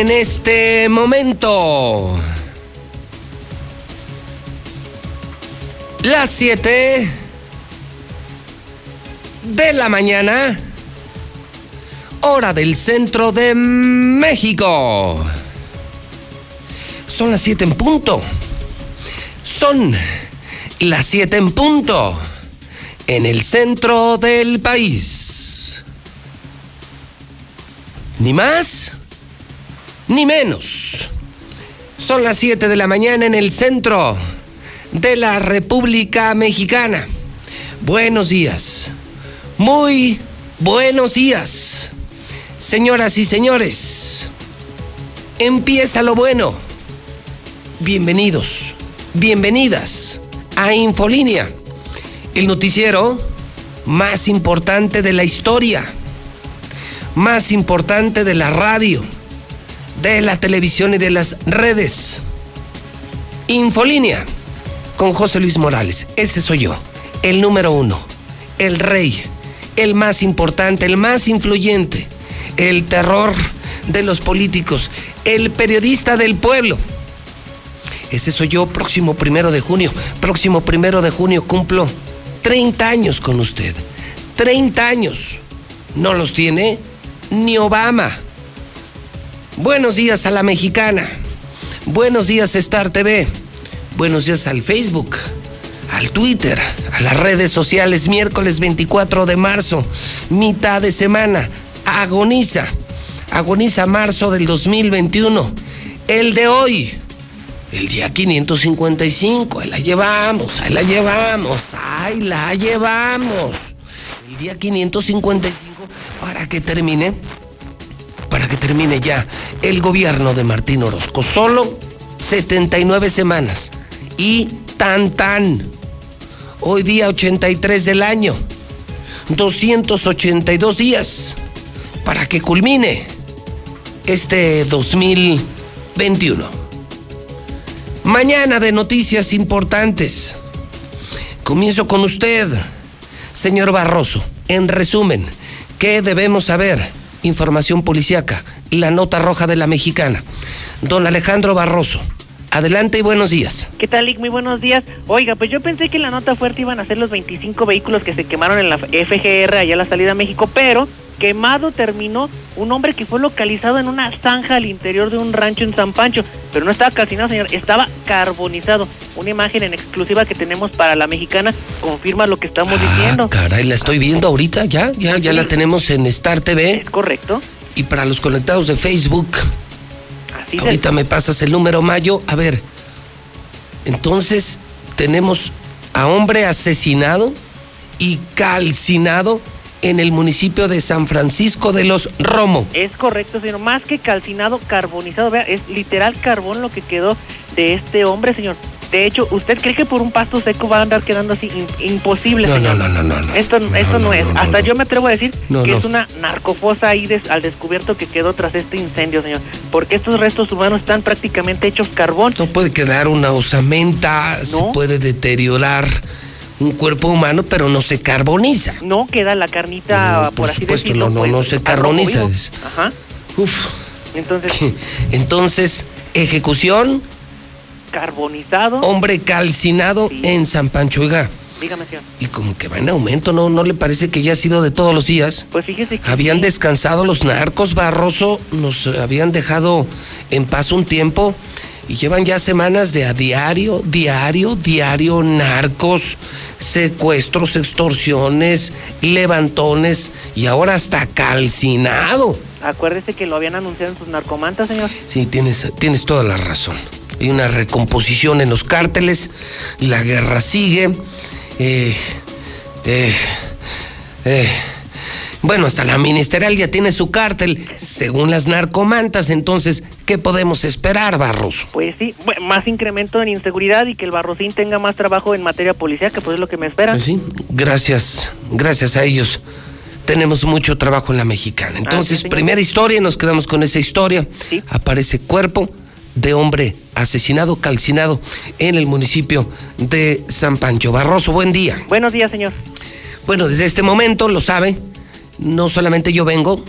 En este momento. Las 7 de la mañana, hora del centro de México. Son las 7 en punto. Son las 7 en punto en el centro del país. Ni más ni menos. Son las 7 de la mañana en el centro de la República Mexicana. Buenos días. Muy buenos días. Señoras y señores, empieza lo bueno. Bienvenidos, bienvenidas a Infolínea, el noticiero más importante de la historia, más importante de la radio de la televisión y de las redes. Infolínea con José Luis Morales. Ese soy yo, el número uno, el rey, el más importante, el más influyente, el terror de los políticos, el periodista del pueblo. Ese soy yo, próximo primero de junio. Próximo primero de junio cumplo 30 años con usted. 30 años. No los tiene ni Obama. Buenos días a la mexicana. Buenos días Star TV. Buenos días al Facebook, al Twitter, a las redes sociales. Miércoles 24 de marzo, mitad de semana. Agoniza. Agoniza marzo del 2021. El de hoy. El día 555. Ahí la llevamos, ahí la llevamos, ahí la llevamos. El día 555 para que termine que termine ya el gobierno de Martín Orozco. Solo 79 semanas. Y tan tan. Hoy día 83 del año. 282 días para que culmine este 2021. Mañana de noticias importantes. Comienzo con usted, señor Barroso. En resumen, ¿qué debemos saber? Información policíaca, la nota roja de la mexicana. Don Alejandro Barroso, Adelante y buenos días. ¿Qué tal, Lick? Muy buenos días. Oiga, pues yo pensé que la nota fuerte iban a ser los 25 vehículos que se quemaron en la FGR allá a la salida a México, pero quemado terminó un hombre que fue localizado en una zanja al interior de un rancho en San Pancho, pero no estaba calcinado, señor, estaba carbonizado. Una imagen en exclusiva que tenemos para la mexicana confirma lo que estamos ah, diciendo. Caray, la estoy viendo ahorita, ya, ya, ya la tenemos en Star TV. Es correcto. Y para los conectados de Facebook, Ahorita me pasas el número Mayo. A ver, entonces tenemos a hombre asesinado y calcinado en el municipio de San Francisco de los Romo. Es correcto, señor. Más que calcinado, carbonizado. Vea, es literal carbón lo que quedó de este hombre, señor. De hecho, ¿usted cree que por un pasto seco va a andar quedando así? imposible, no, señor. No, no, no, no. Esto no, esto no, es. Hasta yo me atrevo a decir que es una narcofosa ahí al descubierto que quedó tras este incendio, señor. Porque estos restos humanos están prácticamente hechos carbón. No puede quedar una osamenta, se puede deteriorar un cuerpo humano, pero no se carboniza. No queda la carnita, por, así supuesto, decirlo. No, no, no pues, se carboniza. Ajá. Uf. Entonces. Entonces, ejecución carbonizado. Hombre calcinado en San Pancho. Dígame, señor. Y como que va en aumento, ¿no? ¿No le parece que ya ha sido de todos los días? Pues fíjese que Habían descansado los narcos, Barroso, nos habían dejado en paz un tiempo. Y llevan ya semanas de a diario, diario, diario, narcos, secuestros, extorsiones, levantones y ahora hasta calcinado. Acuérdese que lo habían anunciado en sus narcomantas, señor. Sí, tienes, tienes toda la razón. Hay una recomposición en los cárteles, la guerra sigue. Eh, eh, eh. Bueno, hasta la ministerial ya tiene su cártel, según las narcomantas. Entonces, ¿qué podemos esperar, Barroso? Pues sí, más incremento en inseguridad y que el Barrosín tenga más trabajo en materia policial, que pues es lo que me espera. Pues sí, gracias, gracias a ellos. Tenemos mucho trabajo en la mexicana. Entonces, primera historia, nos quedamos con esa historia. Aparece cuerpo de hombre asesinado, calcinado en el municipio de San Pancho. Barroso, buen día. Buenos días, señor. Bueno, desde este momento, lo sabe, no solamente yo vengo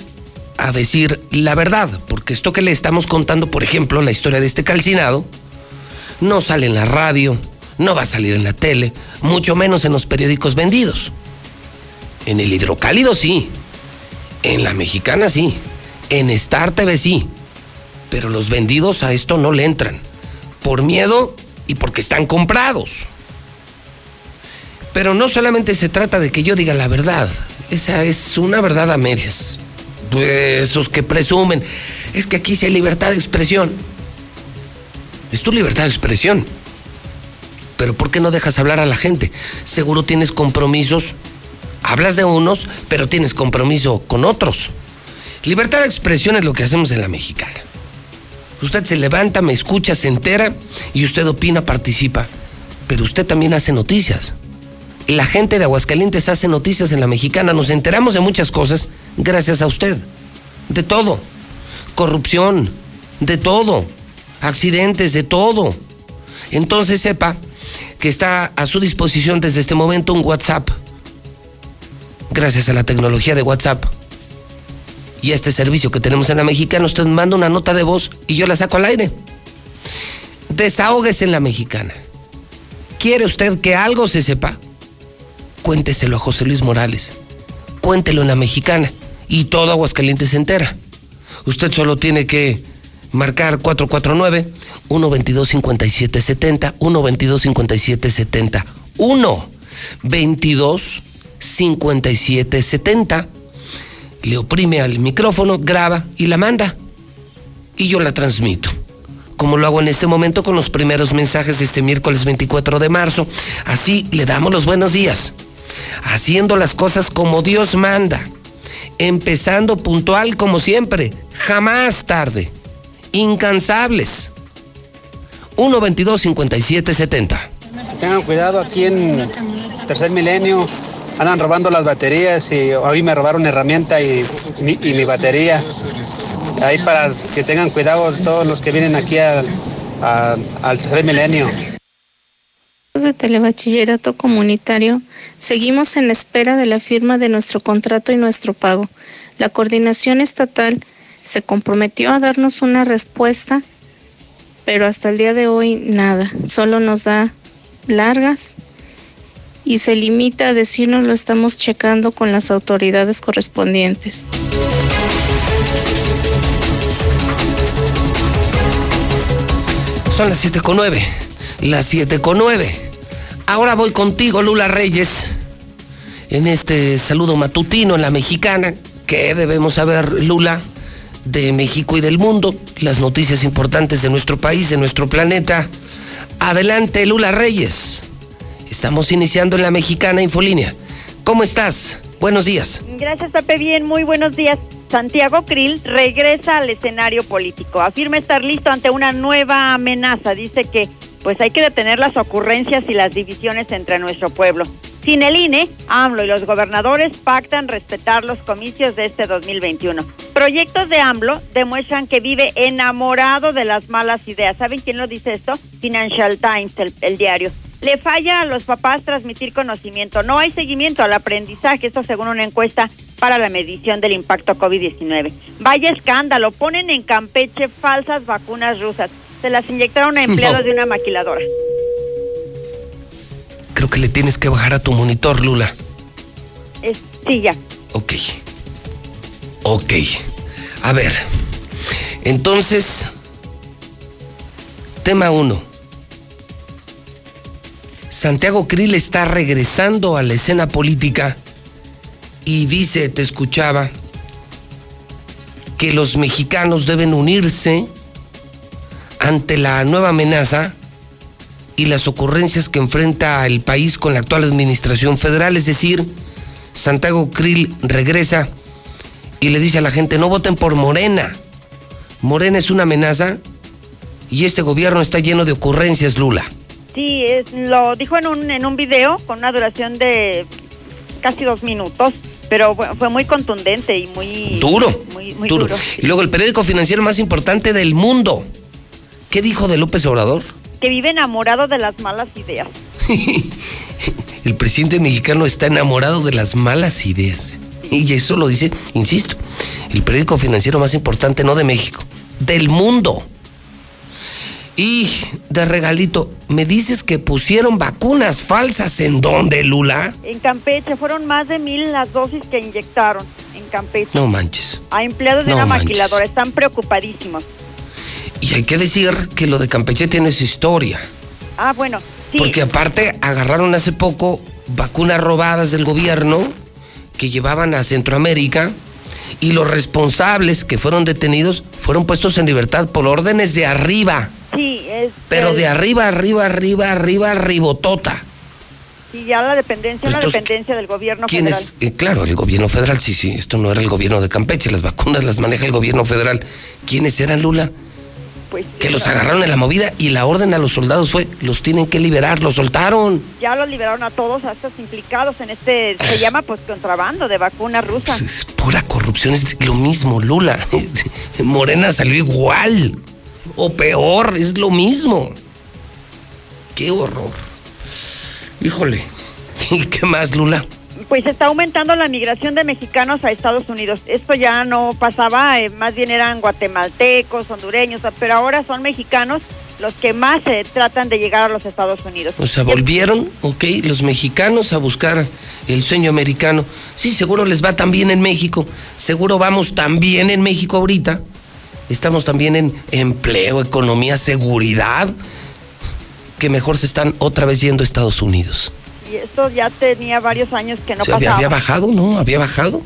a decir la verdad, porque esto que le estamos contando, por ejemplo, la historia de este calcinado, no sale en la radio, no va a salir en la tele, mucho menos en los periódicos vendidos. En el hidrocálido sí, en la mexicana sí, en Star TV sí, pero los vendidos a esto no le entran, por miedo y porque están comprados. Pero no solamente se trata de que yo diga la verdad, esa es una verdad a medias. Pues esos que presumen, es que aquí sí hay libertad de expresión. Es tu libertad de expresión. Pero ¿por qué no dejas hablar a la gente? Seguro tienes compromisos. Hablas de unos, pero tienes compromiso con otros. Libertad de expresión es lo que hacemos en la mexicana. Usted se levanta, me escucha, se entera y usted opina, participa. Pero usted también hace noticias la gente de Aguascalientes hace noticias en la mexicana. Nos enteramos de muchas cosas gracias a usted. De todo. Corrupción, de todo. Accidentes, de todo. Entonces sepa que está a su disposición desde este momento un WhatsApp. Gracias a la tecnología de WhatsApp y a este servicio que tenemos en la mexicana, usted manda una nota de voz y yo la saco al aire. Desahógese en la mexicana. ¿Quiere usted que algo se sepa? Cuénteselo a José Luis Morales. Cuéntelo en la mexicana y todo Aguascalientes se entera. Usted solo tiene que marcar 449 122 5770 122 5770 1 22 5770 le oprime al micrófono, graba y la manda. Y yo la transmito. Como lo hago en este momento con los primeros mensajes de este miércoles 24 de marzo. Así le damos los buenos días haciendo las cosas como Dios manda, empezando puntual como siempre, jamás tarde, incansables. 122 5770 Tengan cuidado aquí en Tercer Milenio. Andan robando las baterías y hoy me robaron herramienta y mi, y mi batería. Ahí para que tengan cuidado todos los que vienen aquí al Tercer Milenio de telebachillerato comunitario, seguimos en espera de la firma de nuestro contrato y nuestro pago. La coordinación estatal se comprometió a darnos una respuesta, pero hasta el día de hoy nada, solo nos da largas y se limita a decirnos lo estamos checando con las autoridades correspondientes. Son las 7 con 9, las 7 con 9. Ahora voy contigo, Lula Reyes, en este saludo matutino en la mexicana. ¿Qué debemos saber, Lula, de México y del mundo? Las noticias importantes de nuestro país, de nuestro planeta. Adelante, Lula Reyes. Estamos iniciando en la mexicana Infolínea. ¿Cómo estás? Buenos días. Gracias, Pepe. Bien, muy buenos días. Santiago Krill regresa al escenario político. Afirma estar listo ante una nueva amenaza. Dice que pues hay que detener las ocurrencias y las divisiones entre nuestro pueblo. Sin el INE, AMLO y los gobernadores pactan respetar los comicios de este 2021. Proyectos de AMLO demuestran que vive enamorado de las malas ideas. ¿Saben quién lo dice esto? Financial Times, el, diario. Le falla a los papás transmitir conocimiento. No hay seguimiento al aprendizaje, esto según una encuesta para la medición del impacto COVID-19. Vaya escándalo, ponen en Campeche falsas vacunas rusas se las inyectaron a empleados de una maquiladora. Creo que le tienes que bajar a tu monitor, Lula. sí, ya. Ok. Ok. A ver. Entonces, Tema 1. Santiago Krill está regresando a la escena política y dice, te escuchaba, que los mexicanos deben unirse ante la nueva amenaza y las ocurrencias que enfrenta el país con la actual administración federal, es decir, Santiago Krill regresa y le dice a la gente, no voten por Morena. Morena es una amenaza y este gobierno está lleno de ocurrencias, Lula. Sí, lo dijo en un, en un video con una duración de casi dos minutos, pero fue muy contundente y muy duro. Muy, duro. duro. Y luego el periódico financiero más importante del mundo. ¿Qué dijo de López Obrador? Que vive enamorado de las malas ideas. el presidente mexicano está enamorado de las malas ideas. Y eso lo dice, insisto, el periódico financiero más importante no de México, del mundo. Y de regalito, ¿me dices que pusieron vacunas falsas en dónde, Lula? En Campeche, fueron más de mil las dosis que inyectaron en Campeche. No manches. A empleados de una maquiladora, están preocupadísimos. Y hay que decir que lo de Campeche tiene su historia. Ah, bueno, sí. Porque aparte agarraron hace poco vacunas robadas del gobierno que llevaban a Centroamérica y los responsables que fueron detenidos fueron puestos en libertad por órdenes de arriba. Sí, es. Pero de arriba, arriba, arriba, arriba, ribotota. Y ya la dependencia, la dependencia del gobierno ¿quién federal. Es? Eh, claro, el gobierno federal, sí, sí, esto no era el gobierno de Campeche, las vacunas las maneja el gobierno federal. ¿Quiénes eran, Lula? Pues, que los agarraron en la movida y la orden a los soldados fue, los tienen que liberar, los soltaron. Ya los liberaron a todos, a estos implicados en este, se llama pues contrabando de vacuna rusa. es pura corrupción, es lo mismo, Lula. Morena salió igual, o peor, es lo mismo. Qué horror. Híjole, ¿y qué más, Lula? Pues está aumentando la migración de mexicanos a Estados Unidos. Esto ya no pasaba, eh, más bien eran guatemaltecos, hondureños, pero ahora son mexicanos los que más se tratan de llegar a los Estados Unidos. O sea, volvieron, ok, los mexicanos a buscar el sueño americano. Sí, seguro les va también en México, seguro vamos también en México ahorita. Estamos también en empleo, economía, seguridad, que mejor se están otra vez yendo a Estados Unidos y esto ya tenía varios años que no pasaba. Había bajado, ¿no? Había bajado.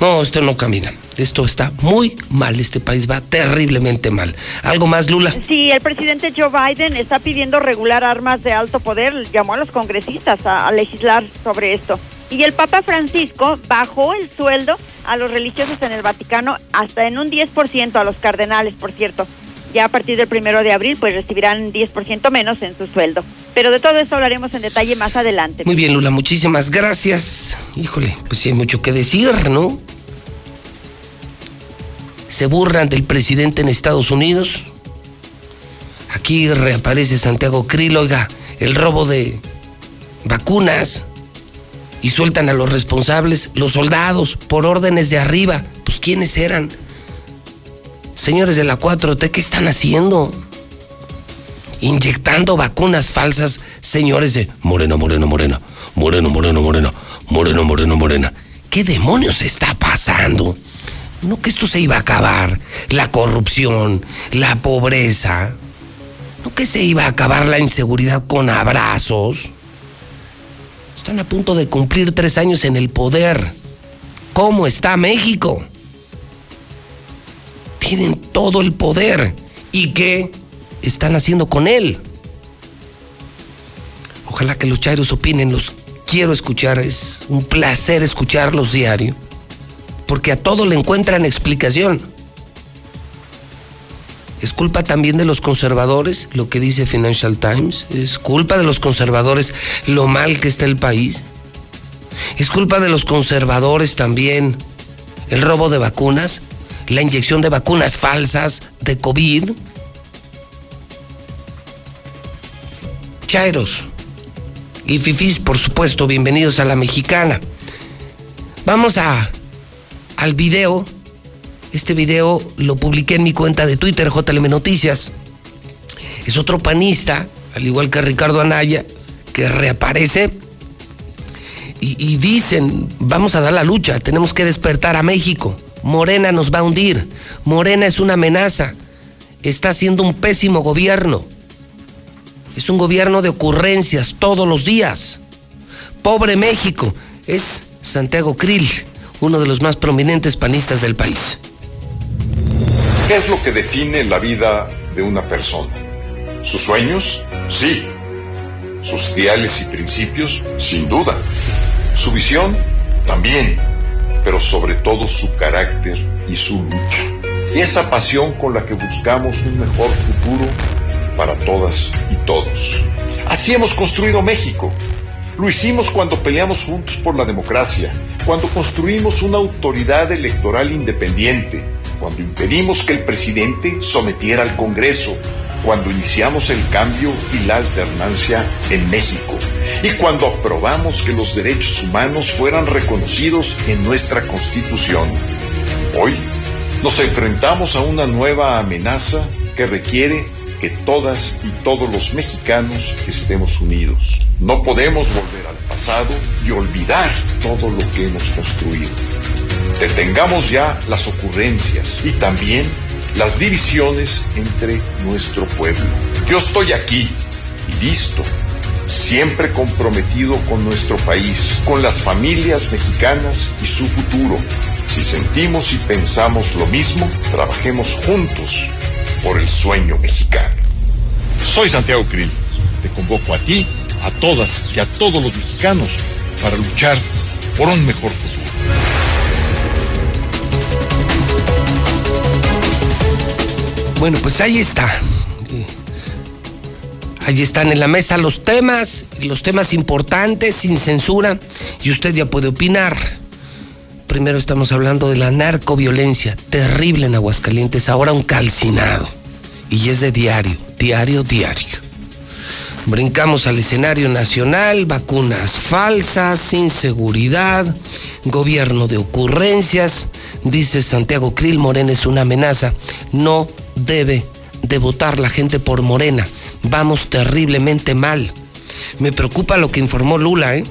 No, esto no camina. Esto está muy mal. Este país va terriblemente mal. ¿Algo más, Lula? Sí, el presidente Joe Biden está pidiendo regular armas de alto poder. Llamó a los congresistas a, a legislar sobre esto. Y el Papa Francisco bajó el sueldo a los religiosos en el Vaticano hasta en un 10% a los cardenales, por cierto ya a partir del primero de abril pues recibirán 10% menos en su sueldo. Pero de todo esto hablaremos en detalle más adelante. Muy bien, Lula, muchísimas gracias. Híjole, pues sí hay mucho que decir, ¿no? Se burlan del presidente en Estados Unidos. Aquí reaparece Santiago Krill, el robo de vacunas y sueltan a los responsables, los soldados, por órdenes de arriba. Pues ¿quiénes eran? Señores de la 4T, ¿qué están haciendo? Inyectando vacunas falsas, señores de Morena, Morena, Morena, Moreno, Moreno, Morena, Moreno, Moreno, Morena. ¿Qué demonios está pasando? No que esto se iba a acabar, la corrupción, la pobreza. No que se iba a acabar la inseguridad con abrazos. Están a punto de cumplir tres años en el poder. ¿Cómo está México? Tienen todo el poder. ¿Y qué están haciendo con él? Ojalá que los chairos opinen, los quiero escuchar, es un placer escucharlos diario, porque a todo le encuentran explicación. ¿Es culpa también de los conservadores lo que dice Financial Times? ¿Es culpa de los conservadores lo mal que está el país? ¿Es culpa de los conservadores también el robo de vacunas? La inyección de vacunas falsas de COVID. Chairos y Fifis, por supuesto, bienvenidos a la mexicana. Vamos a al video. Este video lo publiqué en mi cuenta de Twitter, JLM Noticias. Es otro panista, al igual que Ricardo Anaya, que reaparece y, y dicen, vamos a dar la lucha, tenemos que despertar a México. Morena nos va a hundir. Morena es una amenaza. está haciendo un pésimo gobierno. Es un gobierno de ocurrencias todos los días. Pobre México. Es Santiago Krill, uno de los más prominentes panistas del país. ¿Qué es lo que define la vida de una persona? ¿Sus sueños? Sí. ¿Sus ideales y principios? Sin duda. ¿Su visión? También. Pero sobre todo su carácter y su lucha. Esa pasión con la que buscamos un mejor futuro para todas y todos. Así hemos construido México. Lo hicimos cuando peleamos juntos por la democracia, cuando construimos una autoridad electoral independiente, cuando impedimos que el presidente sometiera al Congreso, cuando iniciamos el cambio y la alternancia en México y cuando aprobamos que los derechos humanos fueran reconocidos en nuestra Constitución. Hoy nos enfrentamos a una nueva amenaza que requiere que todas y todos los mexicanos estemos unidos. No podemos volver al pasado y olvidar todo lo que hemos construido. Detengamos ya las ocurrencias y también las divisiones entre nuestro pueblo. Yo estoy aquí, listo, siempre comprometido con nuestro país, con las familias mexicanas y su futuro. Si sentimos y pensamos lo mismo, trabajemos juntos por el sueño mexicano. Soy Santiago Krill. Te convoco a ti, a todas y a todos los mexicanos para luchar por un mejor futuro. Bueno, pues ahí está. Ahí están en la mesa los temas, los temas importantes, sin censura, y usted ya puede opinar. Primero estamos hablando de la narcoviolencia, terrible en Aguascalientes, ahora un calcinado. Y es de diario, diario, diario. Brincamos al escenario nacional, vacunas falsas, inseguridad, gobierno de ocurrencias. Dice Santiago Krill, Morena es una amenaza. No debe de votar la gente por Morena. Vamos terriblemente mal. Me preocupa lo que informó Lula, ¿eh?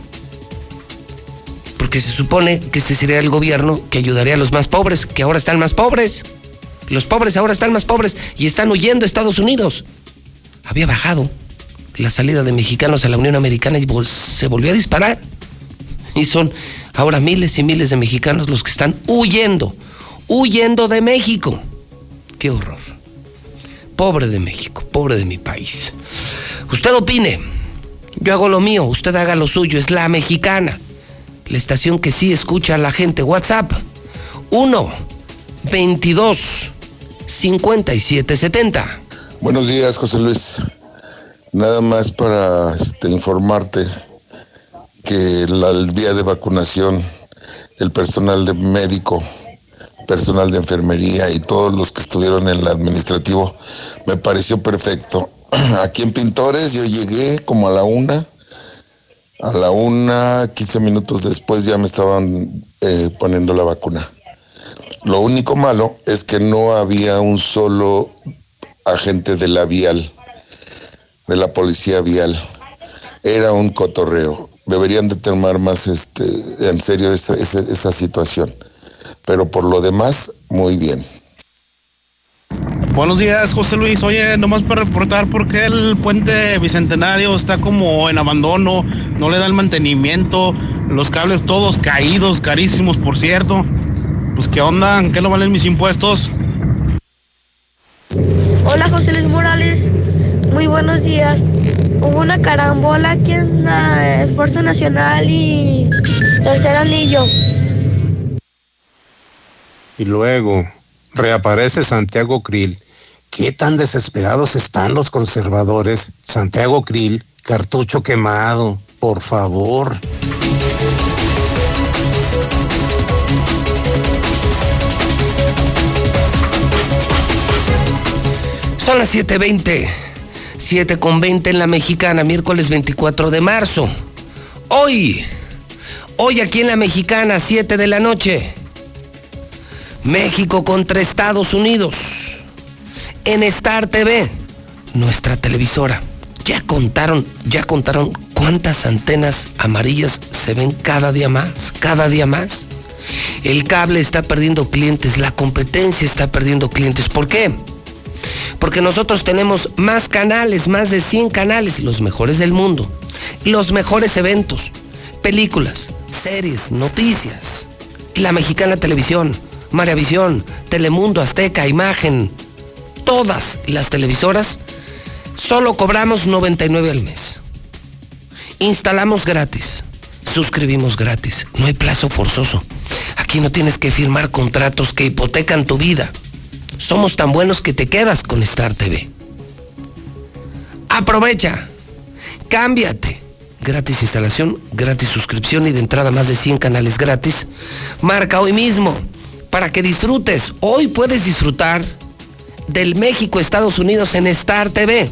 Porque se supone que este sería el gobierno que ayudaría a los más pobres, que ahora están más pobres. Los pobres ahora están más pobres y están huyendo a Estados Unidos. Había bajado la salida de mexicanos a la Unión Americana y se volvió a disparar. Y son ahora miles y miles de mexicanos los que están huyendo, huyendo de México. Qué horror. Pobre de México, pobre de mi país. Usted opine. Yo hago lo mío, usted haga lo suyo. Es la mexicana. La estación que sí escucha a la gente. WhatsApp 1 22 57 70. Buenos días, José Luis. Nada más para este, informarte que el día de vacunación, el personal de médico, personal de enfermería y todos los que estuvieron en el administrativo, me pareció perfecto. Aquí en Pintores yo llegué como a la una, a la una, 15 minutos después ya me estaban eh, poniendo la vacuna. Lo único malo es que no había un solo agente de la vial de la policía vial. Era un cotorreo. Deberían de tomar más este, en serio esa, esa, situación. Pero por lo demás, muy bien. Buenos días, José Luis. Oye, nomás para reportar por qué el puente bicentenario está como en abandono, no le da el mantenimiento, los cables todos caídos, carísimos, por cierto. Pues, ¿qué onda? ¿Qué no valen mis impuestos? Hola, José Luis Morales. Muy buenos días. Hubo una carambola aquí en la Esfuerzo Nacional y tercer anillo. Y luego reaparece Santiago Krill. ¿Qué tan desesperados están los conservadores? Santiago Krill, cartucho quemado, por favor. Son las 7:20. 7 con 20 en la mexicana, miércoles 24 de marzo. Hoy, hoy aquí en la mexicana, 7 de la noche. México contra Estados Unidos. En Star TV, nuestra televisora. Ya contaron, ya contaron cuántas antenas amarillas se ven cada día más, cada día más. El cable está perdiendo clientes, la competencia está perdiendo clientes. ¿Por qué? Porque nosotros tenemos más canales, más de 100 canales, los mejores del mundo. Los mejores eventos, películas, series, noticias. La Mexicana Televisión, Maravisión, Telemundo, Azteca, Imagen. Todas las televisoras solo cobramos 99 al mes. Instalamos gratis. Suscribimos gratis. No hay plazo forzoso. Aquí no tienes que firmar contratos que hipotecan tu vida. Somos tan buenos que te quedas con Star TV. Aprovecha. Cámbiate. Gratis instalación, gratis suscripción y de entrada más de 100 canales gratis. Marca hoy mismo para que disfrutes. Hoy puedes disfrutar del México Estados Unidos en Star TV.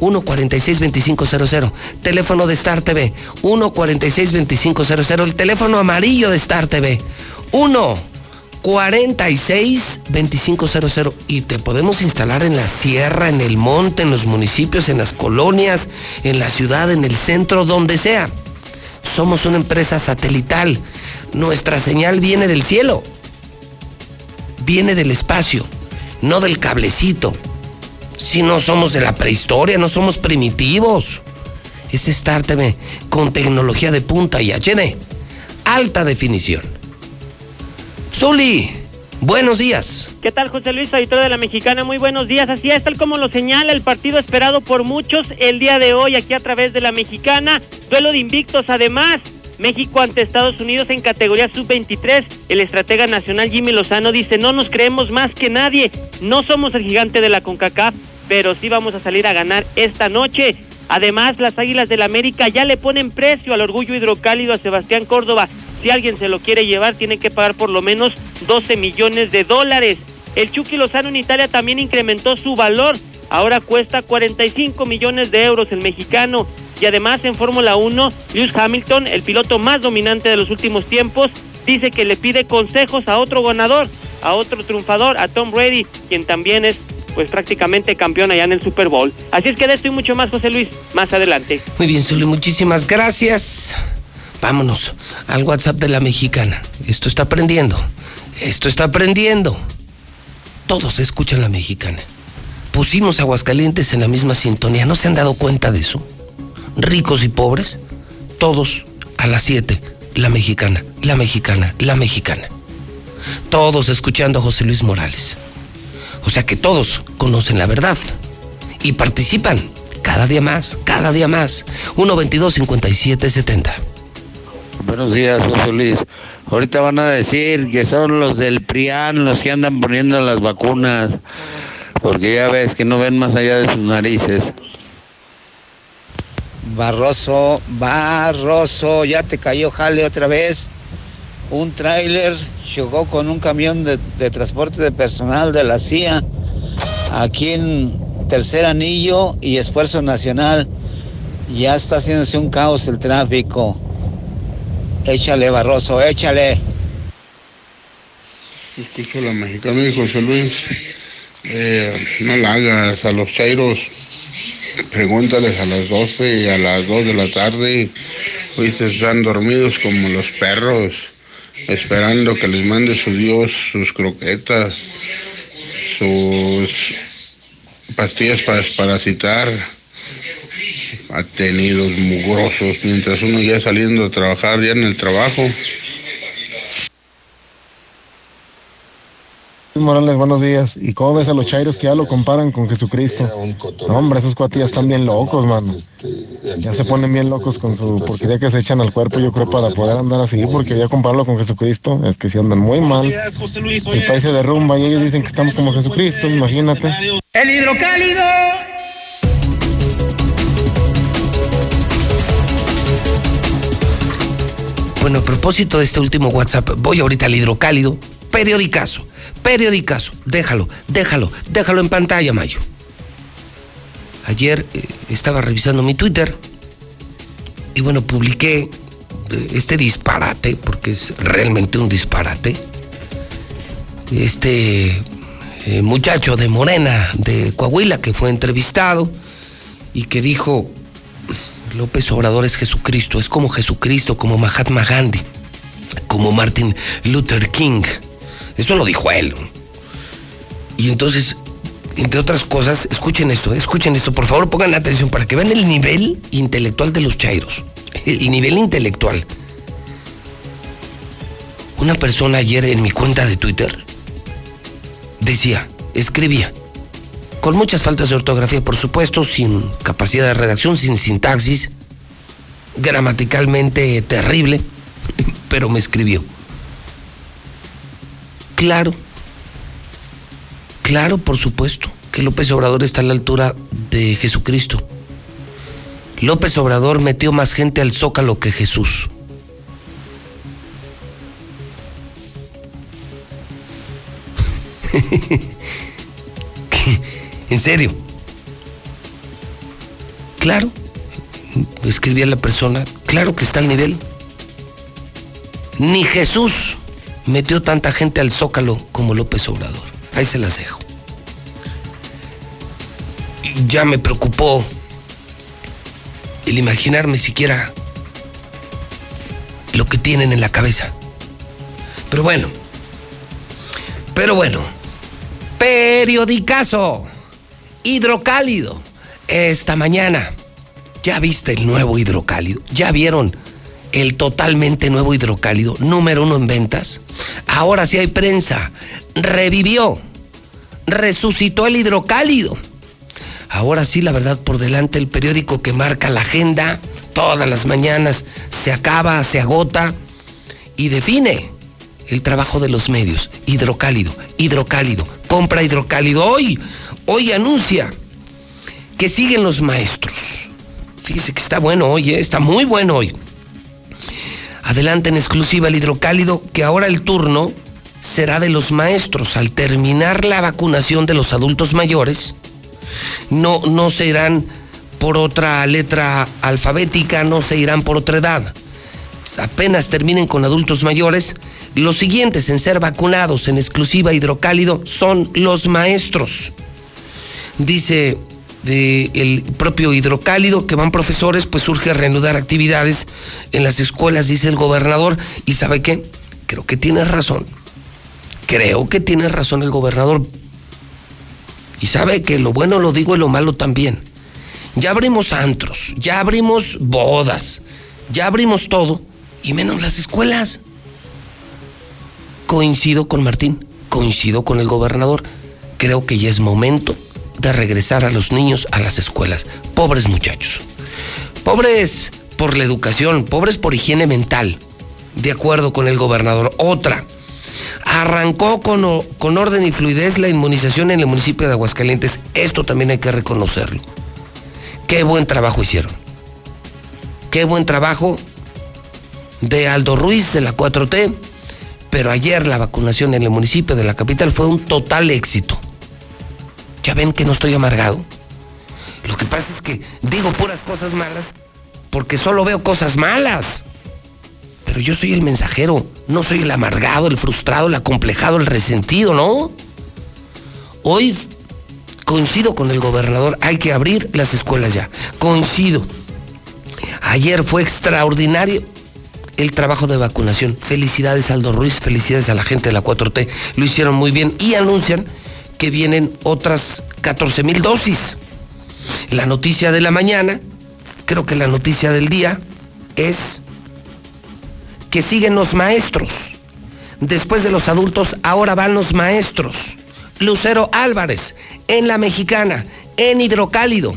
146-2500. Teléfono de Star TV. 146-2500. El teléfono amarillo de Star TV. 146-2500. Y te podemos instalar en la sierra, en el monte, en los municipios, en las colonias, en la ciudad, en el centro, donde sea. Somos una empresa satelital. Nuestra señal viene del cielo. Viene del espacio, no del cablecito si no somos de la prehistoria, no somos primitivos. Es Star TV con tecnología de punta y HD. Alta definición. Zuli, buenos días. ¿Qué tal, José Luis, auditor de la Mexicana? Muy buenos días. Así es, tal como lo señala el partido esperado por muchos el día de hoy aquí a través de la Mexicana. Duelo de invictos, además. México ante Estados Unidos en categoría sub-23. El estratega nacional Jimmy Lozano dice, no nos creemos más que nadie. No somos el gigante de la CONCACAF, pero sí vamos a salir a ganar esta noche. Además, las Águilas del América ya le ponen precio al orgullo hidrocálido a Sebastián Córdoba. Si alguien se lo quiere llevar, tiene que pagar por lo menos 12 millones de dólares. El Chucky Lozano en Italia también incrementó su valor. Ahora cuesta 45 millones de euros el mexicano. Y además en Fórmula 1, Lewis Hamilton, el piloto más dominante de los últimos tiempos, dice que le pide consejos a otro ganador, a otro triunfador, a Tom Brady, quien también es pues prácticamente campeón allá en el Super Bowl. Así es que de esto y mucho más, José Luis, más adelante. Muy bien, Zuli, muchísimas gracias. Vámonos al WhatsApp de la mexicana. Esto está aprendiendo. Esto está aprendiendo. Todos escuchan la mexicana. Pusimos Aguascalientes en la misma sintonía. ¿No se han dado cuenta de eso? Ricos y pobres, todos a las 7. La mexicana, la mexicana, la mexicana. Todos escuchando a José Luis Morales. O sea que todos conocen la verdad y participan cada día más, cada día más. 122-5770. Buenos días, José Luis. Ahorita van a decir que son los del PRIAN los que andan poniendo las vacunas, porque ya ves que no ven más allá de sus narices. Barroso, Barroso, ya te cayó jale otra vez. Un tráiler chocó con un camión de, de transporte de personal de la CIA aquí en Tercer Anillo y Esfuerzo Nacional. Ya está haciéndose un caos el tráfico. Échale, Barroso, échale. Escucho la mexicana y José Luis. Eh, no la hagas a los chairos. Pregúntales a las 12 y a las 2 de la tarde. Viste, están dormidos como los perros, esperando que les mande su Dios sus croquetas, sus pastillas para desparasitar. Atenidos, mugrosos, mientras uno ya saliendo a trabajar, ya en el trabajo. Morales, buenos días. ¿Y cómo ves a los chairos que ya lo comparan con Jesucristo? No, hombre, esos cuatillas están bien locos, mano. Ya se ponen bien locos con su porquería que se echan al cuerpo, yo creo, para poder andar así, porque ya compararlo con Jesucristo es que si andan muy mal. El país se derrumba y ellos dicen que estamos como Jesucristo, imagínate. El hidrocálido. Bueno, a propósito de este último WhatsApp, voy ahorita al hidrocálido. Periodicazo, periodicazo. Déjalo, déjalo, déjalo en pantalla, Mayo. Ayer eh, estaba revisando mi Twitter y bueno, publiqué eh, este disparate, porque es realmente un disparate. Este eh, muchacho de Morena, de Coahuila, que fue entrevistado y que dijo, López Obrador es Jesucristo, es como Jesucristo, como Mahatma Gandhi, como Martin Luther King. Eso lo dijo él. Y entonces entre otras cosas, escuchen esto, eh, escuchen esto, por favor pongan atención para que vean el nivel intelectual de los chairos. El nivel intelectual. Una persona ayer en mi cuenta de Twitter decía, escribía, con muchas faltas de ortografía, por supuesto, sin capacidad de redacción, sin sintaxis, gramaticalmente terrible, pero me escribió. Claro, claro, por supuesto, que López Obrador está a la altura de Jesucristo. López Obrador metió más gente al zócalo que Jesús. ¿En serio? Claro, escribía la persona, claro que está al nivel. Ni Jesús metió tanta gente al zócalo como López Obrador. Ahí se las dejo. Ya me preocupó el imaginarme siquiera lo que tienen en la cabeza. Pero bueno, pero bueno, periodicazo, hidrocálido, esta mañana. ¿Ya viste el nuevo hidrocálido? ¿Ya vieron el totalmente nuevo hidrocálido, número uno en ventas? Ahora sí hay prensa. Revivió, resucitó el hidrocálido. Ahora sí, la verdad por delante, el periódico que marca la agenda todas las mañanas se acaba, se agota y define el trabajo de los medios. Hidrocálido, hidrocálido, compra hidrocálido. Hoy, hoy anuncia que siguen los maestros. Fíjese que está bueno hoy, ¿eh? está muy bueno hoy. Adelante en exclusiva el hidrocálido, que ahora el turno será de los maestros. Al terminar la vacunación de los adultos mayores, no, no se irán por otra letra alfabética, no se irán por otra edad. Apenas terminen con adultos mayores, los siguientes en ser vacunados en exclusiva hidrocálido son los maestros. Dice el propio hidrocálido que van profesores, pues surge reanudar actividades en las escuelas, dice el gobernador. ¿Y sabe qué? Creo que tiene razón. Creo que tiene razón el gobernador. Y sabe que lo bueno lo digo y lo malo también. Ya abrimos antros, ya abrimos bodas, ya abrimos todo, y menos las escuelas. Coincido con Martín, coincido con el gobernador. Creo que ya es momento de regresar a los niños a las escuelas. Pobres muchachos. Pobres por la educación, pobres por higiene mental. De acuerdo con el gobernador. Otra. Arrancó con, con orden y fluidez la inmunización en el municipio de Aguascalientes. Esto también hay que reconocerlo. Qué buen trabajo hicieron. Qué buen trabajo de Aldo Ruiz de la 4T pero ayer la vacunación en el municipio de la capital fue un total éxito. Ya ven que no estoy amargado. Lo que pasa es que digo puras cosas malas porque solo veo cosas malas. Pero yo soy el mensajero, no soy el amargado, el frustrado, el acomplejado, el resentido, ¿no? Hoy coincido con el gobernador, hay que abrir las escuelas ya. Coincido. Ayer fue extraordinario el trabajo de vacunación. Felicidades Aldo Ruiz, felicidades a la gente de la 4T. Lo hicieron muy bien y anuncian que vienen otras 14 mil dosis. La noticia de la mañana, creo que la noticia del día es que siguen los maestros. Después de los adultos, ahora van los maestros. Lucero Álvarez, en La Mexicana, en Hidrocálido.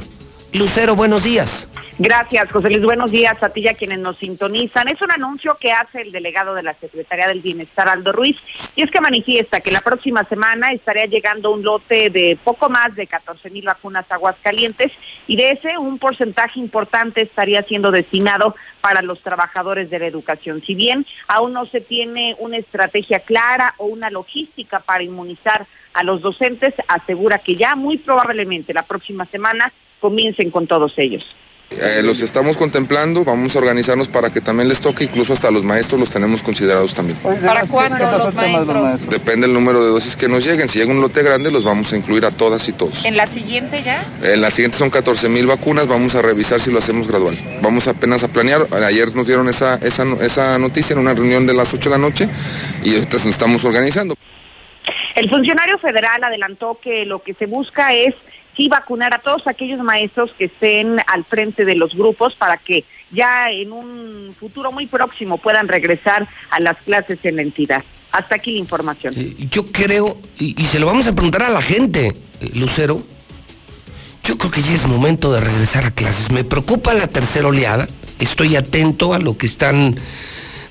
Lucero, buenos días. Gracias, José Luis. Buenos días a ti y a quienes nos sintonizan. Es un anuncio que hace el delegado de la Secretaría del Bienestar, Aldo Ruiz, y es que manifiesta que la próxima semana estaría llegando un lote de poco más de 14 mil vacunas aguascalientes y de ese un porcentaje importante estaría siendo destinado para los trabajadores de la educación. Si bien aún no se tiene una estrategia clara o una logística para inmunizar a los docentes, asegura que ya muy probablemente la próxima semana comiencen con todos ellos. Eh, los estamos contemplando, vamos a organizarnos para que también les toque, incluso hasta los maestros los tenemos considerados también. ¿Para cuándo los maestros? Depende del número de dosis que nos lleguen. Si llega un lote grande, los vamos a incluir a todas y todos. ¿En la siguiente ya? En la siguiente son 14 mil vacunas, vamos a revisar si lo hacemos gradual. Vamos apenas a planear. Ayer nos dieron esa, esa, esa noticia en una reunión de las 8 de la noche y ahorita nos estamos organizando. El funcionario federal adelantó que lo que se busca es sí vacunar a todos aquellos maestros que estén al frente de los grupos para que ya en un futuro muy próximo puedan regresar a las clases en la entidad. Hasta aquí la información. Eh, yo creo, y, se lo vamos a preguntar a la gente, eh, Lucero, yo creo que ya es momento de regresar a clases. Me preocupa la tercera oleada. Estoy atento a lo que están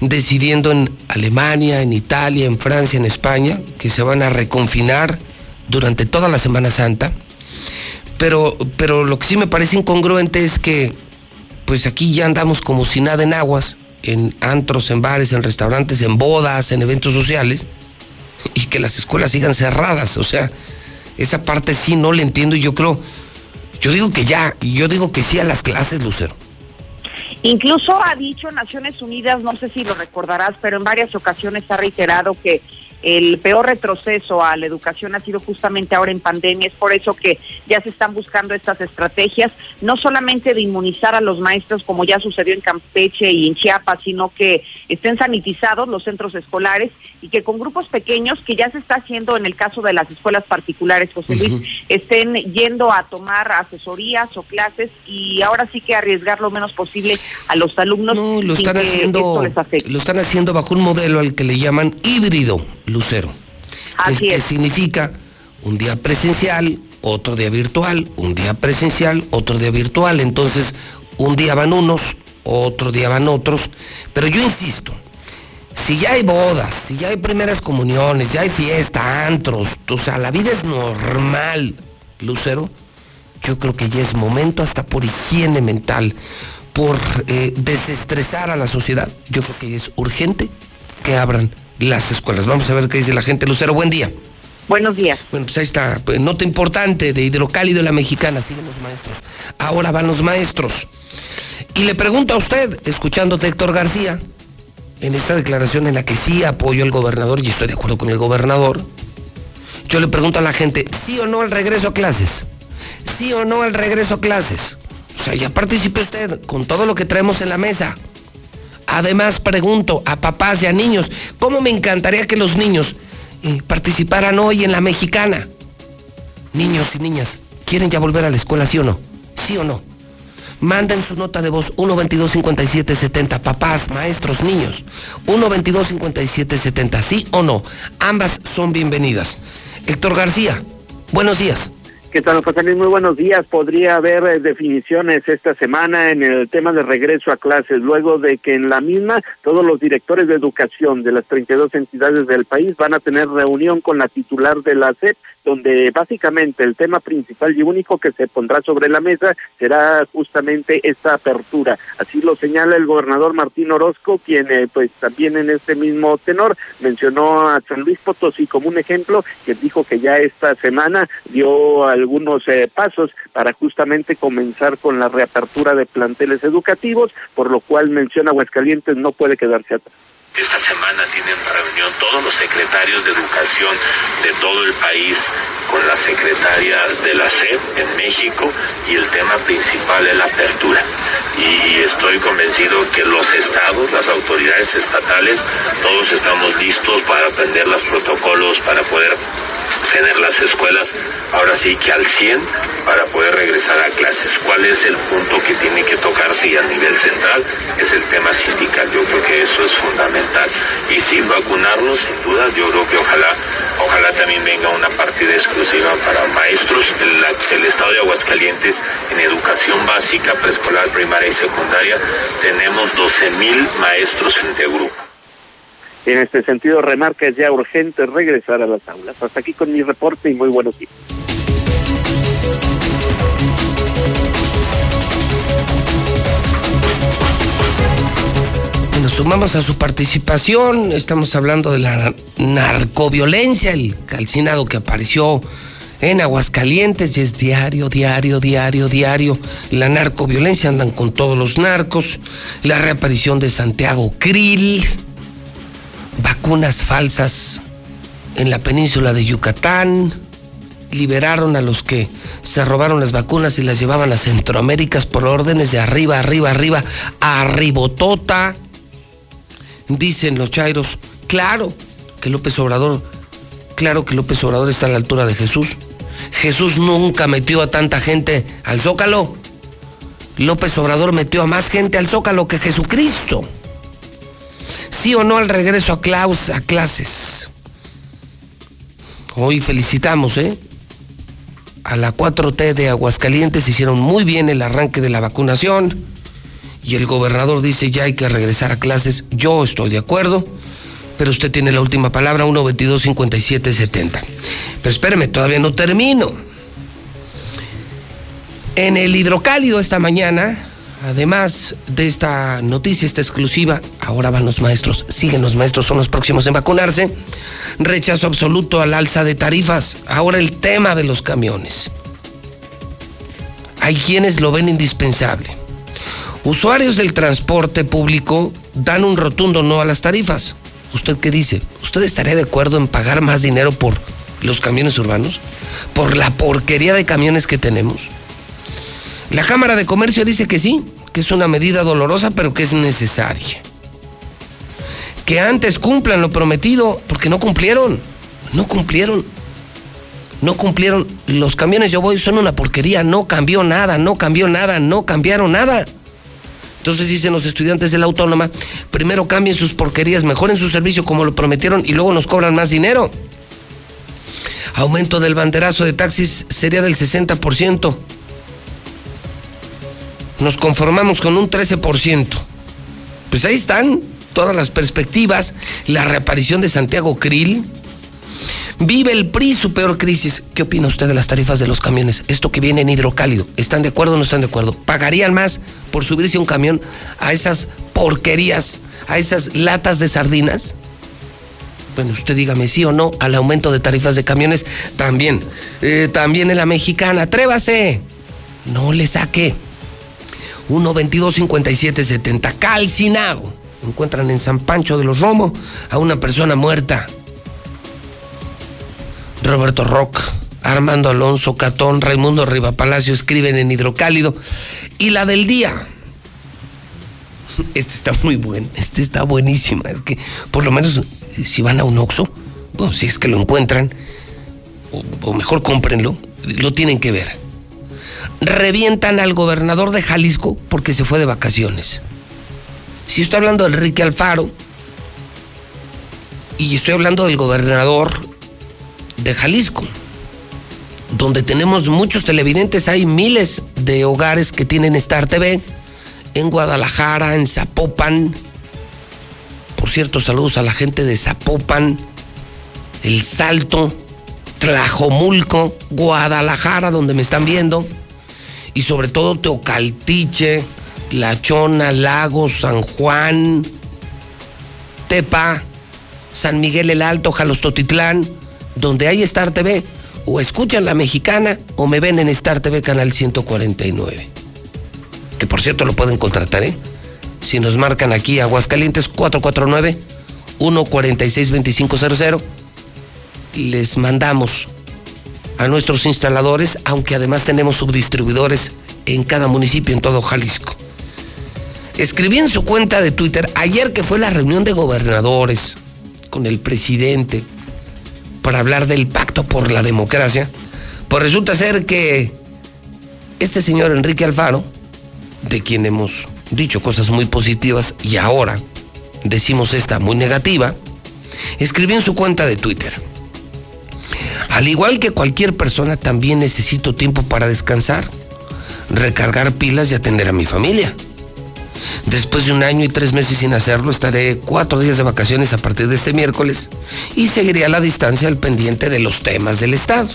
decidiendo en Alemania, en Italia, en Francia, en España, que se van a reconfinar durante toda la Semana Santa. Pero, pero lo que sí me parece incongruente es que, pues aquí ya andamos como si nada en aguas, en antros, en bares, en restaurantes, en bodas, en eventos sociales, y que las escuelas sigan cerradas. O sea, esa parte sí no la entiendo y yo creo, yo digo que ya, yo digo que sí a las clases, Lucero. Incluso ha dicho Naciones Unidas, no sé si lo recordarás, pero en varias ocasiones ha reiterado que el peor retroceso a la educación ha sido justamente ahora en pandemia. Es por eso que ya se están buscando estas estrategias, no solamente de inmunizar a los maestros como ya sucedió en Campeche y en Chiapas, sino que estén sanitizados los centros escolares y que con grupos pequeños, que ya se está haciendo en el caso de las escuelas particulares, José Luis, estén yendo a tomar asesorías o clases y ahora sí que arriesgar lo menos posible a los alumnos. No, lo están que haciendo, esto les afecte. lo están haciendo bajo un modelo al que le llaman híbrido, Lucero. Así que, es. significa un día presencial, otro día virtual, un día presencial, otro día virtual. Entonces, un día van unos, otro día van otros. Pero yo insisto, si ya hay bodas, si ya hay primeras comuniones, ya hay fiesta, antros, o sea, la vida es normal, Lucero, yo creo que ya es momento hasta por higiene mental, por eh, desestresar a la sociedad, yo creo que es urgente que abran las escuelas. Vamos a ver qué dice la gente. Lucero, buen día. Buenos días. Bueno, pues ahí está, pues, nota importante de hidrocálido la mexicana, siguen los maestros. Ahora van los maestros. Y le pregunto a usted, escuchándote Héctor García, en esta declaración en la que sí apoyo al gobernador y estoy de acuerdo con el gobernador, yo le pregunto a la gente, ¿sí o no al regreso a clases? ¿Sí o no al regreso a clases? O sea, ya participe usted con todo lo que traemos en la mesa. Además, pregunto a papás y a niños, ¿cómo me encantaría que los niños eh, participaran hoy en la mexicana? Niños y niñas, ¿quieren ya volver a la escuela, sí o no? ¿Sí o no? Manden su nota de voz 122-5770, papás, maestros, niños. 122-5770, ¿sí o no? Ambas son bienvenidas. Héctor García, buenos días. ¿Qué tal, José Luis? Muy buenos días. Podría haber eh, definiciones esta semana en el tema de regreso a clases, luego de que en la misma todos los directores de educación de las 32 entidades del país van a tener reunión con la titular de la SEP, donde básicamente el tema principal y único que se pondrá sobre la mesa será justamente esta apertura. Así lo señala el gobernador Martín Orozco, quien eh, pues también en este mismo tenor mencionó a San Luis Potosí como un ejemplo, que dijo que ya esta semana dio algunos eh, pasos para justamente comenzar con la reapertura de planteles educativos, por lo cual menciona Aguascalientes no puede quedarse atrás. Esta semana tienen reunión todos los secretarios de educación de todo el país con la secretaria de la SEP en México y el tema principal es la apertura. Y estoy convencido que los estados, las autoridades estatales, todos estamos listos para aprender los protocolos, para poder tener las escuelas ahora sí que al 100 para poder regresar a clases. ¿Cuál es el punto que tiene que tocarse y a nivel central? Es el tema sindical. Yo creo que eso es fundamental. Y sin vacunarnos, sin duda, yo creo que ojalá, ojalá también venga una partida exclusiva para maestros. El, estado de Aguascalientes en educación básica, preescolar, primaria y secundaria, tenemos 12 mil maestros entre grupo. En este sentido, remarca es ya urgente regresar a las aulas. Hasta aquí con mi reporte y muy buenos días. Sumamos a su participación, estamos hablando de la narcoviolencia, el calcinado que apareció en Aguascalientes y es diario, diario, diario, diario. La narcoviolencia andan con todos los narcos, la reaparición de Santiago Krill, vacunas falsas en la península de Yucatán, liberaron a los que se robaron las vacunas y las llevaban a Centroamérica por órdenes de arriba, arriba, arriba, arribotota. Dicen los chairos, claro que López Obrador Claro que López Obrador está a la altura de Jesús. Jesús nunca metió a tanta gente al zócalo. López Obrador metió a más gente al zócalo que Jesucristo. Sí o no al regreso a, clases. Hoy felicitamos, ¿eh? A la 4T de Aguascalientes hicieron muy bien el arranque de la vacunación y el gobernador dice ya hay que regresar a clases. Yo estoy de acuerdo, pero usted tiene la última palabra, 122-5770. Pero espéreme, todavía no termino. En el hidrocálido esta mañana, además de esta noticia, esta exclusiva, ahora van los maestros, siguen los maestros, son los próximos en vacunarse. Rechazo absoluto al alza de tarifas. Ahora el tema de los camiones. Hay quienes lo ven indispensable. Usuarios del transporte público dan un rotundo no a las tarifas. ¿Usted qué dice? ¿Usted estaría de acuerdo en pagar más dinero por los camiones urbanos? ¿Por la porquería de camiones que tenemos? La Cámara de Comercio dice que sí, que es una medida dolorosa, pero que es necesaria. Que antes cumplan lo prometido, porque no cumplieron. No cumplieron. No cumplieron. Los camiones yo voy son una porquería. No cambió nada, no cambió nada, no cambiaron nada. Entonces dicen los estudiantes de la autónoma, primero cambien sus porquerías, mejoren su servicio como lo prometieron y luego nos cobran más dinero. Aumento del banderazo de taxis sería del 60%. Nos conformamos con un 13%. Pues ahí están todas las perspectivas, la reaparición de Santiago Krill. Vive el PRI su peor crisis. ¿Qué opina usted de las tarifas de los camiones? Esto que viene en hidrocálido. ¿Están de acuerdo o no están de acuerdo? ¿Pagarían más por subirse un camión a esas porquerías, a esas latas de sardinas? Bueno, usted dígame sí o no al aumento de tarifas de camiones. También, eh, también en la mexicana. Atrévase. No le saque. 1-22-57-70. Calcinado. Encuentran en San Pancho de los Romo a una persona muerta. Roberto Rock, Armando Alonso Catón, Raimundo Riva Palacio escriben en Hidrocálido. Y la del día. Este está muy bueno, este está buenísima. Es que por lo menos si van a un Oxxo, bueno, si es que lo encuentran, o, o mejor cómprenlo, lo tienen que ver. Revientan al gobernador de Jalisco porque se fue de vacaciones. Si estoy hablando de Enrique Alfaro, y estoy hablando del gobernador de Jalisco, donde tenemos muchos televidentes, hay miles de hogares que tienen Star TV, en Guadalajara, en Zapopan. Por cierto, saludos a la gente de Zapopan, El Salto, Tlajomulco, Guadalajara, donde me están viendo, y sobre todo Teocaltiche, La Chona, Lagos, San Juan, Tepa, San Miguel el Alto, Jalostotitlán, donde hay Star TV, o escuchan la mexicana o me ven en Star TV Canal 149. Que por cierto lo pueden contratar, ¿eh? Si nos marcan aquí Aguascalientes 449-146-2500, les mandamos a nuestros instaladores, aunque además tenemos subdistribuidores en cada municipio en todo Jalisco. Escribí en su cuenta de Twitter ayer que fue la reunión de gobernadores con el presidente para hablar del pacto por la democracia, pues resulta ser que este señor Enrique Alfaro, de quien hemos dicho cosas muy positivas y ahora decimos esta muy negativa, escribió en su cuenta de Twitter. Al igual que cualquier persona, también necesito tiempo para descansar, recargar pilas y atender a mi familia. Después de un año y tres meses sin hacerlo, estaré cuatro días de vacaciones a partir de este miércoles y seguiré a la distancia al pendiente de los temas del Estado.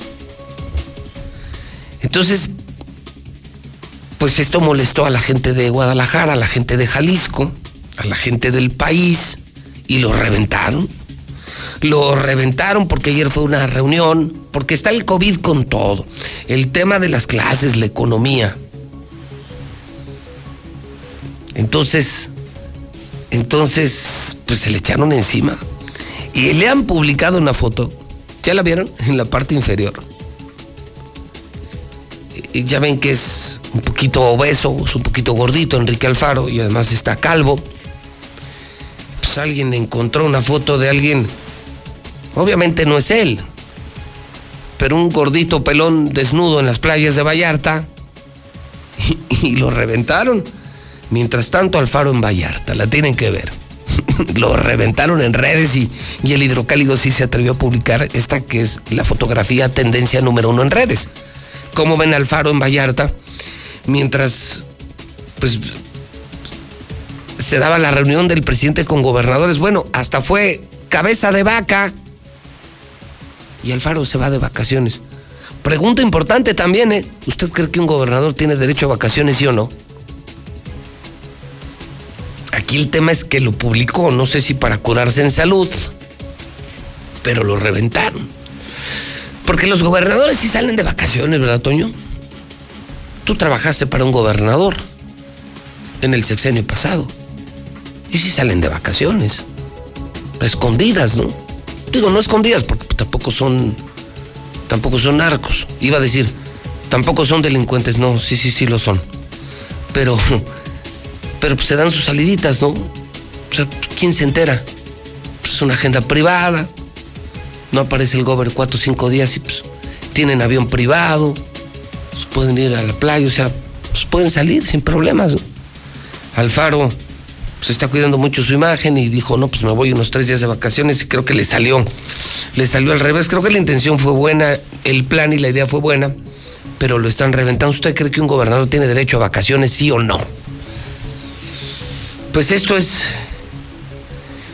Entonces, pues esto molestó a la gente de Guadalajara, a la gente de Jalisco, a la gente del país y lo reventaron. Lo reventaron porque ayer fue una reunión, porque está el COVID con todo. El tema de las clases, la economía. Entonces, entonces, pues se le echaron encima. Y le han publicado una foto. ¿Ya la vieron? En la parte inferior. Y ya ven que es un poquito obeso, es un poquito gordito Enrique Alfaro y además está calvo. Pues alguien encontró una foto de alguien. Obviamente no es él, pero un gordito pelón desnudo en las playas de Vallarta y, y lo reventaron. Mientras tanto, Alfaro en Vallarta, la tienen que ver. lo reventaron en redes y, y, el hidrocálido sí se atrevió a publicar esta que es la fotografía tendencia número uno en redes. ¿Cómo ven Alfaro en Vallarta? Mientras, pues, se daba la reunión del presidente con gobernadores. Bueno, hasta fue cabeza de vaca. Y Alfaro se va de vacaciones. Pregunta importante también, ¿eh? ¿Usted cree que un gobernador tiene derecho a vacaciones, sí o no? Aquí el tema es que lo publicó, no sé si para curarse en salud, pero lo reventaron. Porque los gobernadores sí salen de vacaciones, ¿verdad, Toño? Tú trabajaste para un gobernador en el sexenio pasado. Y sí salen de vacaciones. Escondidas, ¿no? Digo, no escondidas, porque tampoco son. Tampoco son narcos. Iba a decir, tampoco son delincuentes. No, sí, sí, sí lo son. Pero pero pues se dan sus saliditas, ¿no? O sea, ¿quién se entera? Pues es una agenda privada, no aparece el gober cuatro o cinco días y pues tienen avión privado, pues pueden ir a la playa, o sea, pues pueden salir sin problemas. Alfaro pues está cuidando mucho su imagen y dijo, no, pues me voy unos tres días de vacaciones y creo que le salió, le salió al revés. Creo que la intención fue buena, el plan y la idea fue buena, pero lo están reventando. ¿Usted cree que un gobernador tiene derecho a vacaciones, sí o no? Pues esto es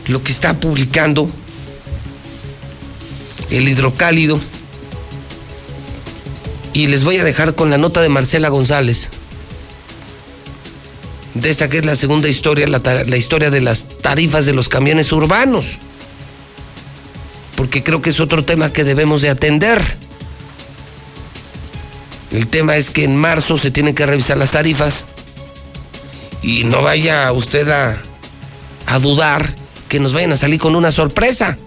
lo que está publicando el hidrocálido. Y les voy a dejar con la nota de Marcela González. De esta que es la segunda historia, la, la, historia de las tarifas de los camiones urbanos. Porque creo que es otro tema que debemos de atender. El tema es que en marzo se tienen que revisar las tarifas y no vaya usted a, a, dudar que nos vayan a salir con una sorpresa,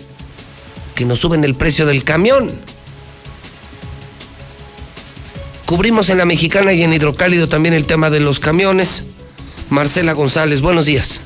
que nos suben el precio del camión. Cubrimos en la mexicana y en hidrocálido también el tema de los camiones. Marcela González, buenos días.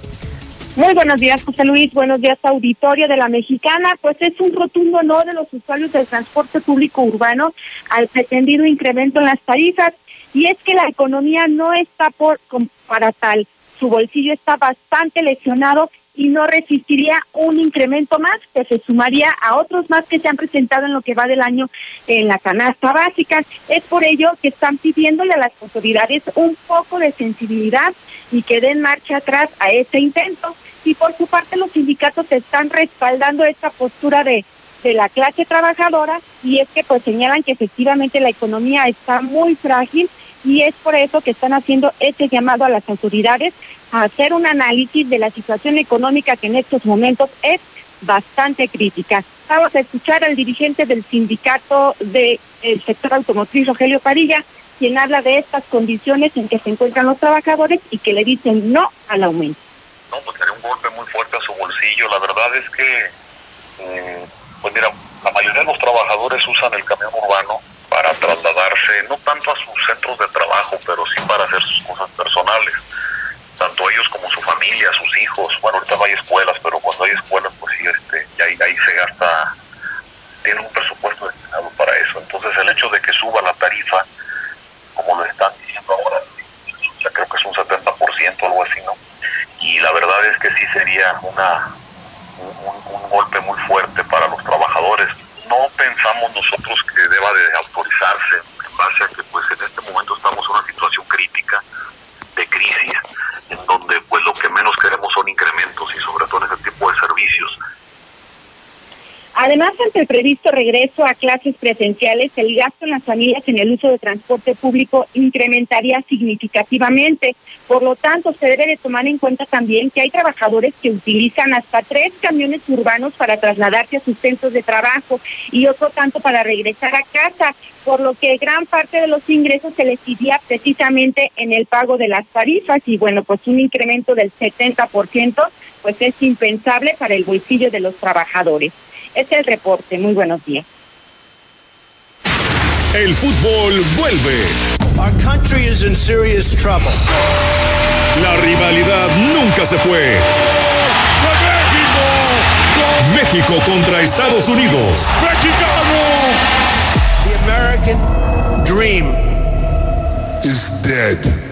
Muy buenos días, José Luis. Buenos días, auditorio de la Mexicana. Pues es un rotundo no de los usuarios del transporte público urbano al pretendido incremento en las tarifas. Y es que la economía no está por para tal. Su bolsillo está bastante lesionado y no resistiría un incremento más que se sumaría a otros más que se han presentado en lo que va del año en la canasta básica. Es por ello que están pidiéndole a las autoridades un poco de sensibilidad y que den marcha atrás a este intento. Y por su parte los sindicatos están respaldando esta postura de de la clase trabajadora y es que pues señalan que efectivamente la economía está muy frágil y es por eso que están haciendo este llamado a las autoridades a hacer un análisis de la situación económica que en estos momentos es bastante crítica. Vamos a escuchar al dirigente del sindicato del sector automotriz, Rogelio Parilla, quien habla de estas condiciones en que se encuentran los trabajadores y que le dicen no al aumento. No, pues sería un golpe muy fuerte a su bolsillo. La verdad es que, eh, pues mira, la mayoría de los trabajadores usan el camión urbano para trasladarse, no tanto a sus centros de trabajo, pero sí para hacer sus cosas personales. Tanto ellos como su familia, sus hijos. Bueno, ahorita no hay escuelas, pero cuando hay escuelas, pues sí, este, y ahí, ahí se gasta, tiene un presupuesto destinado para eso. Entonces, el hecho de que suba la tarifa, como lo están diciendo ahora, o creo que es un 70% o algo así, ¿no? Y la verdad es que sí sería una un, golpe muy fuerte para los trabajadores no pensamos nosotros que deba de autorizarse en base a que pues en este momento estamos en una situación crítica de crisis en donde pues lo que menos queremos son incrementos y sobre todo en ese tipo de servicios. Además, ante el previsto regreso a clases presenciales, el gasto en las familias en el uso de transporte público incrementaría significativamente. Por lo tanto, se debe de tomar en cuenta también que hay trabajadores que utilizan hasta tres camiones urbanos para trasladarse a sus centros de trabajo y otro tanto para regresar a casa, por lo que gran parte de los ingresos se les iría precisamente en el pago de las tarifas y bueno, pues un incremento del 70% pues es impensable para el bolsillo de los trabajadores. Este es el reporte. Muy buenos días. El fútbol vuelve. Our country is in serious trouble. La rivalidad nunca se fue. México contra Estados Unidos. ¡Mexicano! American dream is dead.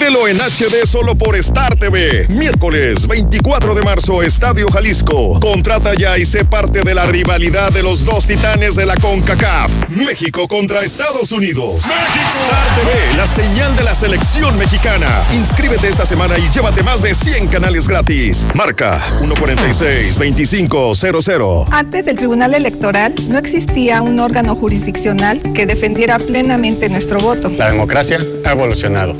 Vívelo en HD solo por Star TV. Miércoles 24 de marzo, Estadio Jalisco. Contrata ya y sé parte de la rivalidad de los dos titanes de la CONCACAF. México contra Estados Unidos. Star TV, la señal de la selección mexicana. Inscríbete esta semana y llévate más de 100 canales gratis. Marca 146-2500. Antes del Tribunal Electoral no existía un órgano jurisdiccional que defendiera plenamente nuestro voto. La democracia ha evolucionado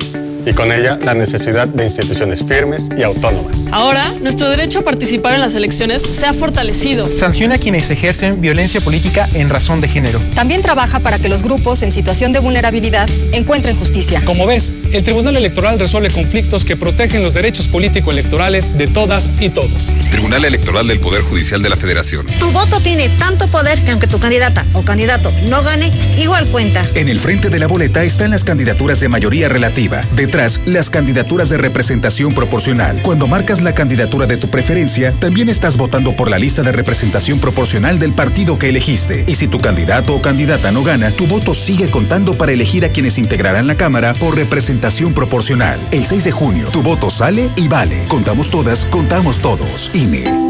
y con ella la necesidad de instituciones firmes y autónomas. Ahora, nuestro derecho a participar en las elecciones se ha fortalecido. Sanciona a quienes ejercen violencia política en razón de género. También trabaja para que los grupos en situación de vulnerabilidad encuentren justicia. Como ves, el Tribunal Electoral resuelve conflictos que protegen los derechos político-electorales de todas y todos. Tribunal Electoral del Poder Judicial de la Federación. Tu voto tiene tanto poder que aunque tu candidata o candidato no gane, igual cuenta. En el frente de la boleta están las candidaturas de mayoría relativa. De Detrás, las candidaturas de representación proporcional. Cuando marcas la candidatura de tu preferencia, también estás votando por la lista de representación proporcional del partido que elegiste. Y si tu candidato o candidata no gana, tu voto sigue contando para elegir a quienes integrarán la Cámara por representación proporcional. El 6 de junio, tu voto sale y vale. Contamos todas, contamos todos. INE.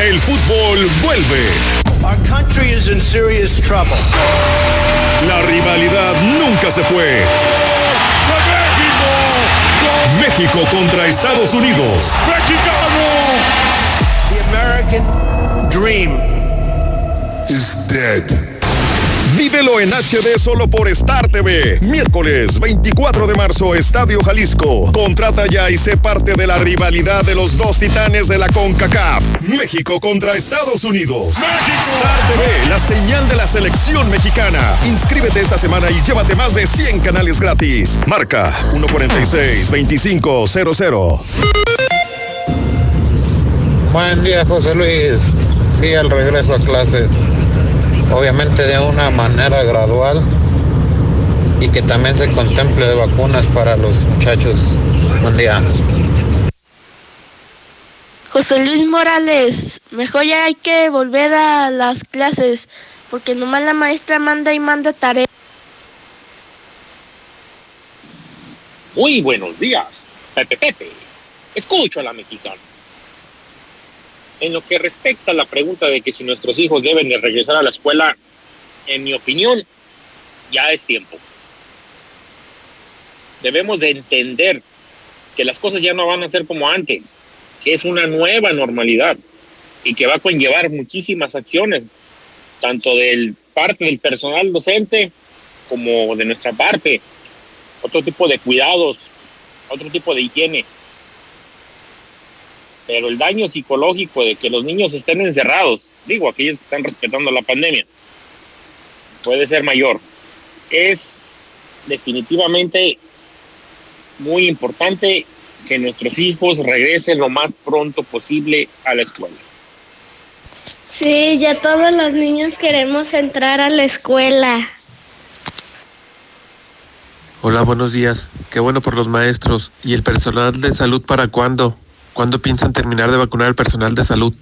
El fútbol vuelve. Our country is in serious trouble. La rivalidad nunca se fue. México contra Estados Unidos. The American dream is dead. Vívelo en HD solo por Star TV. Miércoles 24 de marzo, Estadio Jalisco. Contrata ya y sé parte de la rivalidad de los dos titanes de la CONCACAF. México contra Estados Unidos. Star TV, la señal de la selección mexicana. Inscríbete esta semana y llévate más de 100 canales gratis. Marca 146-2500. Buen día, José Luis. Sí, al regreso a clases obviamente de una manera gradual y que también se contemple vacunas para los muchachos. Buen día. José Luis Morales, mejor ya hay que volver a las clases, porque nomás la maestra manda y manda tarea. Muy buenos días, Pepe Pepe. Escucho a la mexicana. En lo que respecta a la pregunta de que si nuestros hijos deben de regresar a la escuela, en mi opinión, ya es tiempo. Debemos de entender que las cosas ya no van a ser como antes, que es una nueva normalidad y que va a conllevar muchísimas acciones, tanto del parte del personal docente como de nuestra parte, otro tipo de cuidados, otro tipo de higiene pero el daño psicológico de que los niños estén encerrados, digo, aquellos que están respetando la pandemia, puede ser mayor. Es definitivamente muy importante que nuestros hijos regresen lo más pronto posible a la escuela. Sí, ya todos los niños queremos entrar a la escuela. Hola, buenos días. Qué bueno por los maestros. ¿Y el personal de salud para cuándo? ¿Cuándo piensan terminar de vacunar al personal de salud?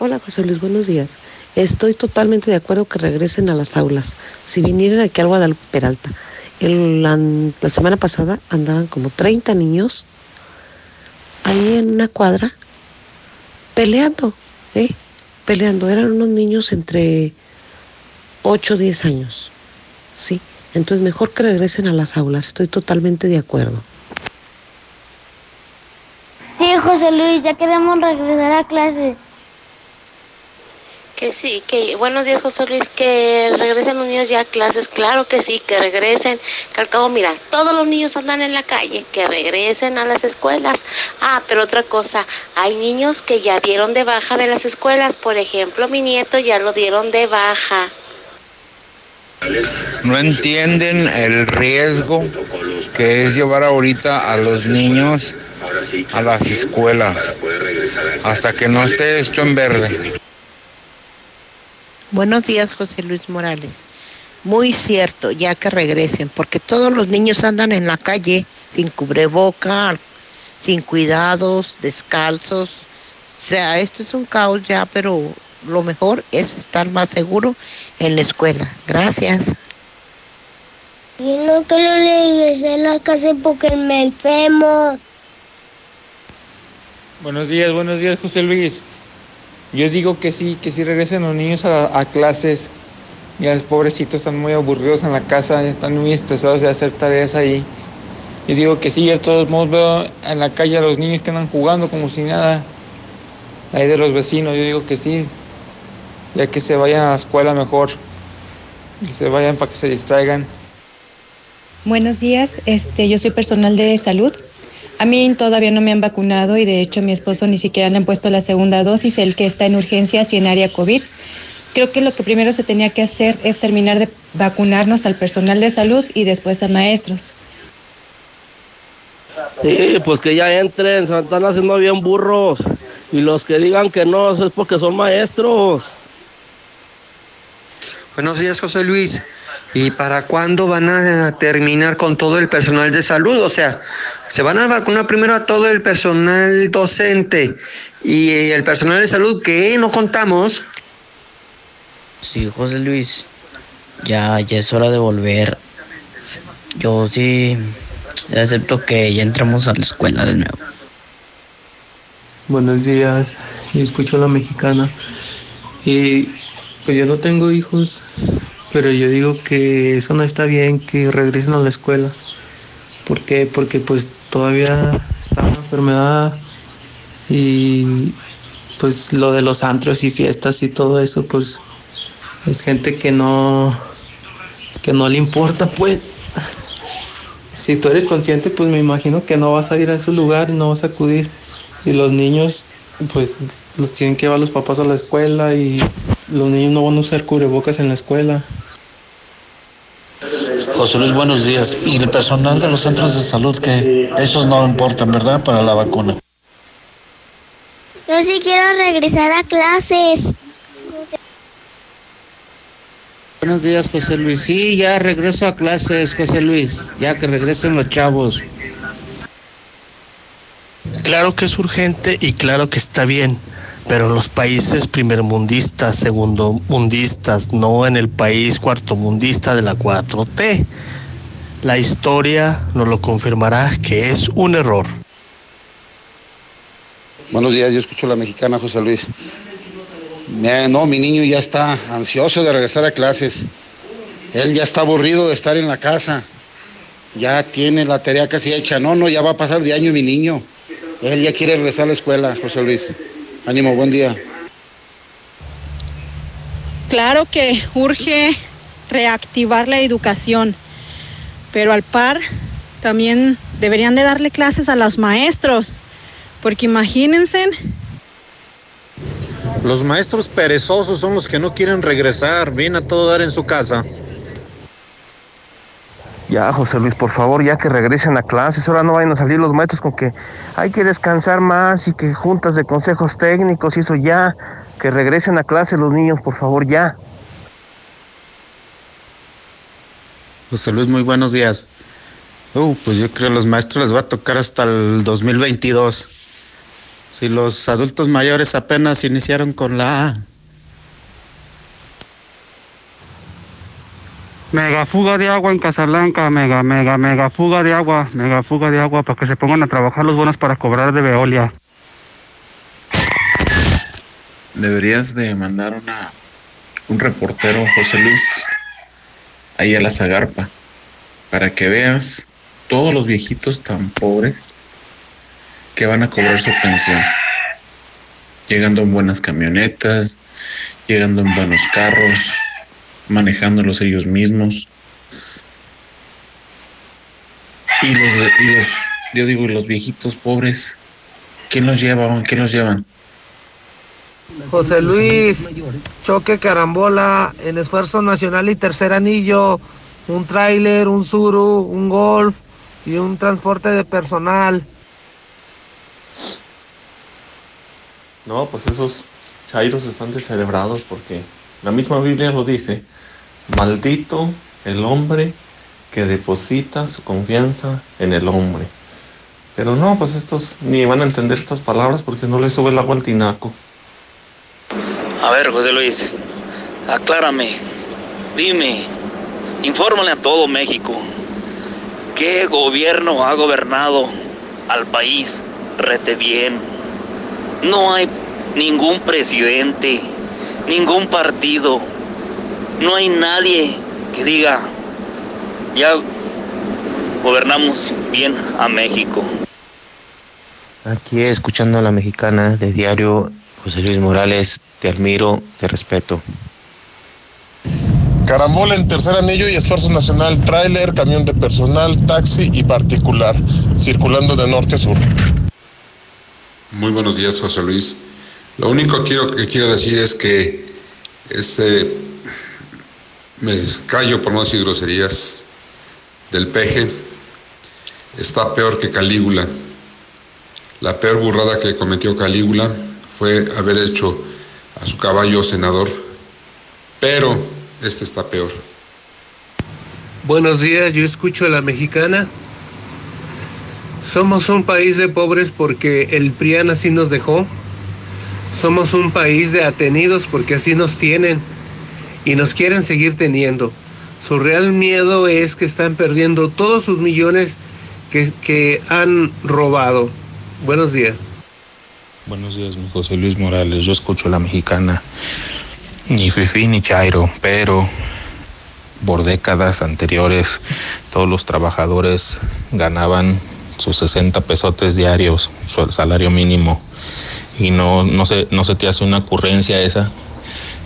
Hola José Luis, buenos días. Estoy totalmente de acuerdo que regresen a las aulas. Si vinieran aquí al Guadalupe Peralta, la, la, semana pasada andaban como 30 niños ahí en una cuadra peleando, ¿eh? Peleando. Eran unos niños entre 8 o 10 años, ¿sí? Entonces mejor que regresen a las aulas. Estoy totalmente de acuerdo. Sí, José Luis, ya queremos regresar a clases. Que sí, que buenos días José Luis, que regresen los niños ya a clases, claro que sí, que regresen, que al cabo, mira, todos los niños andan en la calle, que regresen a las escuelas. Ah, pero otra cosa, hay niños que ya dieron de baja de las escuelas, por ejemplo, mi nieto ya lo dieron de baja. No entienden el riesgo que es llevar ahorita a los niños a las escuelas hasta que no esté esto en verde. Buenos días, José Luis Morales. Muy cierto, ya que regresen, porque todos los niños andan en la calle sin cubreboca, sin cuidados, descalzos. O sea, esto es un caos ya, pero lo mejor es estar más seguro en la escuela. Gracias. Y no quiero regresar a la casa porque me enfermo. Buenos días, buenos días, José Luis. Yo digo que sí, que sí regresen los niños a, clases. Ya los pobrecitos están muy aburridos en la casa, están muy estresados de hacer tareas ahí. Yo digo que sí, de todos modos veo en la calle a los niños que andan jugando como si nada. Ahí de los vecinos, yo digo que sí. Ya que se vayan a la escuela mejor. Que se vayan para que se distraigan. Buenos días, este, yo soy personal de salud a mí todavía no me han vacunado y de hecho a mi esposo ni siquiera le han puesto la segunda dosis, el que está en urgencias y en área COVID. Creo que lo que primero se tenía que hacer es terminar de vacunarnos al personal de salud y después a maestros. Sí, pues que ya entren, se están haciendo bien burros. Y los que digan que no, eso es porque son maestros. Buenos días, José Luis. ¿Y para cuándo van a terminar con todo el personal de salud? O sea, se van a vacunar primero a todo el personal docente y el personal de salud que no contamos. Sí, José Luis, ya, ya es hora de volver. Yo sí acepto que ya entramos a la escuela de nuevo. Buenos días, yo escucho a la mexicana y pues yo no tengo hijos, pero yo digo que eso no está bien, que regresen a la escuela. ¿Por qué? Porque pues todavía está una enfermedad y pues lo de los antros y fiestas y todo eso, pues Es gente que no, que no le importa, pues. Si tú eres consciente, pues me imagino que no vas a ir a ese lugar y no vas a acudir. Y los niños, pues los tienen que llevar los papás a la escuela y los niños no van a usar cubrebocas en la escuela. José Luis, buenos días. Y el personal de los centros de salud, que esos no importan, ¿verdad? Para la vacuna. Yo sí quiero regresar a clases. Buenos días, José Luis. Sí, ya regreso a clases, José Luis. Ya que regresen los chavos. Claro que es urgente y claro que está bien, pero en los países primermundistas, segundomundistas, no en el país cuartomundista de la 4T. La historia nos lo confirmará que es un error. Buenos días, yo escucho a la mexicana José Luis. No, mi niño ya está ansioso de regresar a clases. Él ya está aburrido de estar en la casa. Ya tiene la tarea casi hecha. No, no, ya va a pasar de año mi niño. Él ya quiere regresar a la escuela, José Luis. Ánimo, buen día. Claro que urge reactivar la educación, pero al par también deberían de darle clases a los maestros, porque imagínense los maestros perezosos son los que no quieren regresar, vienen a todo dar en su casa. Ya, José Luis, por favor, ya que regresen a clases, ahora no vayan a salir los maestros con que hay que descansar más y que juntas de consejos técnicos y eso ya, que regresen a clase los niños, por favor, ya. José Luis, muy buenos días. Uh, pues yo creo que los maestros les va a tocar hasta el 2022. Si los adultos mayores apenas iniciaron con la A. Mega fuga de agua en Casablanca, mega, mega, mega fuga de agua, mega fuga de agua para que se pongan a trabajar los buenos para cobrar de Veolia. Deberías de mandar una un reportero, José Luis, ahí a la Zagarpa, para que veas todos los viejitos tan pobres que van a cobrar su pensión. Llegando en buenas camionetas, llegando en buenos carros, manejándolos ellos mismos. Y los, los yo digo, los viejitos pobres, ¿quién los lleva? ¿Quién los llevan? José Luis, choque carambola en esfuerzo nacional y tercer anillo, un tráiler, un suru, un golf y un transporte de personal. No, pues esos chairos están descerebrados porque la misma Biblia lo dice. Maldito el hombre que deposita su confianza en el hombre. Pero no, pues estos ni van a entender estas palabras porque no les sube el agua al tinaco. A ver, José Luis, aclárame, dime, infórmale a todo México. ¿Qué gobierno ha gobernado al país rete bien? No hay ningún presidente, ningún partido, no hay nadie que diga, ya gobernamos bien a México. Aquí escuchando a la mexicana de diario, José Luis Morales, te admiro, te respeto. Carambola en tercer anillo y esfuerzo nacional, tráiler, camión de personal, taxi y particular, circulando de norte a sur. Muy buenos días, José Luis. Lo único que quiero, que quiero decir es que ese, me callo por no decir groserías, del peje está peor que Calígula. La peor burrada que cometió Calígula fue haber hecho a su caballo senador, pero este está peor. Buenos días, yo escucho a la mexicana. Somos un país de pobres porque el PRIAN así nos dejó. Somos un país de atenidos porque así nos tienen y nos quieren seguir teniendo. Su real miedo es que están perdiendo todos sus millones que, que han robado. Buenos días. Buenos días, mi José Luis Morales. Yo escucho a la mexicana. Ni Fifi ni Chairo, pero por décadas anteriores todos los trabajadores ganaban sus 60 pesotes diarios, su salario mínimo, y no, no, se, no se te hace una ocurrencia esa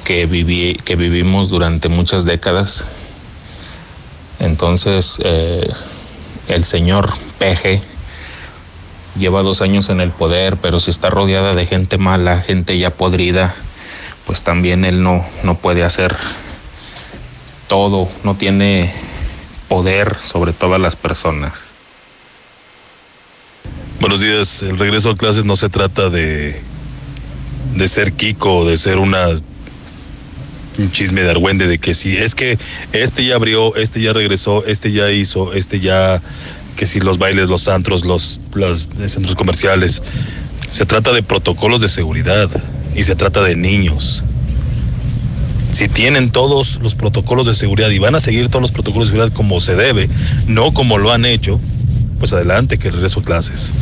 que, viví, que vivimos durante muchas décadas. Entonces, eh, el señor Peje lleva dos años en el poder, pero si está rodeada de gente mala, gente ya podrida, pues también él no, no puede hacer todo, no tiene poder sobre todas las personas. Buenos días, el regreso a clases no se trata de, de ser Kiko, de ser una un chisme de argüende de que si es que este ya abrió, este ya regresó, este ya hizo, este ya que si los bailes, los antros, los, los centros comerciales. Se trata de protocolos de seguridad y se trata de niños. Si tienen todos los protocolos de seguridad y van a seguir todos los protocolos de seguridad como se debe, no como lo han hecho, pues adelante que regreso clases.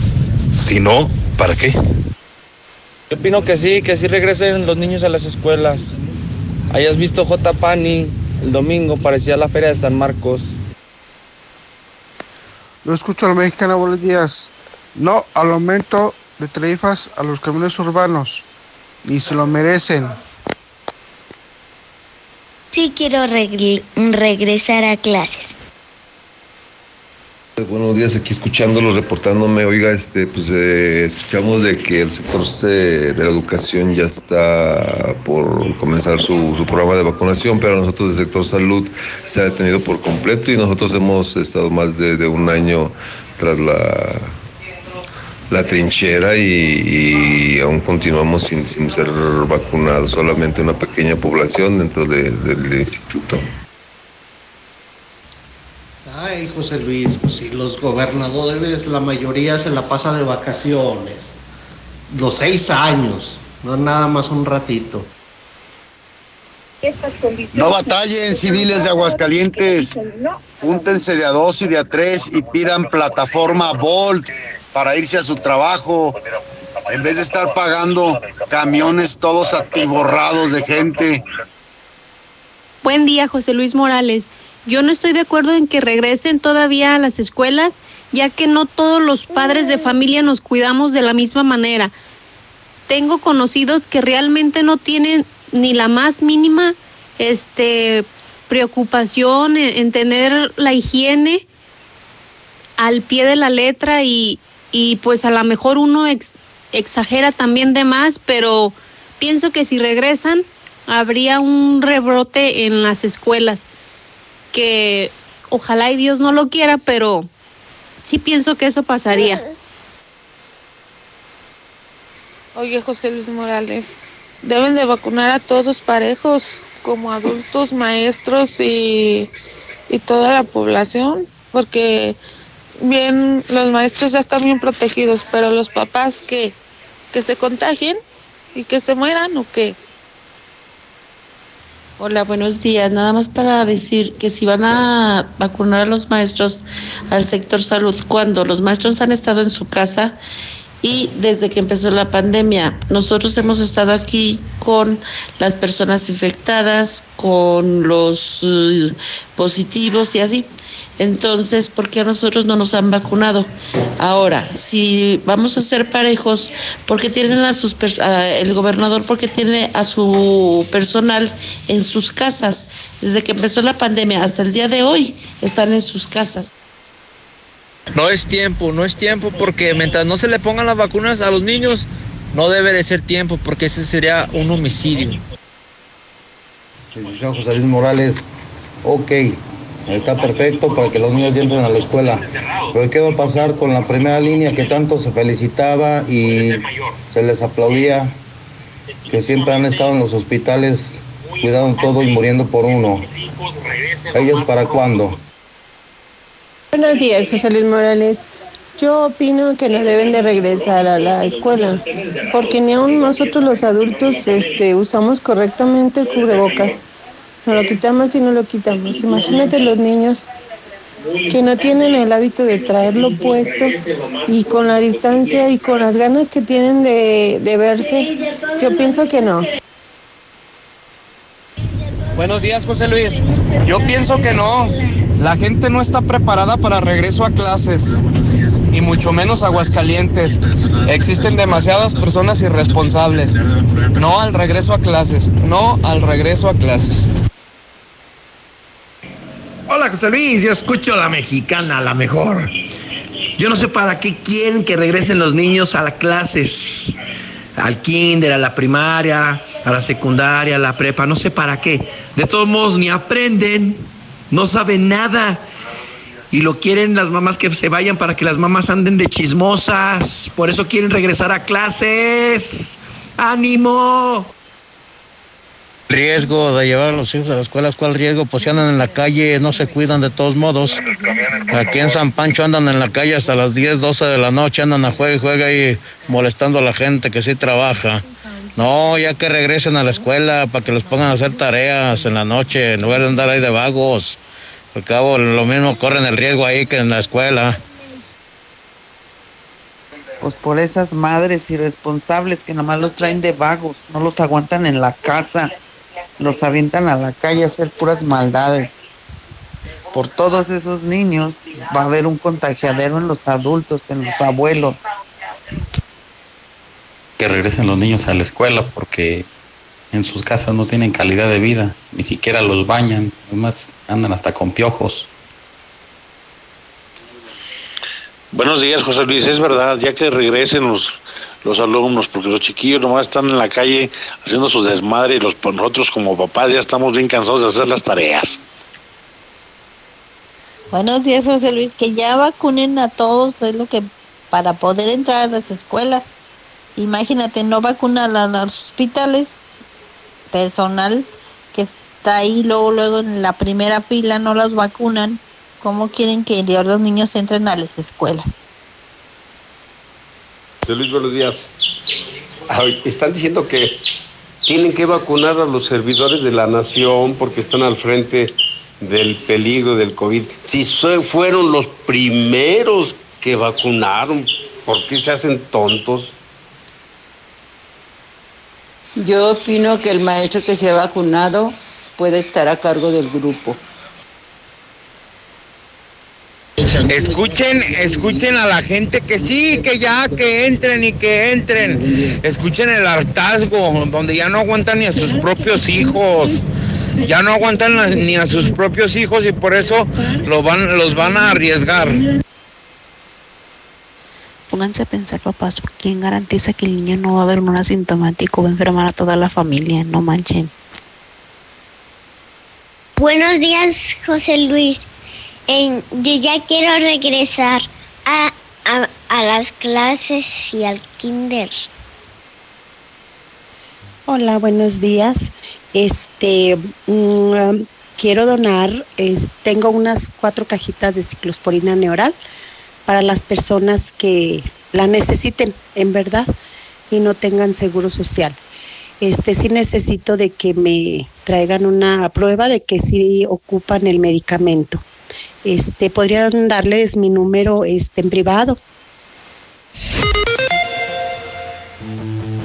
Si no, ¿para qué? Yo opino que sí, que sí regresen los niños a las escuelas. Hayas visto J. Pani el domingo, parecía la feria de San Marcos. Lo escucho a la mexicana, buenos días. No al aumento de tarifas a los camiones urbanos, ni se lo merecen. Sí quiero regre- regresar a clases. Buenos días, aquí escuchándolo, reportándome. Oiga, este, pues eh, escuchamos de que el sector eh, de la educación ya está por comenzar su, programa de vacunación, pero nosotros del sector salud se ha detenido por completo y nosotros hemos estado más de, un año tras la, la trinchera y, y aún continuamos sin, ser vacunados, solamente una pequeña población dentro de- del instituto. Ay, José Luis, pues si los gobernadores, la mayoría se la pasa de vacaciones. Los seis años, no nada más un ratito. No batallen, civiles de Aguascalientes. Júntense de a dos y de a tres y pidan plataforma Volt para irse a su trabajo. En vez de estar pagando camiones todos atiborrados de gente. Buen día, José Luis Morales. Yo no estoy de acuerdo en que regresen todavía a las escuelas, ya que no todos los padres de familia nos cuidamos de la misma manera. Tengo conocidos que realmente no tienen ni la más mínima este preocupación en, en tener la higiene al pie de la letra y, y pues a lo mejor uno ex- exagera también de más, pero pienso que si regresan habría un rebrote en las escuelas que ojalá y Dios no lo quiera, pero sí pienso que eso pasaría. Oye, José Luis Morales, deben de vacunar a todos parejos, como adultos, maestros y, y toda la población, porque bien, los maestros ya están bien protegidos, pero los papás que, que se contagien y que se mueran o qué. Hola, buenos días. Nada más para decir que si van a vacunar a los maestros al sector salud, cuando los maestros han estado en su casa y desde que empezó la pandemia, nosotros hemos estado aquí con las personas infectadas, con los eh, positivos y así. Entonces, ¿por qué a nosotros no nos han vacunado? Ahora, si vamos a ser parejos, ¿por qué tienen a sus a- el gobernador, porque tiene a su personal en sus casas? Desde que empezó la pandemia hasta el día de hoy están en sus casas. No es tiempo, no es tiempo porque mientras no se le pongan las vacunas a los niños, no debe de ser tiempo porque ese sería un homicidio. José Luis Morales, ok, está perfecto para que los niños entren a la escuela. Pero ¿qué va a pasar con la primera línea que tanto se felicitaba y se les aplaudía? Que siempre han estado en los hospitales cuidando todo y muriendo por uno. ¿Ellos para cuándo? Buenos días, José Luis Morales. Yo opino que no deben de regresar a la escuela, porque ni aun nosotros los adultos este, usamos correctamente el cubrebocas. Nos lo quitamos y no lo quitamos. Imagínate los niños que no tienen el hábito de traerlo puesto y con la distancia y con las ganas que tienen de, de verse, yo pienso que no. Buenos días, José Luis. Yo pienso que no. La gente no está preparada para regreso a clases. Y mucho menos Aguascalientes. Existen demasiadas personas irresponsables. No al regreso a clases, no al regreso a clases. Hola José Luis, yo escucho a la mexicana, la mejor. Yo no sé para qué quieren que regresen los niños a las clases, al kinder, a la primaria, a la secundaria, a la prepa, no sé para qué. De todos modos, ni aprenden, no saben nada. Y lo quieren las mamás que se vayan para que las mamás anden de chismosas. Por eso quieren regresar a clases. ¡Ánimo! Riesgo de llevar a los hijos a las escuelas, ¿cuál riesgo? Pues si andan en la calle, no se cuidan de todos modos. Aquí en San Pancho andan en la calle hasta las 10, 12 de la noche, andan a juega y juega y molestando a la gente que sí trabaja. No, ya que regresen a la escuela para que los pongan a hacer tareas en la noche, en lugar de andar ahí de vagos. Al cabo, lo mismo corren el riesgo ahí que en la escuela. Pues por esas madres irresponsables que nomás los traen de vagos, no los aguantan en la casa, los avientan a la calle a hacer puras maldades. Por todos esos niños va a haber un contagiadero en los adultos, en los abuelos. Que regresen los niños a la escuela porque en sus casas no tienen calidad de vida, ni siquiera los bañan, además andan hasta con piojos. Buenos días, José Luis. Es verdad, ya que regresen los, los alumnos, porque los chiquillos nomás están en la calle haciendo su desmadre y los, nosotros como papás ya estamos bien cansados de hacer las tareas. Buenos días, José Luis. Que ya vacunen a todos, es lo que para poder entrar a las escuelas. Imagínate, no vacunan a los hospitales, personal que está ahí luego, luego en la primera fila, no los vacunan. ¿Cómo quieren que los niños entren a las escuelas? Luis, buenos días. Están diciendo que tienen que vacunar a los servidores de la nación porque están al frente del peligro del COVID. Si fueron los primeros que vacunaron, ¿por qué se hacen tontos? Yo opino que el maestro que se ha vacunado puede estar a cargo del grupo. Escuchen, escuchen a la gente que sí, que ya, que entren y que entren. Escuchen el hartazgo, donde ya no aguantan ni a sus propios hijos. Ya no aguantan ni a sus propios hijos y por eso los van a arriesgar. Pónganse a pensar, papás, ¿quién garantiza que el niño no va a haber un asintomático, va a enfermar a toda la familia? No manchen. Buenos días, José Luis. En- yo ya quiero regresar a, a, a las clases y al kinder. Hola, buenos días. Este, mm, quiero donar, es- tengo unas cuatro cajitas de ciclosporina neural para las personas que la necesiten, en verdad, y no tengan seguro social. Este, sí necesito de que me traigan una prueba de que sí ocupan el medicamento. Este, podrían darles mi número este, en privado.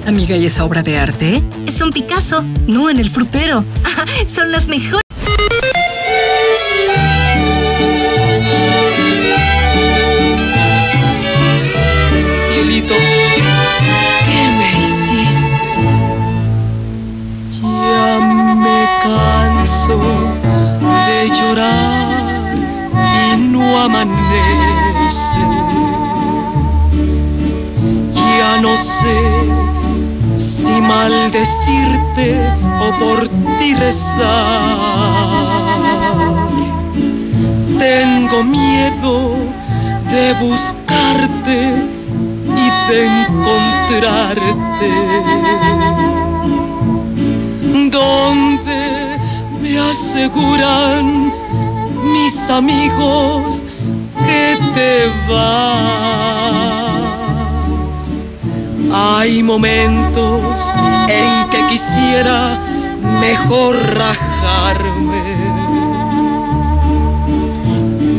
Amiga, ¿y esa obra de arte? Es un Picasso, no en el frutero. Son las mejores. Amanece. Ya no sé si maldecirte o por ti rezar. Tengo miedo de buscarte y de encontrarte. Donde me aseguran mis amigos que te vas. Hay momentos en que quisiera mejor rajarme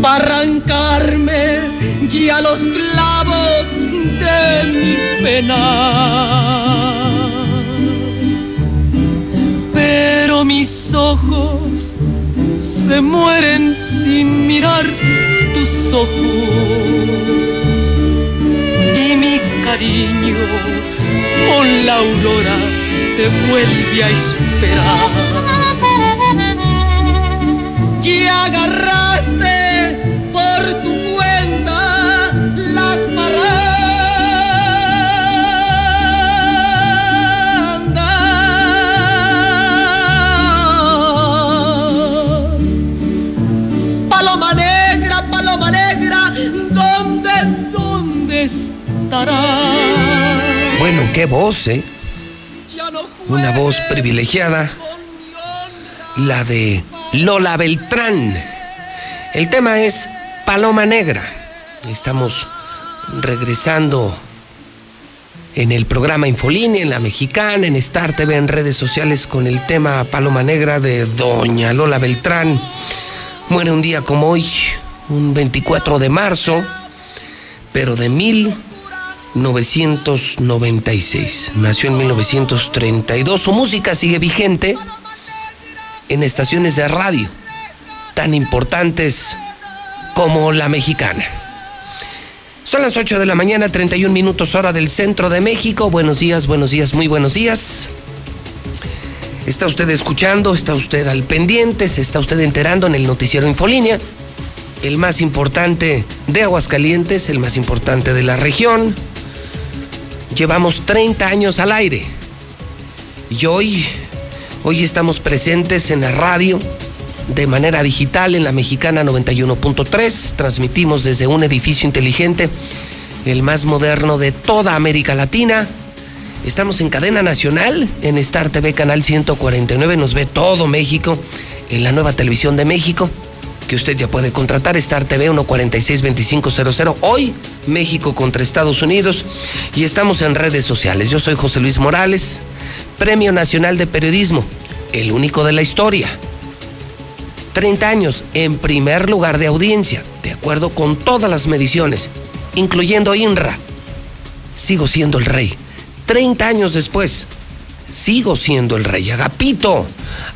para arrancarme ya los clavos de mi pena. Pero mis ojos se mueren sin mirar tus ojos. cariño con la aurora te vuelve a esperar. Y agarraste por tu Bueno, qué voz, ¿eh? Una voz privilegiada. La de Lola Beltrán. El tema es Paloma Negra. Estamos regresando en el programa Infolínea, en la mexicana, en Star TV, en redes sociales con el tema Paloma Negra de Doña Lola Beltrán. Muere un día como hoy, un 24 de marzo, pero de 1996. Nació en 1932. Su música sigue vigente en estaciones de radio tan importantes como la mexicana. Son las 8 de la mañana, 31 minutos hora del centro de México. Buenos días, buenos días, muy buenos días. ¿Está usted escuchando? ¿Está usted al pendiente? ¿Se está usted enterando en el noticiero Infolínea? El más importante de Aguascalientes, el más importante de la región. Llevamos 30 años al aire. Y hoy, hoy estamos presentes en la radio de manera digital en la mexicana 91.3. Transmitimos desde un edificio inteligente, el más moderno de toda América Latina. Estamos en cadena nacional, en Star TV Canal 149. Nos ve todo México, en la nueva televisión de México, que usted ya puede contratar, Star TV 146-2500. Hoy, México contra Estados Unidos. Y estamos en redes sociales. Yo soy José Luis Morales, Premio Nacional de Periodismo, el único de la historia. 30 años en primer lugar de audiencia, de acuerdo con todas las mediciones, incluyendo INRA. Sigo siendo el rey. 30 años después, sigo siendo el rey. Agapito,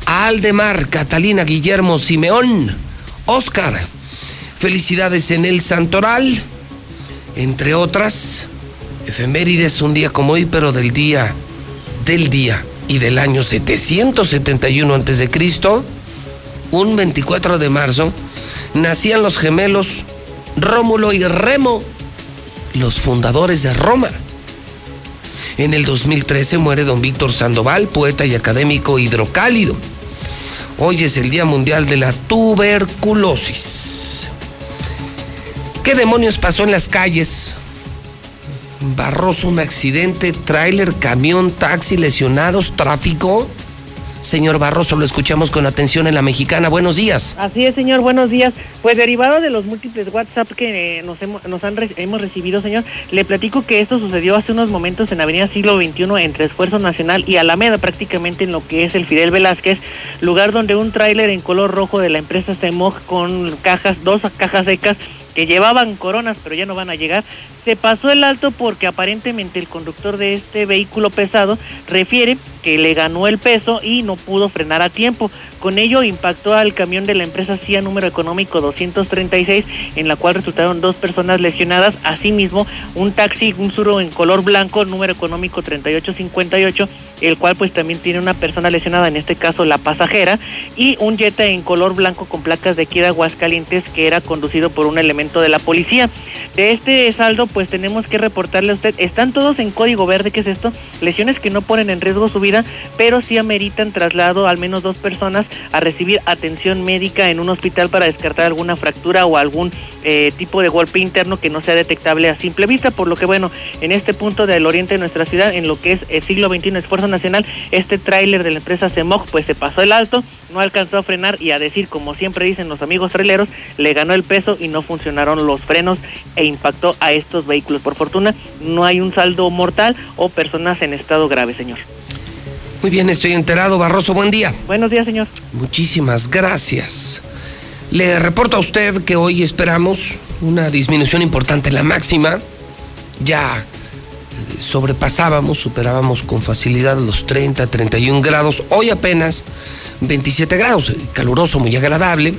Aldemar, Catalina, Guillermo, Simeón, Oscar. Felicidades en el Santoral, entre otras. Efemérides, un día como hoy, pero del día, del día y del año 771 a.C un 24 de marzo, nacían los gemelos Rómulo y Remo, los fundadores de Roma. En el 2013 muere don Víctor Sandoval, poeta y académico hidrocálido. Hoy es el Día Mundial de la Tuberculosis. ¿Qué demonios pasó en las calles? Barroso, un accidente, tráiler, camión, taxi, lesionados, tráfico. Señor Barroso, lo escuchamos con atención en la mexicana. Buenos días. Así es, señor, buenos días. Pues derivado de los múltiples WhatsApp que eh, nos, hemos, nos han, hemos recibido, señor, le platico que esto sucedió hace unos momentos en Avenida Siglo XXI entre Esfuerzo Nacional y Alameda, prácticamente en lo que es el Fidel Velázquez, lugar donde un tráiler en color rojo de la empresa Semog con cajas, dos cajas secas que llevaban coronas, pero ya no van a llegar, se pasó el alto porque aparentemente el conductor de este vehículo pesado refiere que le ganó el peso y no pudo frenar a tiempo. Con ello impactó al camión de la empresa CIA número económico 236, en la cual resultaron dos personas lesionadas. Asimismo, un taxi, un suro en color blanco, número económico 3858, el cual pues también tiene una persona lesionada, en este caso la pasajera, y un Jetta en color blanco con placas de aquí de Aguascalientes que era conducido por un elemento de la policía. De este saldo pues tenemos que reportarle a usted, están todos en código verde, ¿qué es esto? Lesiones que no ponen en riesgo su vida, pero sí ameritan traslado al menos dos personas a recibir atención médica en un hospital para descartar alguna fractura o algún eh, tipo de golpe interno que no sea detectable a simple vista, por lo que bueno, en este punto del oriente de nuestra ciudad, en lo que es el siglo XXI Esfuerzo Nacional, este tráiler de la empresa Semog pues se pasó el alto, no alcanzó a frenar y a decir, como siempre dicen los amigos traileros, le ganó el peso y no funcionaron los frenos e impactó a estos vehículos. Por fortuna, no hay un saldo mortal o personas en estado grave, señor. Muy bien, estoy enterado. Barroso, buen día. Buenos días, señor. Muchísimas gracias. Le reporto a usted que hoy esperamos una disminución importante en la máxima. Ya eh, sobrepasábamos, superábamos con facilidad los 30, 31 grados. Hoy apenas 27 grados, caluroso, muy agradable.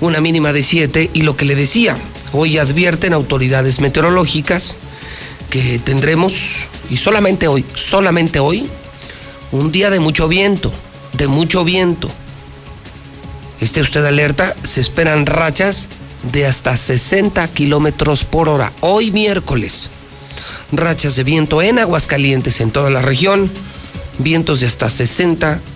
Una mínima de 7 y lo que le decía, hoy advierten autoridades meteorológicas que tendremos, y solamente hoy, solamente hoy, un día de mucho viento, de mucho viento. Esté usted alerta, se esperan rachas de hasta 60 kilómetros por hora. Hoy miércoles, rachas de viento en Aguascalientes, en toda la región, vientos de hasta 60 kilómetros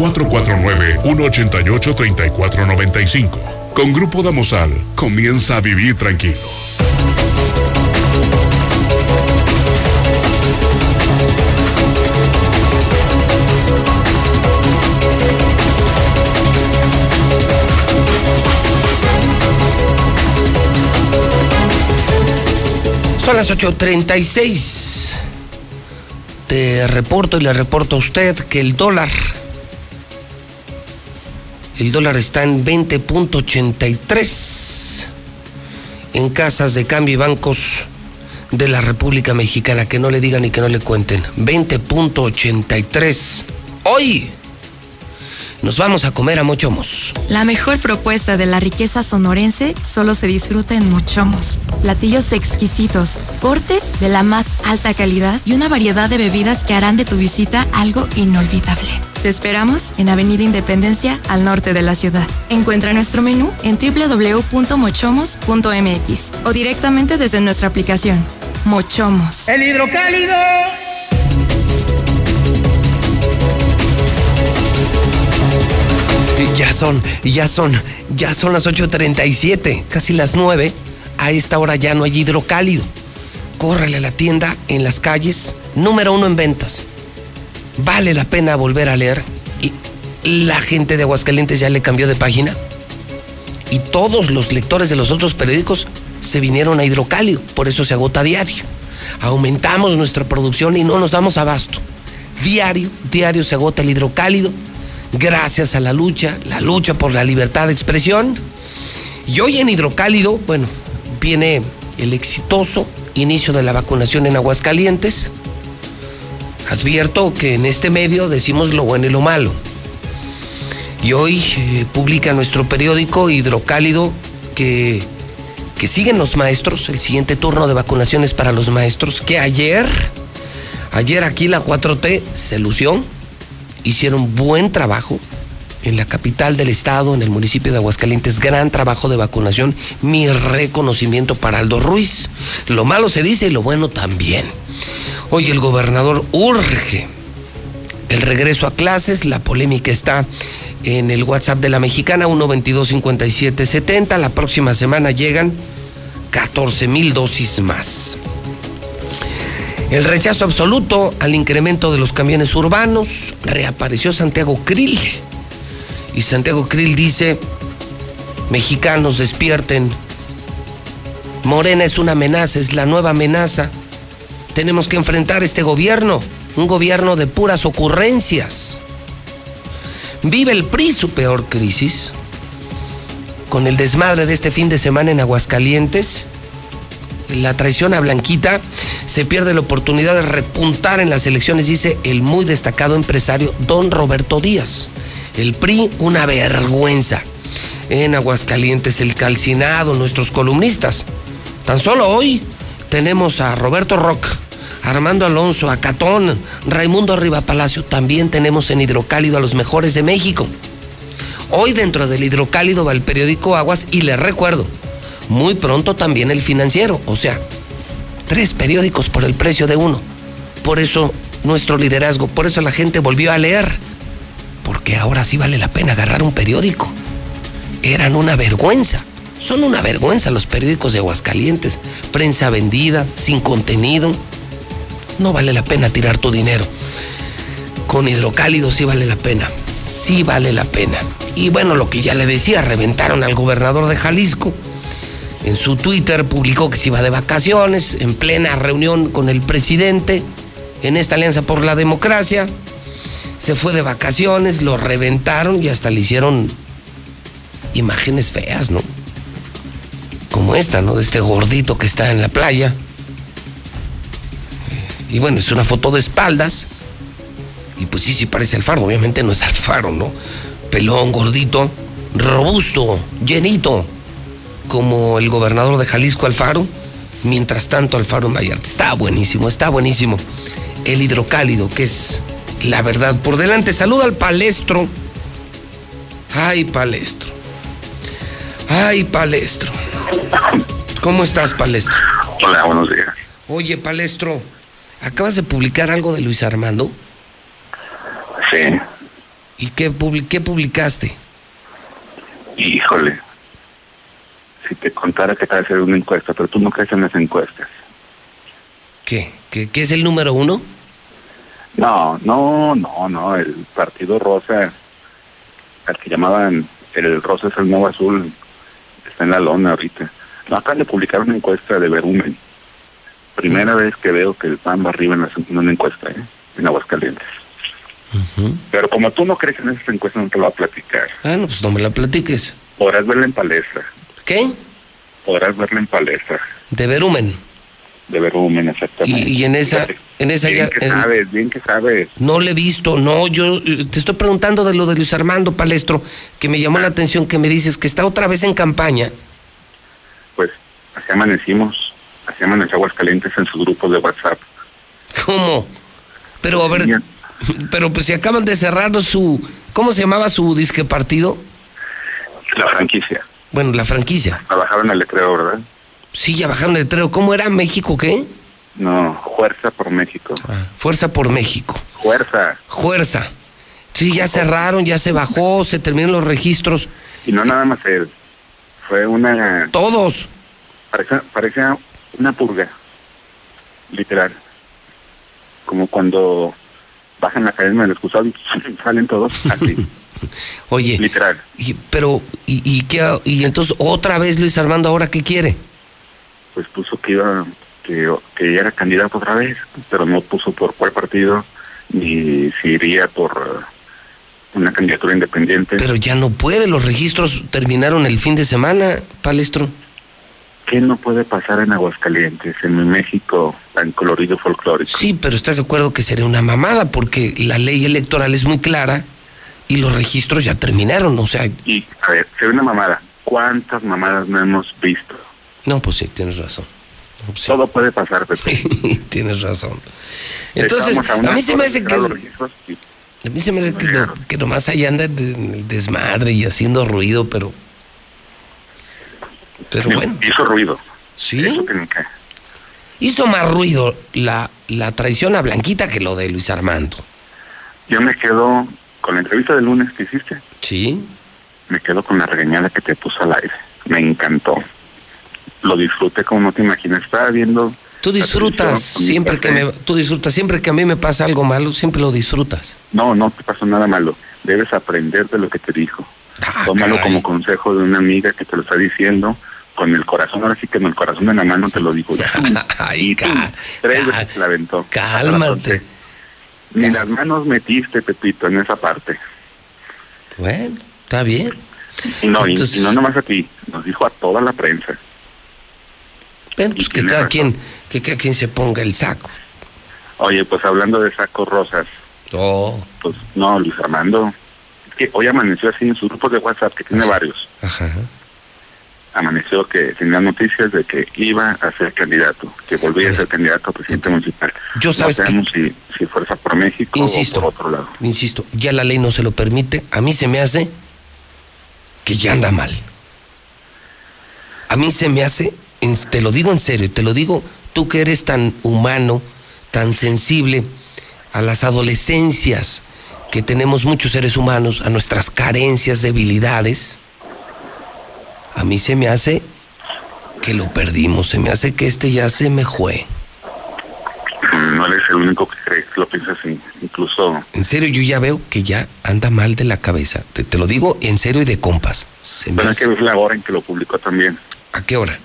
449-188-3495. Con Grupo Damosal, comienza a vivir tranquilo. Son las 8.36. Te reporto y le reporto a usted que el dólar el dólar está en 20.83 en casas de cambio y bancos de la República Mexicana. Que no le digan y que no le cuenten. 20.83. Hoy nos vamos a comer a Mochomos. La mejor propuesta de la riqueza sonorense solo se disfruta en Mochomos. Platillos exquisitos, cortes de la más alta calidad y una variedad de bebidas que harán de tu visita algo inolvidable. Te esperamos en Avenida Independencia, al norte de la ciudad. Encuentra nuestro menú en www.mochomos.mx o directamente desde nuestra aplicación. Mochomos. El hidrocálido. Ya son, ya son, ya son las 8.37, casi las 9. A esta hora ya no hay hidrocálido. Córrele a la tienda en las calles, número uno en ventas. Vale la pena volver a leer. La gente de Aguascalientes ya le cambió de página. Y todos los lectores de los otros periódicos se vinieron a hidrocálido. Por eso se agota diario. Aumentamos nuestra producción y no nos damos abasto. Diario, diario se agota el hidrocálido gracias a la lucha, la lucha por la libertad de expresión. Y hoy en Hidrocálido, bueno, viene el exitoso inicio de la vacunación en Aguascalientes. Advierto que en este medio decimos lo bueno y lo malo. Y hoy eh, publica nuestro periódico Hidrocálido que, que siguen los maestros, el siguiente turno de vacunaciones para los maestros, que ayer, ayer aquí la 4T se hicieron buen trabajo en la capital del estado, en el municipio de Aguascalientes, gran trabajo de vacunación. Mi reconocimiento para Aldo Ruiz. Lo malo se dice y lo bueno también. Hoy el gobernador urge el regreso a clases. La polémica está en el WhatsApp de la mexicana 1225770. La próxima semana llegan 14 mil dosis más. El rechazo absoluto al incremento de los camiones urbanos. Reapareció Santiago Krill. Y Santiago Krill dice, mexicanos despierten. Morena es una amenaza, es la nueva amenaza. Tenemos que enfrentar este gobierno, un gobierno de puras ocurrencias. Vive el PRI su peor crisis. Con el desmadre de este fin de semana en Aguascalientes, la traición a Blanquita, se pierde la oportunidad de repuntar en las elecciones, dice el muy destacado empresario don Roberto Díaz. El PRI, una vergüenza. En Aguascalientes, el calcinado, nuestros columnistas. Tan solo hoy tenemos a Roberto Rock, Armando Alonso, a Catón, Raimundo Arriba Palacio. También tenemos en Hidrocálido a los mejores de México. Hoy dentro del Hidrocálido va el periódico Aguas y les recuerdo, muy pronto también el financiero, o sea, tres periódicos por el precio de uno. Por eso nuestro liderazgo, por eso la gente volvió a leer, porque ahora sí vale la pena agarrar un periódico. Eran una vergüenza, son una vergüenza los periódicos de Aguascalientes, prensa vendida, sin contenido. No vale la pena tirar tu dinero. Con hidrocálido sí vale la pena, sí vale la pena. Y bueno, lo que ya le decía, reventaron al gobernador de Jalisco en su Twitter publicó que se iba de vacaciones en plena reunión con el presidente. en esta alianza por la democracia. Se fue de vacaciones, lo reventaron y hasta le hicieron imágenes feas, ¿no? Esta, ¿no? De este gordito que está en la playa. Y bueno, es una foto de espaldas. Y pues sí, sí parece Alfaro. Obviamente no es Alfaro, ¿no? Pelón, gordito, robusto, llenito. Como el gobernador de Jalisco, Alfaro. Mientras tanto, Alfaro en. Está buenísimo, está buenísimo. El hidrocálido, que es la verdad por delante. Saluda al palestro. Ay, palestro. Ay, palestro. ¿Cómo estás, palestro? Hola, buenos días. Oye, palestro, ¿acabas de publicar algo de Luis Armando? Sí. ¿Y qué, qué publicaste? Híjole. Si te contara que acaba de hacer una encuesta, pero tú no crees en las encuestas. ¿Qué? ¿Qué, qué es el número uno? No, no, no, no. El Partido Rosa, al que llamaban el Rosa es el nuevo azul, está en la lona ahorita. No, acaban de publicar una encuesta de Verumen. Primera vez que veo que el PAN va arriba en, la- en una encuesta, ¿eh? en Aguascalientes. Pero como tú no crees en esas encuestas, no te lo voy a platicar. Ah, no, pues no me la platiques. Podrás verla en palestra. ¿Qué? Podrás verla en palestra. De Verumen. De Verumen, exactamente. Y, y en esa, Fíjate, en esa bien ya. que en- sabes, bien que sabes. No le he visto, no, yo eh, te estoy preguntando de lo de Luis Armando Palestro, que me llamó la atención que me dices que está otra vez en campaña. Pues así amanecimos. Así amaneció Aguascalientes en sus grupos de WhatsApp. ¿Cómo? Pero a ver, pero pues si acaban de cerrar su, ¿cómo se llamaba su disque partido? La franquicia. Bueno, la franquicia. Trabajaron el letrero, ¿verdad? Sí, ya bajaron el letrero. ¿Cómo era México qué? No, Fuerza por México. Fuerza por México. Fuerza. Fuerza. Sí, ya cerraron, ya se bajó, se terminaron los registros. Y no nada más él. Fue una... Todos. Parecía, parecía una purga. Literal. Como cuando bajan la cadena del excusado y salen todos así. Oye. Literal. Y- pero, ¿y, y qué? Y entonces otra vez Luis Armando, ¿ahora qué quiere? Pues puso que iba, que, que era candidato otra vez, pero no puso por cuál partido, ni si iría por eh, una candidatura independiente. Pero ya no puede, los registros terminaron el fin de semana, Palestro. ¿Qué no puede pasar en Aguascalientes, en mi México tan colorido folclórico? Sí, pero estás de acuerdo que sería una mamada porque la ley electoral es muy clara y los registros ya terminaron, o sea, Y, a ver, sería una mamada. ¿Cuántas mamadas no hemos visto? No, pues sí, tienes razón. Todo puede pasar, Pepe. tienes razón. Entonces, a, mí se me hace que a mí se me hace que, no- que nomás ahí anda el desmadre y haciendo ruido, pero pero bueno, Hizo ruido. Sí. Eso hizo más ruido la, la traición a Blanquita que lo de Luis Armando. Yo me quedo con la entrevista del lunes que hiciste. Sí. Me quedo con la regañada que te puso al aire. Me encantó. Lo disfruté como no te imaginas. Estaba viendo. Tú disfrutas siempre que me tú disfrutas siempre que a mí me pasa algo malo, siempre lo disfrutas. No, no te pasó nada malo. Debes aprender de lo que te dijo. Tómalo caray. como consejo de una amiga que te lo está diciendo con el corazón. Ahora sí que con el corazón en la mano te lo digo. y tú, tres veces te la aventó. Cálmate. Ni las manos metiste, Pepito, en esa parte. Bueno, está bien. No, y- y, no nomás a ti, nos dijo a toda la prensa. Bueno, pues que cada quien que cada quien se ponga el saco. Oye, pues hablando de sacos rosas. Oh. Pues no, Luis Armando. Es que hoy amaneció así en sus grupos de WhatsApp, que tiene varios. Ajá. Amaneció que tenía noticias de que iba a ser candidato, que volvía a ser candidato a presidente municipal. Yo sabes no que- sabemos si, si Fuerza por México Insisto. o por otro lado. Insisto, ya la ley no se lo permite. A mí se me hace que ya anda mal. A mí se me hace, te lo digo en serio, te lo digo tú que eres tan humano, tan sensible a las adolescencias que tenemos muchos seres humanos, a nuestras carencias, debilidades. A mí se me hace que lo perdimos, se me hace que este ya se me fue. Mm, No eres el único que cree que lo piensa así. Incluso En serio, yo ya veo que ya anda mal de la cabeza. Te, te lo digo en serio y de compas. Se me Pero hay hace- que ver la hora en que lo publicó también. ¿A qué hora?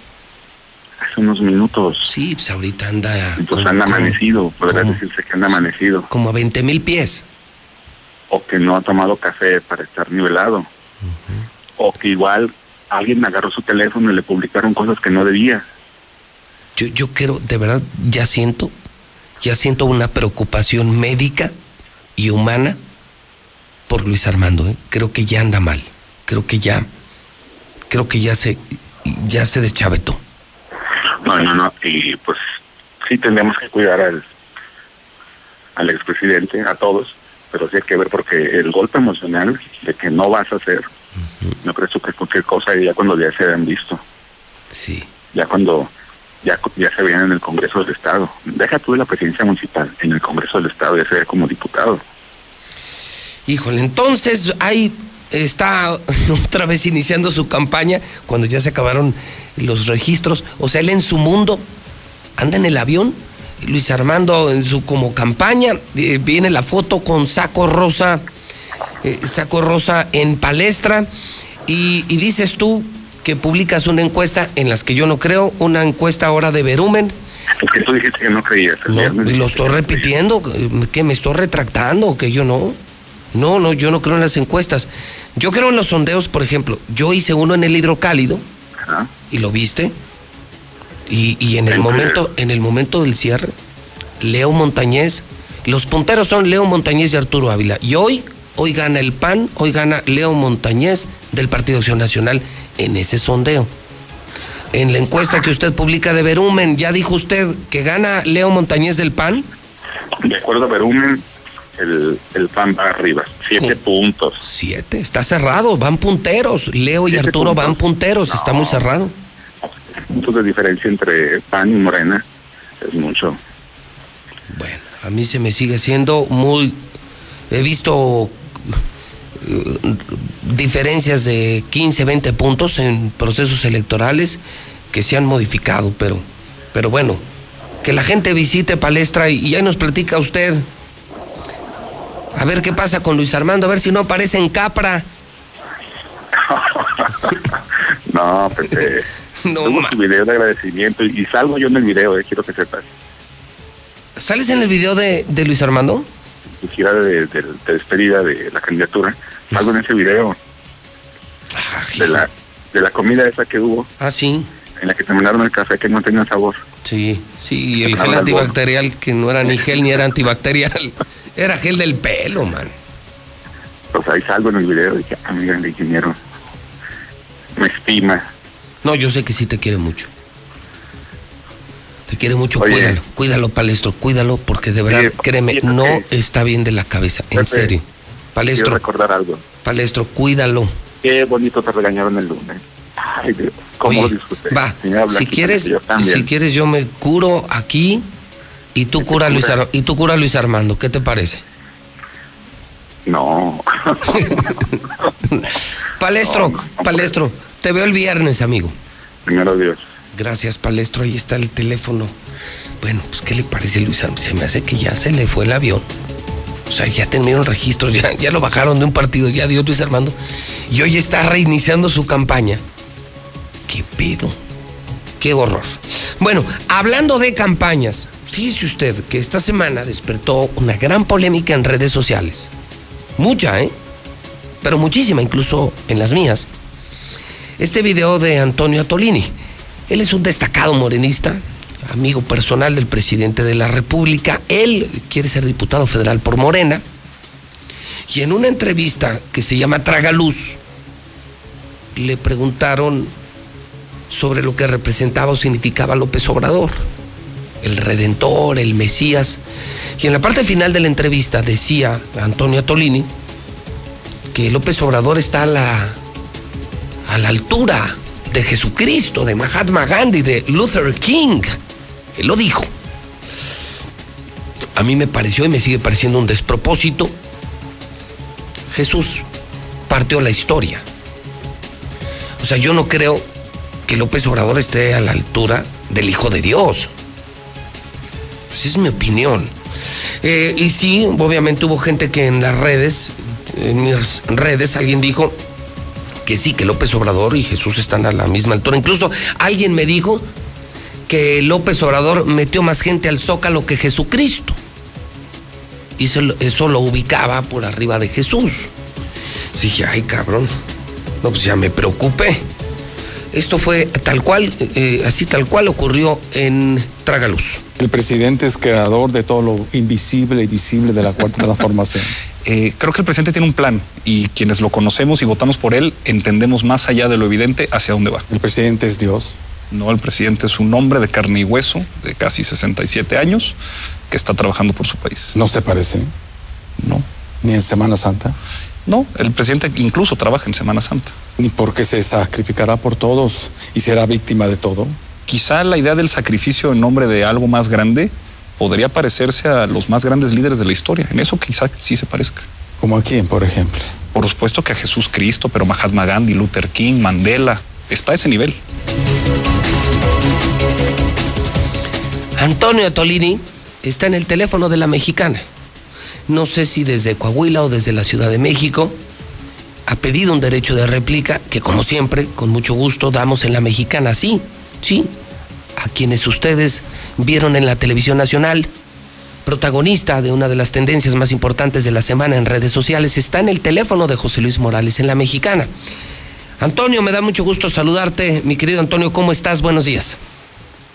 Hace unos minutos. Sí, pues ahorita anda. Pues como- anda amanecido, podría decirse que anda amanecido. Como a 20 mil pies. O que no ha tomado café para estar nivelado. O que igual alguien agarró su teléfono y le publicaron cosas que no debía. Yo, yo quiero, de verdad, ya siento, ya siento una preocupación médica y humana por Luis Armando. ¿eh? Creo que ya anda mal. Creo que ya, creo que ya se, ya se deschavetó. No, no, no. Y pues sí tendríamos que cuidar al, al expresidente, a todos, pero sí hay que ver porque el golpe emocional de que no vas a hacer, no crees que cualquier cosa y ya cuando ya se han visto. Sí. Ya cuando ya, ya se veían en el Congreso del Estado. Deja tú de la presidencia municipal, en el Congreso del Estado ya se ve como diputado. Híjole, entonces ahí está otra vez iniciando su campaña cuando ya se acabaron los registros. O sea, él en su mundo anda en el avión. Luis Armando en su como campaña. eh, viene la foto con saco rosa, eh, saco rosa en palestra. Y, y dices tú que publicas una encuesta en las que yo no creo, una encuesta ahora de Verumen. Es que tú dijiste que no creías. No, y lo estoy repitiendo, que me estoy retractando, que yo no. No, no, yo no creo en las encuestas. Yo creo en los sondeos, por ejemplo. Yo hice uno en el hidrocálido Ajá. Y lo viste. Y, y en el momento, en el momento del cierre, Leo Montañez, los punteros son Leo Montañez y Arturo Ávila. Y hoy, hoy gana el PAN, hoy gana Leo Montañez del Partido Acción Nacional en ese sondeo. En la encuesta que usted publica de Verumen, ¿ya dijo usted que gana Leo Montañez del PAN? De acuerdo a Verumen, el, el PAN va arriba. Siete puntos. Siete, está cerrado, van punteros. Leo y Arturo puntos. van punteros, está muy cerrado. Puntos de diferencia entre PAN y Morena es mucho. Bueno, a mí se me sigue siendo muy... He visto eh, diferencias de 15, 20 puntos en procesos electorales que se han modificado, pero, pero bueno, que la gente visite Palestra y, y ahí nos platica usted. A ver qué pasa con Luis Armando, a ver si no aparece en Capra. No, pues eh, No, ma- su video de agradecimiento y, y salgo yo en el video, eh, quiero que sepas. ¿Sales en el video de, de Luis Armando? Gira de, de- de despedida de la candidatura. Salgo en ese video. De la, de la comida esa que hubo. Ah, sí. En la que terminaron el café que no tenía sabor. Sí, sí, y el gel el antibacterial que no era ni gel ni era antibacterial, era gel del pelo, man. Pues ahí salgo en el video y dije, ah, mira, el ingeniero me estima. No, yo sé que sí te quiere mucho. Te quiere mucho, Oye. cuídalo, cuídalo, palestro, cuídalo, porque de verdad, créeme, no está bien de la cabeza, en Pepe, serio. Quiero Palestro, recordar algo. palestro, cuídalo. Qué bonito te regañaron el lunes. Ay, Dios, cómo Oye, disfruté. va, si quieres, si quieres yo me curo aquí y tú cura a Luis Ar- y tú cura a Luis Armando, ¿qué te parece? No. Palestro, No, no, no palestro, te veo el viernes, amigo. Primero Dios. Gracias, Palestro. Ahí está el teléfono. Bueno, pues, ¿qué le parece, Luis? Se me hace que ya se le fue el avión. O sea, ya terminaron registros, ya, ya lo bajaron de un partido, ya dio Luis Armando. Y hoy está reiniciando su campaña. ¿Qué pedo? Qué horror. Bueno, hablando de campañas, fíjese usted que esta semana despertó una gran polémica en redes sociales. Mucha, ¿eh? Pero muchísima, incluso en las mías. Este video de Antonio Atolini. Él es un destacado morenista, amigo personal del presidente de la República. Él quiere ser diputado federal por Morena. Y en una entrevista que se llama Tragaluz, le preguntaron sobre lo que representaba o significaba López Obrador, el Redentor, el Mesías. Y en la parte final de la entrevista decía Antonio Atolini que López Obrador está a la, a la altura de Jesucristo, de Mahatma Gandhi, de Luther King. Él lo dijo. A mí me pareció y me sigue pareciendo un despropósito. Jesús partió la historia. O sea, yo no creo que López Obrador esté a la altura del Hijo de Dios. Esa es mi opinión. Eh, y sí, obviamente hubo gente que en las redes, en mis redes, alguien dijo que sí, que López Obrador y Jesús están a la misma altura. Incluso alguien me dijo que López Obrador metió más gente al zócalo que Jesucristo. Y eso, lo ubicaba por arriba de Jesús. Dije, ay cabrón, no, pues ya me preocupé. Esto fue tal cual, eh, así tal cual ocurrió en Tragaluz. El presidente es creador de todo lo invisible y visible de la cuarta transformación. Eh, creo que el presidente tiene un plan y quienes lo conocemos y votamos por él entendemos más allá de lo evidente hacia dónde va. El presidente es Dios. No, el presidente es un hombre de carne y hueso de casi 67 años que está trabajando por su país. ¿No se parece? No. ¿Ni en Semana Santa? No, el presidente incluso trabaja en Semana Santa. ¿Ni porque se sacrificará por todos y será víctima de todo? Quizá la idea del sacrificio en nombre de algo más grande podría parecerse a los más grandes líderes de la historia. En eso quizá sí se parezca. ¿Como a quién, por ejemplo? Por supuesto que a Jesús Cristo, pero Mahatma Gandhi, Luther King, Mandela, está a ese nivel. Antonio Tolini está en el teléfono de la mexicana. No sé si desde Coahuila o desde la Ciudad de México. Ha pedido un derecho de réplica que como siempre, con mucho gusto, damos en la mexicana. Sí, sí. A quienes ustedes vieron en la televisión nacional, protagonista de una de las tendencias más importantes de la semana en redes sociales, está en el teléfono de José Luis Morales en la mexicana. Antonio, me da mucho gusto saludarte. Mi querido Antonio, ¿cómo estás? Buenos días.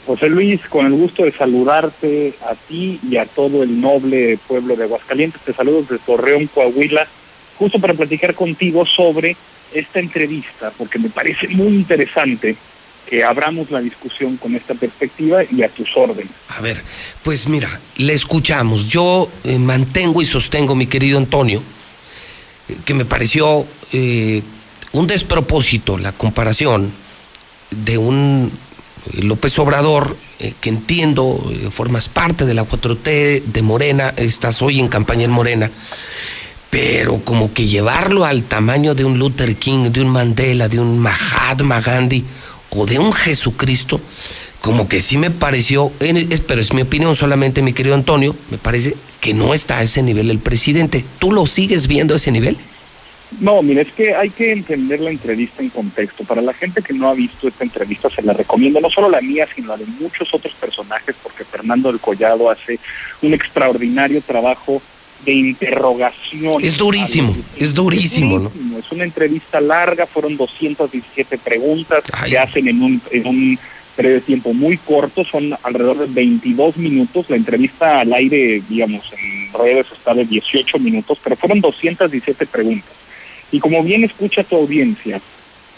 José Luis, con el gusto de saludarte a ti y a todo el noble pueblo de Aguascalientes. Te saludo desde Torreón, Coahuila, justo para platicar contigo sobre esta entrevista, porque me parece muy interesante que abramos la discusión con esta perspectiva y a tus órdenes. A ver, pues mira, le escuchamos. Yo eh, mantengo y sostengo, mi querido Antonio, eh, que me pareció eh, un despropósito la comparación de un López Obrador, que entiendo, formas parte de la 4T de Morena, estás hoy en campaña en Morena, pero como que llevarlo al tamaño de un Luther King, de un Mandela, de un Mahatma Gandhi o de un Jesucristo, como que sí me pareció, pero es mi opinión solamente, mi querido Antonio, me parece que no está a ese nivel el presidente. ¿Tú lo sigues viendo a ese nivel? No, mira, es que hay que entender la entrevista en contexto. Para la gente que no ha visto esta entrevista, se la recomiendo, no solo la mía, sino la de muchos otros personajes, porque Fernando del Collado hace un extraordinario trabajo de interrogación. Es durísimo, es durísimo, ¿no? Es una entrevista larga, fueron 217 preguntas, que se hacen en un, en un periodo de tiempo muy corto, son alrededor de 22 minutos, la entrevista al aire, digamos, en redes está de 18 minutos, pero fueron 217 preguntas. Y como bien escucha tu audiencia,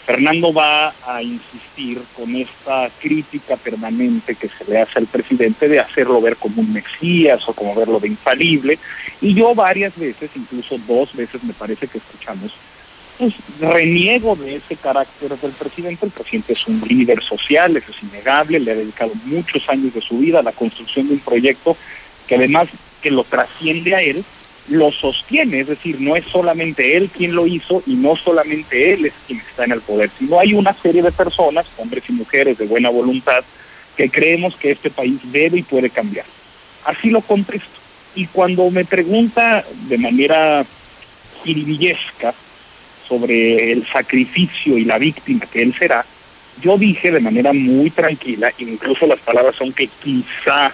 Fernando va a insistir con esta crítica permanente que se le hace al presidente de hacerlo ver como un mesías o como verlo de infalible. Y yo varias veces, incluso dos veces me parece que escuchamos, pues reniego de ese carácter del presidente. El presidente es un líder social, eso es innegable, le ha dedicado muchos años de su vida a la construcción de un proyecto que además que lo trasciende a él, lo sostiene, es decir, no es solamente él quien lo hizo y no solamente él es quien está en el poder, sino hay una serie de personas, hombres y mujeres de buena voluntad, que creemos que este país debe y puede cambiar. Así lo contesto. Y cuando me pregunta de manera jiribillesca sobre el sacrificio y la víctima que él será, yo dije de manera muy tranquila, incluso las palabras son que quizá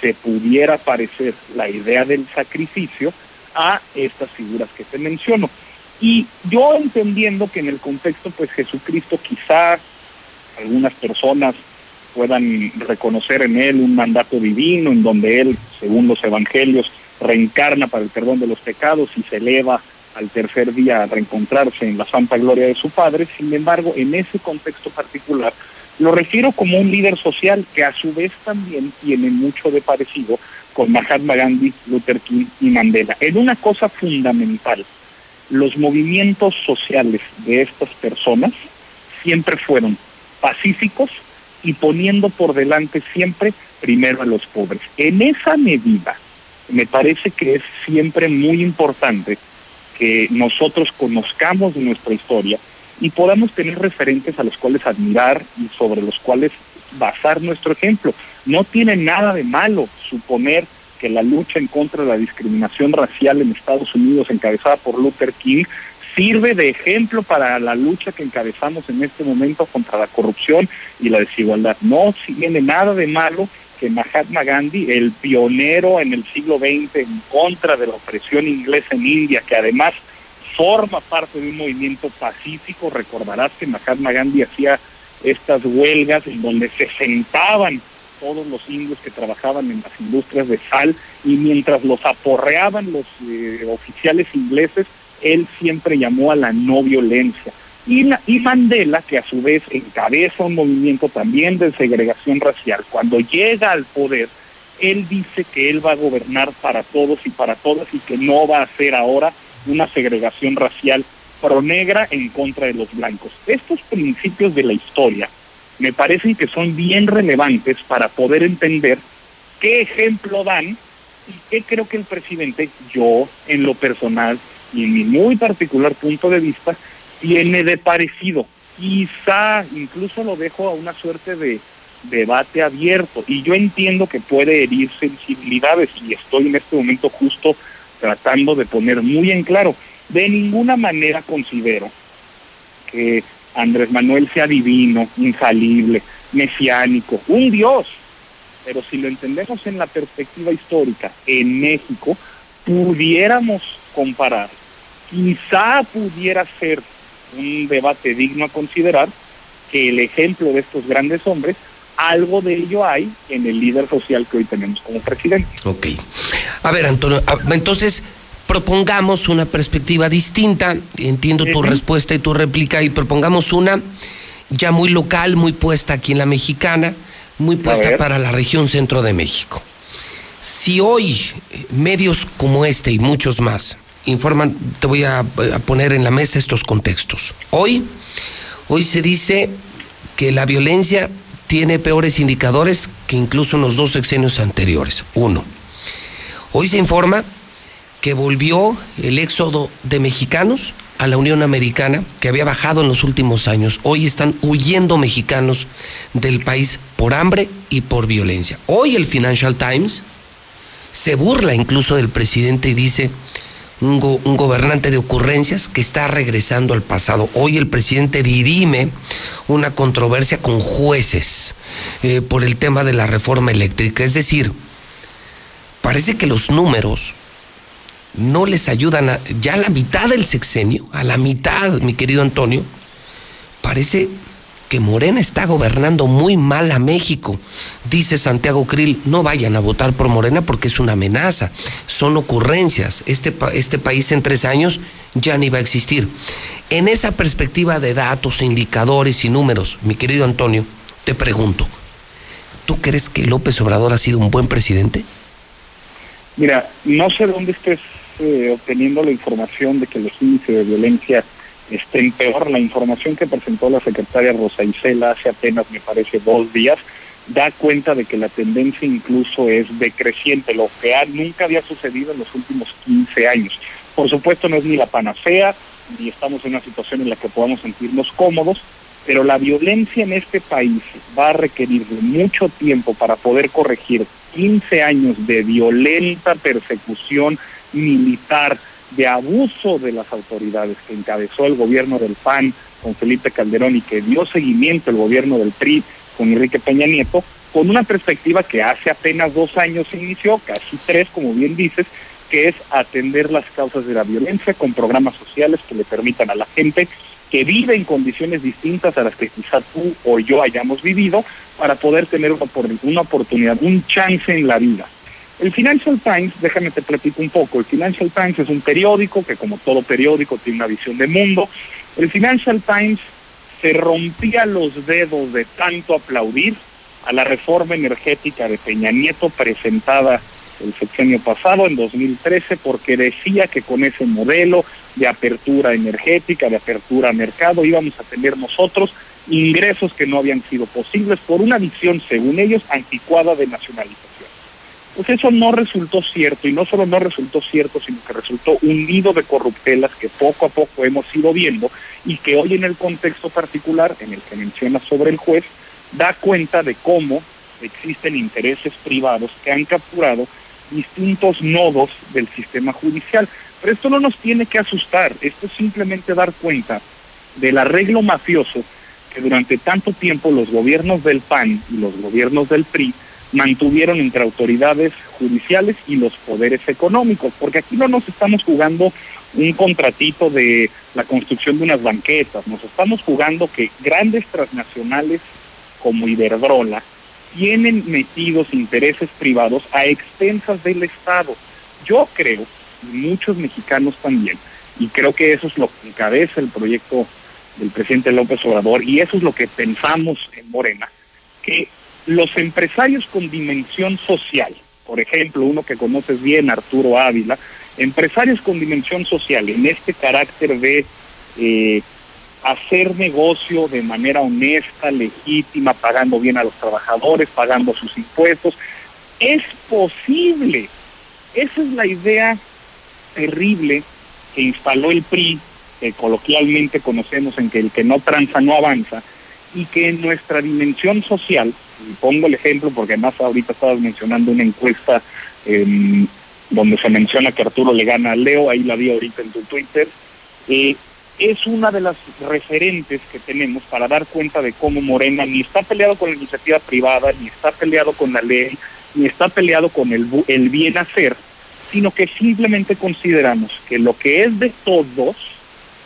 se pudiera parecer la idea del sacrificio a estas figuras que te menciono. Y yo entendiendo que en el contexto, pues Jesucristo quizá algunas personas puedan reconocer en él un mandato divino, en donde él, según los evangelios, reencarna para el perdón de los pecados y se eleva al tercer día a reencontrarse en la santa gloria de su Padre. Sin embargo, en ese contexto particular, lo refiero como un líder social que a su vez también tiene mucho de parecido con Mahatma Gandhi, Luther King y Mandela. En una cosa fundamental, los movimientos sociales de estas personas siempre fueron pacíficos y poniendo por delante siempre primero a los pobres. En esa medida, me parece que es siempre muy importante que nosotros conozcamos nuestra historia y podamos tener referentes a los cuales admirar y sobre los cuales basar nuestro ejemplo. No tiene nada de malo suponer que la lucha en contra de la discriminación racial en Estados Unidos, encabezada por Luther King, sirve de ejemplo para la lucha que encabezamos en este momento contra la corrupción y la desigualdad. No tiene nada de malo que Mahatma Gandhi, el pionero en el siglo XX en contra de la opresión inglesa en India, que además forma parte de un movimiento pacífico, recordarás que Mahatma Gandhi hacía estas huelgas en donde se sentaban todos los indios que trabajaban en las industrias de sal y mientras los aporreaban los eh, oficiales ingleses, él siempre llamó a la no violencia. Y, y Mandela, que a su vez encabeza un movimiento también de segregación racial, cuando llega al poder, él dice que él va a gobernar para todos y para todas y que no va a hacer ahora una segregación racial pro negra en contra de los blancos. Estos principios de la historia me parecen que son bien relevantes para poder entender qué ejemplo dan y qué creo que el presidente, yo en lo personal y en mi muy particular punto de vista, tiene de parecido. Quizá incluso lo dejo a una suerte de debate abierto y yo entiendo que puede herir sensibilidades y estoy en este momento justo tratando de poner muy en claro. De ninguna manera considero que Andrés Manuel sea divino, infalible, mesiánico, un dios. Pero si lo entendemos en la perspectiva histórica, en México, pudiéramos comparar, quizá pudiera ser un debate digno a considerar que el ejemplo de estos grandes hombres, algo de ello hay en el líder social que hoy tenemos como presidente. Ok. A ver, Antonio, entonces propongamos una perspectiva distinta, entiendo tu respuesta y tu réplica, y propongamos una ya muy local, muy puesta aquí en la mexicana, muy puesta para la región centro de México. Si hoy medios como este y muchos más informan, te voy a, poner en la mesa estos contextos. Hoy, hoy se dice que la violencia tiene peores indicadores que incluso en los dos sexenios anteriores. Uno. Hoy se informa que volvió el éxodo de mexicanos a la Unión Americana, que había bajado en los últimos años. Hoy están huyendo mexicanos del país por hambre y por violencia. Hoy el Financial Times se burla incluso del presidente y dice, un, gobernante de ocurrencias que está regresando al pasado. Hoy el presidente dirime una controversia con jueces eh, por el tema de la reforma eléctrica. Es decir, parece que los números no les ayudan a, ya a la mitad del sexenio, a la mitad, mi querido Antonio, parece que Morena está gobernando muy mal a México. Dice Santiago Krill, no vayan a votar por Morena porque es una amenaza, son ocurrencias. Este, este país en tres años ya ni va a existir. En esa perspectiva de datos, indicadores y números, mi querido Antonio, te pregunto, ¿tú crees que López Obrador ha sido un buen presidente? Mira, no sé dónde estés eh, obteniendo la información de que los índices de violencia estén peor. La información que presentó la secretaria Rosa Isela hace apenas, me parece, dos días, da cuenta de que la tendencia incluso es decreciente, lo que nunca había sucedido en los últimos 15 años. Por supuesto no es ni la panacea, ni estamos en una situación en la que podamos sentirnos cómodos, pero la violencia en este país va a requerir mucho tiempo para poder corregir 15 años de violenta persecución militar, de abuso de las autoridades que encabezó el gobierno del PAN con Felipe Calderón y que dio seguimiento el gobierno del PRI con Enrique Peña Nieto, con una perspectiva que hace apenas dos años se inició, casi tres, como bien dices, que es atender las causas de la violencia con programas sociales que le permitan a la gente que vive en condiciones distintas a las que quizá tú o yo hayamos vivido, para poder tener una, una oportunidad, un chance en la vida. El Financial Times, déjame te platico un poco, el Financial Times es un periódico que como todo periódico tiene una visión de mundo. El Financial Times se rompía los dedos de tanto aplaudir a la reforma energética de Peña Nieto presentada el sexenio pasado, en 2013, porque decía que con ese modelo de apertura energética, de apertura a mercado, íbamos a tener nosotros ingresos que no habían sido posibles por una visión, según ellos, anticuada de nacionalización. Pues eso no resultó cierto, y no solo no resultó cierto, sino que resultó un nido de corruptelas que poco a poco hemos ido viendo y que hoy en el contexto particular en el que menciona sobre el juez, da cuenta de cómo existen intereses privados que han capturado distintos nodos del sistema judicial. Pero esto no nos tiene que asustar, esto es simplemente dar cuenta del arreglo mafioso que durante tanto tiempo los gobiernos del PAN y los gobiernos del PRI mantuvieron entre autoridades judiciales y los poderes económicos, porque aquí no nos estamos jugando un contratito de la construcción de unas banquetas, nos estamos jugando que grandes transnacionales como Iberdrola tienen metidos intereses privados a expensas del Estado. Yo creo, y muchos mexicanos también, y creo que eso es lo que encabeza el proyecto del presidente López Obrador, y eso es lo que pensamos en Morena, que los empresarios con dimensión social, por ejemplo, uno que conoces bien, Arturo Ávila, empresarios con dimensión social, en este carácter de eh, hacer negocio de manera honesta, legítima, pagando bien a los trabajadores, pagando sus impuestos, es posible. Esa es la idea terrible que instaló el PRI, que coloquialmente conocemos en que el que no tranza no avanza, y que en nuestra dimensión social, y pongo el ejemplo porque además ahorita estabas mencionando una encuesta em, donde se menciona que Arturo le gana a Leo, ahí la vi ahorita en tu Twitter, eh, es una de las referentes que tenemos para dar cuenta de cómo Morena ni está peleado con la iniciativa privada, ni está peleado con la ley, ni está peleado con el, el bien hacer, sino que simplemente consideramos que lo que es de todos,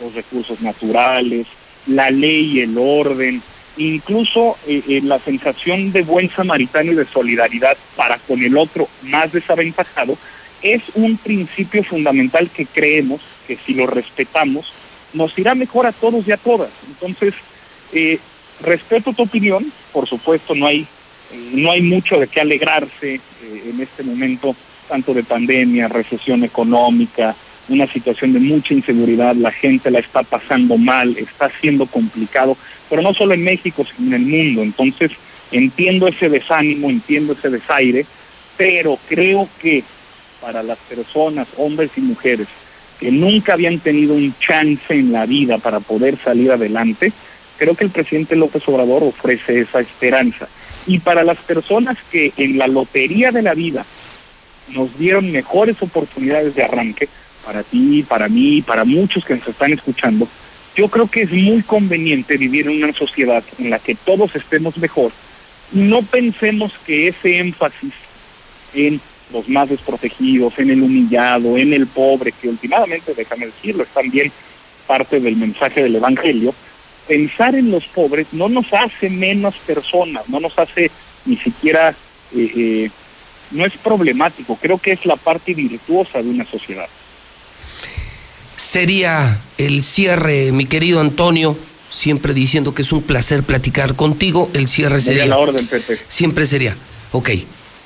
los recursos naturales, la ley, el orden, incluso eh, eh, la sensación de buen samaritano y de solidaridad para con el otro más desaventajado, es un principio fundamental que creemos que si lo respetamos, nos irá mejor a todos y a todas. Entonces, eh, respeto tu opinión, por supuesto, no hay, no hay mucho de qué alegrarse en este momento, tanto de pandemia, recesión económica, una situación de mucha inseguridad, la gente la está pasando mal, está siendo complicado, pero no solo en México, sino en el mundo. Entonces, entiendo ese desánimo, entiendo ese desaire, pero creo que para las personas, hombres y mujeres, que nunca habían tenido un chance en la vida para poder salir adelante, creo que el presidente López Obrador ofrece esa esperanza. Y para las personas que en la lotería de la vida nos dieron mejores oportunidades de arranque, para ti, para mí, para muchos que nos están escuchando, yo creo que es muy conveniente vivir en una sociedad en la que todos estemos mejor no pensemos que ese énfasis en los más desprotegidos, en el humillado, en el pobre, que últimamente, déjame decirlo, es también parte del mensaje del Evangelio, pensar en los pobres no nos hace menos personas, no nos hace ni siquiera, eh, eh, no es problemático, creo que es la parte virtuosa de una sociedad sería el cierre, mi querido Antonio, siempre diciendo que es un placer platicar contigo, el cierre sería... la orden, Pepe. Siempre sería, ok,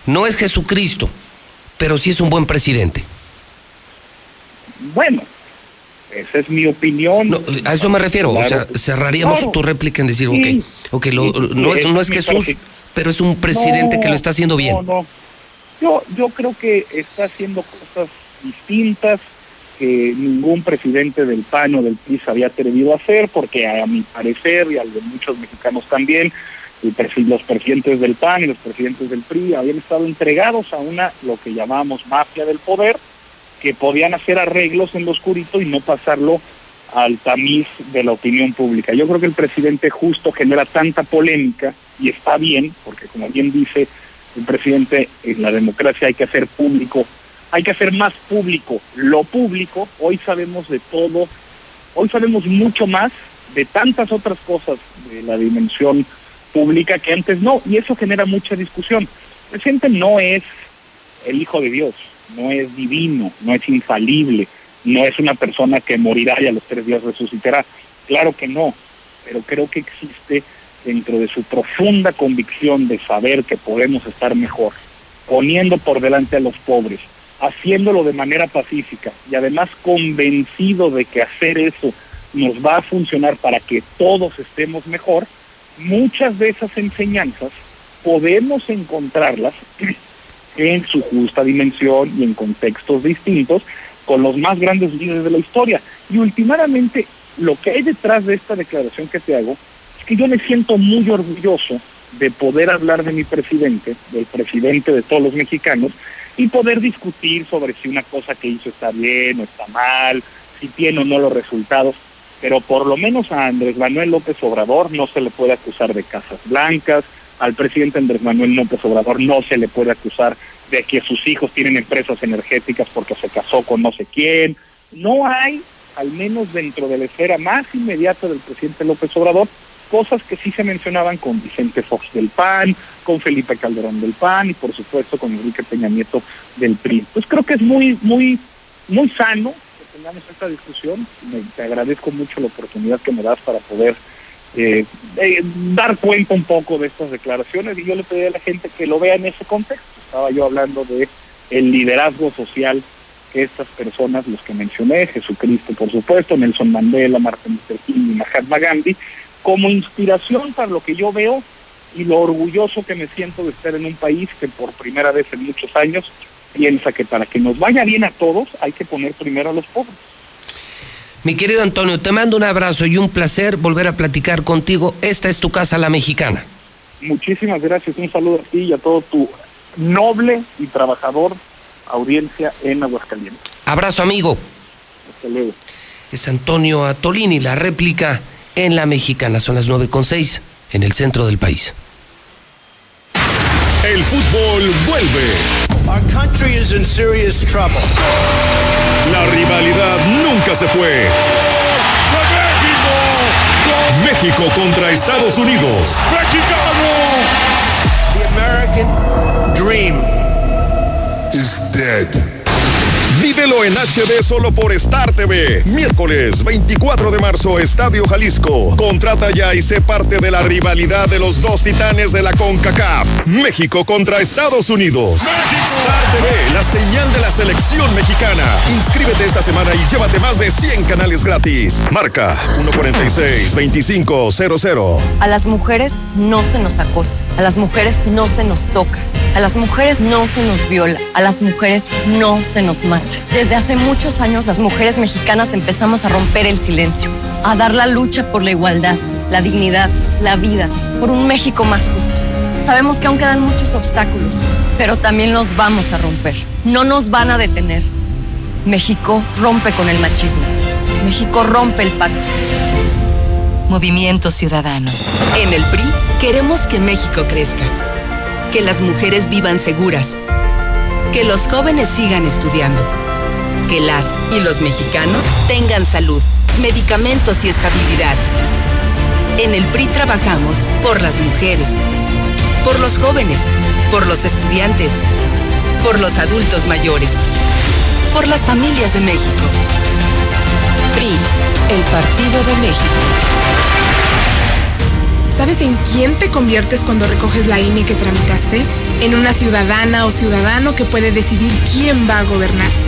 no es Jesucristo, pero sí es un buen presidente. Bueno, esa es mi opinión. a eso me refiero, o sea, cerraríamos tu réplica en decir, ok, okay no, es, no es Jesús, pero es un presidente que lo está haciendo bien. No, no. Yo, yo creo que está haciendo cosas distintas, que ningún presidente del PAN o del PRI se había atrevido a hacer, porque a mi parecer y al de muchos mexicanos también, los presidentes del PAN y los presidentes del PRI habían estado entregados a una, lo que llamamos mafia del poder, que podían hacer arreglos en lo oscurito y no pasarlo al tamiz de la opinión pública. Yo creo que el presidente justo genera tanta polémica y está bien, porque como bien dice el presidente, en la democracia hay que hacer público hay que hacer más público lo público. Hoy sabemos de todo, hoy sabemos mucho más de tantas otras cosas de la dimensión pública que antes no, y eso genera mucha discusión. El presidente no es el Hijo de Dios, no es divino, no es infalible, no es una persona que morirá y a los tres días resucitará. Claro que no, pero creo que existe dentro de su profunda convicción de saber que podemos estar mejor, poniendo por delante a los pobres, haciéndolo de manera pacífica y además convencido de que hacer eso nos va a funcionar para que todos estemos mejor, muchas de esas enseñanzas podemos encontrarlas en su justa dimensión y en contextos distintos con los más grandes líderes de la historia. Y últimamente, lo que hay detrás de esta declaración que te hago es que yo me siento muy orgulloso de poder hablar de mi presidente, del presidente de todos los mexicanos, y poder discutir sobre si una cosa que hizo está bien o está mal, si tiene o no los resultados. Pero por lo menos a Andrés Manuel López Obrador no se le puede acusar de casas blancas, al presidente Andrés Manuel López Obrador no se le puede acusar de que sus hijos tienen empresas energéticas porque se casó con no sé quién. No hay, al menos dentro de la esfera más inmediata del presidente López Obrador, cosas que sí se mencionaban con Vicente Fox del PAN, con Felipe Calderón del PAN y por supuesto con Enrique Peña Nieto del PRI. Pues creo que es muy, muy, muy sano que tengamos esta discusión. Me, te agradezco mucho la oportunidad que me das para poder eh, eh, dar cuenta un poco de estas declaraciones y yo le pedí a la gente que lo vea en ese contexto. Estaba yo hablando de el liderazgo social que estas personas, los que mencioné, Jesucristo por supuesto, Nelson Mandela, Martin Luther King y Mahatma Gandhi, como inspiración para lo que yo veo y lo orgulloso que me siento de estar en un país que por primera vez en muchos años piensa que para que nos vaya bien a todos hay que poner primero a los pobres. Mi querido Antonio, te mando un abrazo y un placer volver a platicar contigo. Esta es tu casa, la mexicana. Muchísimas gracias, un saludo a ti y a todo tu noble y trabajador audiencia en Aguascalientes. Abrazo, amigo. Hasta luego. Es Antonio Atolini, la réplica en la mexicana. Son las nueve con seis en el centro del país. El fútbol vuelve. Our country is in serious trouble. La rivalidad nunca se fue. México contra Estados Unidos. ¡Mexicano! The American dream is dead. Vívelo en HD solo por Star TV. Miércoles 24 de marzo, Estadio Jalisco. Contrata ya y sé parte de la rivalidad de los dos titanes de la CONCACAF. México contra Estados Unidos. Star TV, la señal de la selección mexicana. Inscríbete esta semana y llévate más de 100 canales gratis. Marca 146-2500. A las mujeres no se nos acosa. A las mujeres no se nos toca. A las mujeres no se nos viola. A las mujeres no se nos mata. Desde hace muchos años las mujeres mexicanas empezamos a romper el silencio, a dar la lucha por la igualdad, la dignidad, la vida, por un México más justo. Sabemos que aún quedan muchos obstáculos, pero también los vamos a romper. No nos van a detener. México rompe con el machismo. México rompe el pacto. Movimiento Ciudadano. En el PRI queremos que México crezca, que las mujeres vivan seguras, que los jóvenes sigan estudiando, que las y los mexicanos tengan salud, medicamentos y estabilidad. En el PRI trabajamos por las mujeres, por los jóvenes, por los estudiantes, por los adultos mayores, por las familias de México. PRI, el Partido de México. ¿Sabes en quién te conviertes cuando recoges la INE que tramitaste? En una ciudadana o ciudadano que puede decidir quién va a gobernar.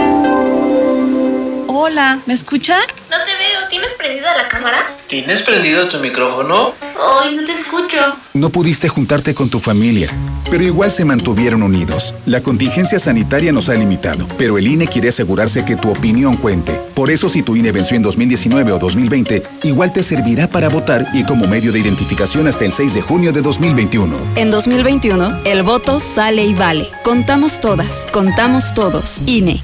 Hola, ¿me escuchan? No te veo, ¿tienes prendida la cámara? ¿Tienes prendido tu micrófono? Ay, no te escucho. No pudiste juntarte con tu familia, pero igual se mantuvieron unidos. La contingencia sanitaria nos ha limitado, pero el INE quiere asegurarse que tu opinión cuente. Por eso si tu INE venció en 2019 o 2020, igual te servirá para votar y como medio de identificación hasta el 6 de junio de 2021. En 2021, el voto sale y vale. Contamos todas, contamos todos. INE.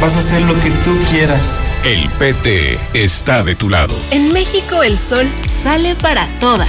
vas a hacer lo que tú quieras. El PT está de tu lado. En México el sol sale para todas.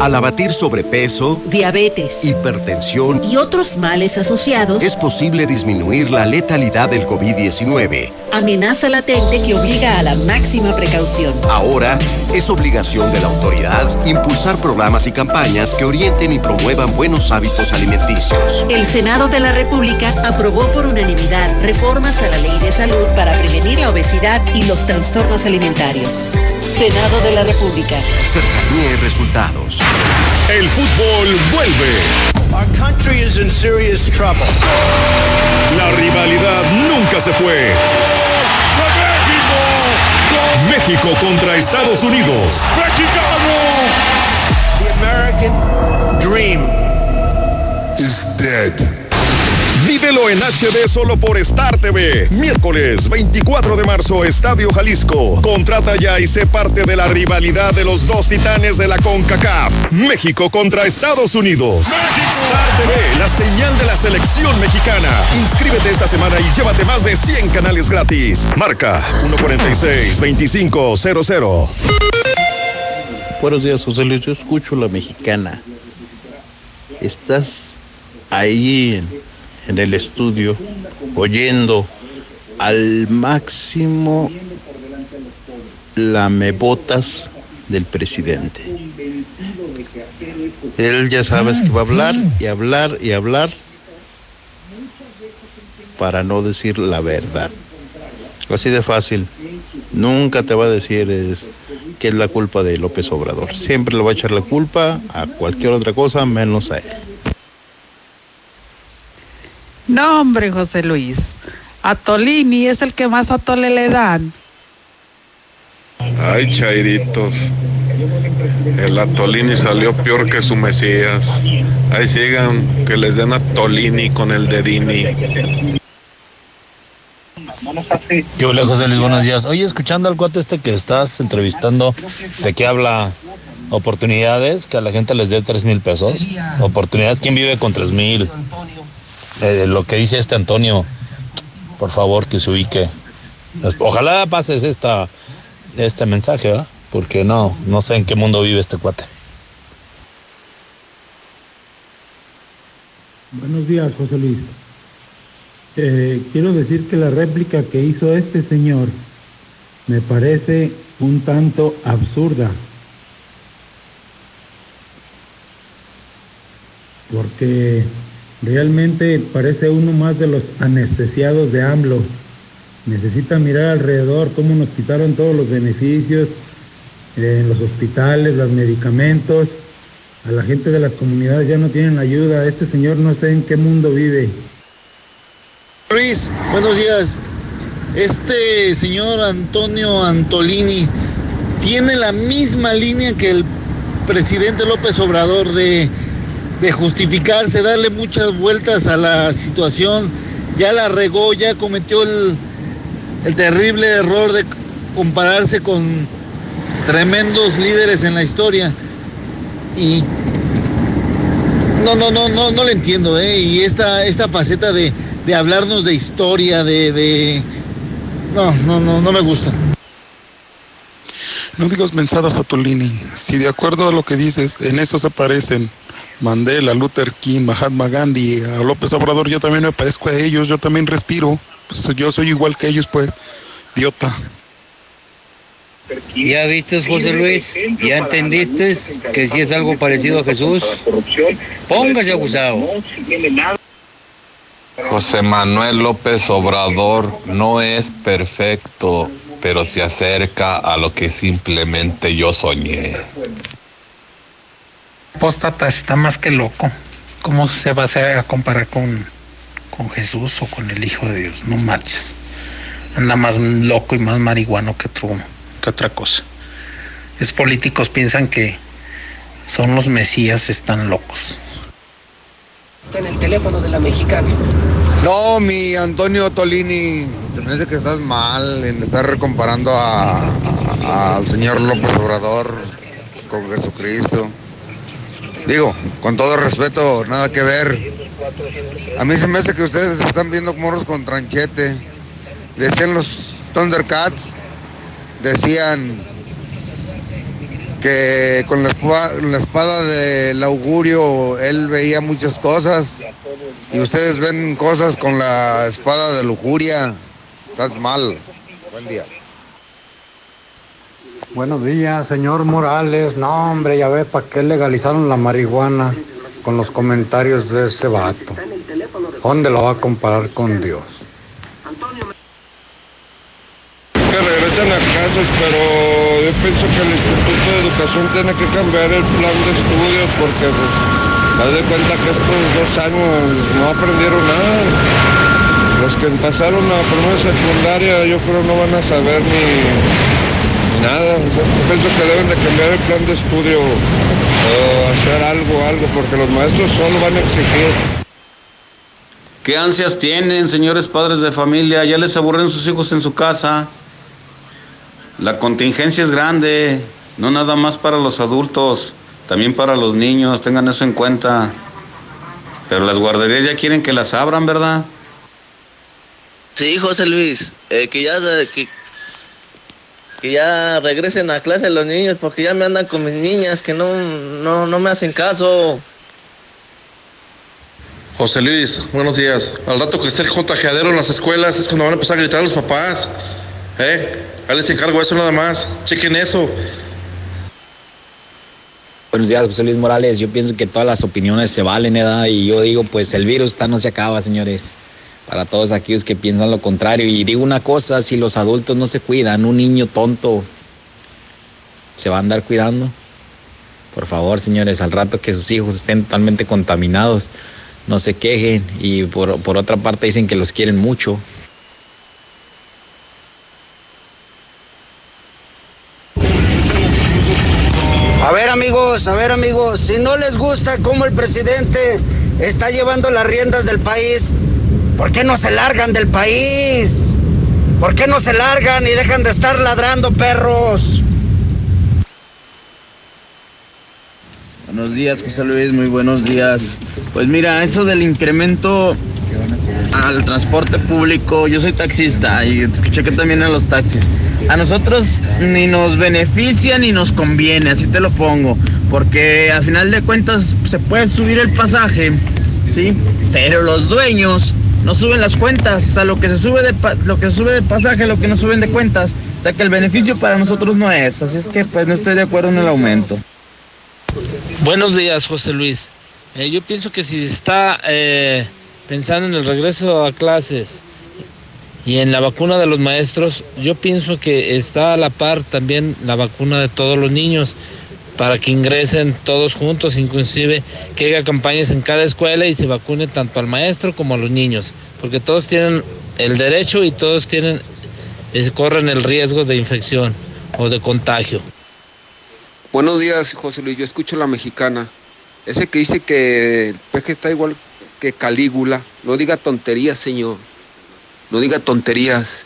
Al abatir sobrepeso, diabetes, hipertensión y otros males asociados, es posible disminuir la letalidad del COVID-19. Amenaza latente que obliga a la máxima precaución. Ahora es obligación de la autoridad impulsar programas y campañas que orienten y promuevan buenos hábitos alimenticios. El Senado de la República aprobó por unanimidad reformas a la Ley de Salud para prevenir la obesidad y los trastornos alimentarios. Senado de la República. Cercanía y resultados. El fútbol vuelve. Our country is in serious trouble. La rivalidad nunca se fue. México contra Estados Unidos. The American dream is dead. Vívelo en HD solo por Star TV. Miércoles 24 de marzo, Estadio Jalisco. Contrata ya y sé parte de la rivalidad de los dos titanes de la CONCACAF. México contra Estados Unidos. Star TV, la señal de la selección mexicana. Inscríbete esta semana y llévate más de 100 canales gratis. Marca 146-2500. Buenos días, José Luis. Yo escucho la mexicana. Estás ahí en en el estudio, oyendo al máximo la mebotas del presidente. Él ya sabes que va a hablar y hablar y hablar para no decir la verdad. Así de fácil. Nunca te va a decir es, que es la culpa de López Obrador. Siempre le va a echar la culpa a cualquier otra cosa menos a él. No, hombre, José Luis. A Tolini es el que más atole le dan. Ay, chairitos. El Atolini salió peor que su Mesías. Ahí sigan, que les den a Tolini con el dedini. Yo, hola José Luis, buenos días. Oye, escuchando al cuate este que estás entrevistando, ¿de qué habla? Oportunidades, que a la gente les dé tres mil pesos. Oportunidades, ¿quién vive con tres mil? Eh, lo que dice este Antonio, por favor que se ubique. Ojalá pases esta, este mensaje, ¿verdad? Porque no, no sé en qué mundo vive este cuate. Buenos días, José Luis. Eh, quiero decir que la réplica que hizo este señor me parece un tanto absurda. Porque Realmente parece uno más de los anestesiados de AMLO. Necesita mirar alrededor cómo nos quitaron todos los beneficios eh, en los hospitales, los medicamentos. A la gente de las comunidades ya no tienen ayuda. Este señor no sé en qué mundo vive. Luis, buenos días. Este señor Antonio Antolini tiene la misma línea que el presidente López Obrador de de justificarse, darle muchas vueltas a la situación. Ya la regó, ya cometió el, el terrible error de compararse con tremendos líderes en la historia. Y no, no, no, no, no le entiendo, ¿eh? Y esta, esta faceta de, de hablarnos de historia, de. No, no, no, no me gusta. No digas mensadas a Tolini. Si de acuerdo a lo que dices, en eso se aparecen Mandela, Luther King, Mahatma Gandhi, a López Obrador, yo también me parezco a ellos, yo también respiro. Pues yo soy igual que ellos, pues, idiota. ¿Ya viste, José Luis? ¿Ya entendiste que si es algo parecido a Jesús? Póngase abusado. José Manuel López Obrador no es perfecto, pero se acerca a lo que simplemente yo soñé. Póstata está más que loco. ¿Cómo se va a, hacer a comparar con, con Jesús o con el Hijo de Dios? No marches. Anda más loco y más marihuano que, otro, que otra cosa. Es políticos piensan que son los mesías, están locos. Está en el teléfono de la mexicana. No, mi Antonio Tolini, se me dice que estás mal en estar comparando a- a- al señor López Obrador con Jesucristo. Digo, con todo respeto, nada que ver. A mí se me hace que ustedes están viendo morros con tranchete. Decían los Thundercats, decían que con la, espa- la espada del augurio él veía muchas cosas y ustedes ven cosas con la espada de lujuria. Estás mal. Buen día. Buenos días, señor Morales. No, hombre, ya ve para qué legalizaron la marihuana con los comentarios de ese vato. ¿Dónde lo va a comparar con Dios? Que regresen a clases, pero yo pienso que el Instituto de Educación tiene que cambiar el plan de estudios porque pues haz de cuenta que estos dos años no aprendieron nada. Los que pasaron a primera secundaria yo creo no van a saber ni nada. Yo pienso que deben de cambiar el plan de estudio o hacer algo, algo, porque los maestros solo van a exigir. ¿Qué ansias tienen, señores padres de familia? Ya les aburren sus hijos en su casa. La contingencia es grande, no nada más para los adultos, también para los niños, tengan eso en cuenta. Pero las guarderías ya quieren que las abran, ¿verdad? Sí, José Luis, eh, que ya que, que ya regresen a clase los niños porque ya me andan con mis niñas que no, no, no me hacen caso. José Luis, buenos días. Al rato que esté el contagiadero en las escuelas es cuando van a empezar a gritar a los papás. ¿Eh? Ahí les encargo eso nada más. Chequen eso. Buenos días, José Luis Morales. Yo pienso que todas las opiniones se valen, ¿verdad? Y yo digo, pues el virus está no se acaba, señores. Para todos aquellos que piensan lo contrario. Y digo una cosa, si los adultos no se cuidan, un niño tonto se va a andar cuidando. Por favor, señores, al rato que sus hijos estén totalmente contaminados, no se quejen. Y por, por otra parte dicen que los quieren mucho. A ver amigos, a ver amigos, si no les gusta cómo el presidente está llevando las riendas del país, ¿por qué no se largan del país? ¿Por qué no se largan y dejan de estar ladrando perros? Buenos días, José Luis, muy buenos días. Pues mira, eso del incremento al transporte público, yo soy taxista y escuché que también a los taxis. A nosotros ni nos beneficia ni nos conviene, así te lo pongo, porque a final de cuentas se puede subir el pasaje, ¿sí? Pero los dueños no suben las cuentas, o sea, lo que se sube de lo que sube de pasaje, lo que no suben de cuentas, o sea que el beneficio para nosotros no es, así es que pues no estoy de acuerdo en el aumento. Buenos días, José Luis. Eh, yo pienso que si está eh, pensando en el regreso a clases y en la vacuna de los maestros, yo pienso que está a la par también la vacuna de todos los niños para que ingresen todos juntos, inclusive que haya campañas en cada escuela y se vacune tanto al maestro como a los niños, porque todos tienen el derecho y todos tienen corren el riesgo de infección o de contagio. Buenos días, José Luis. Yo escucho la mexicana. Ese que dice que el peje está igual que Calígula. No diga tonterías, señor. No diga tonterías.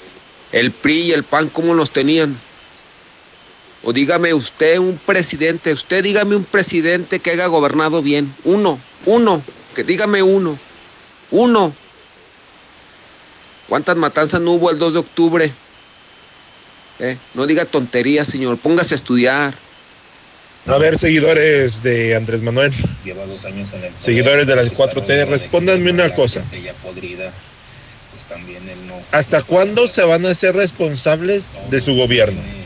El PRI y el PAN, ¿cómo los tenían? O dígame usted un presidente, usted dígame un presidente que haya gobernado bien. Uno, uno, que dígame uno. Uno. ¿Cuántas matanzas no hubo el 2 de octubre? Eh, No diga tonterías, señor. Póngase a estudiar. A ver, seguidores de Andrés Manuel, seguidores de las 4T, respóndanme una cosa. ¿Hasta cuándo se van a ser responsables de su gobierno?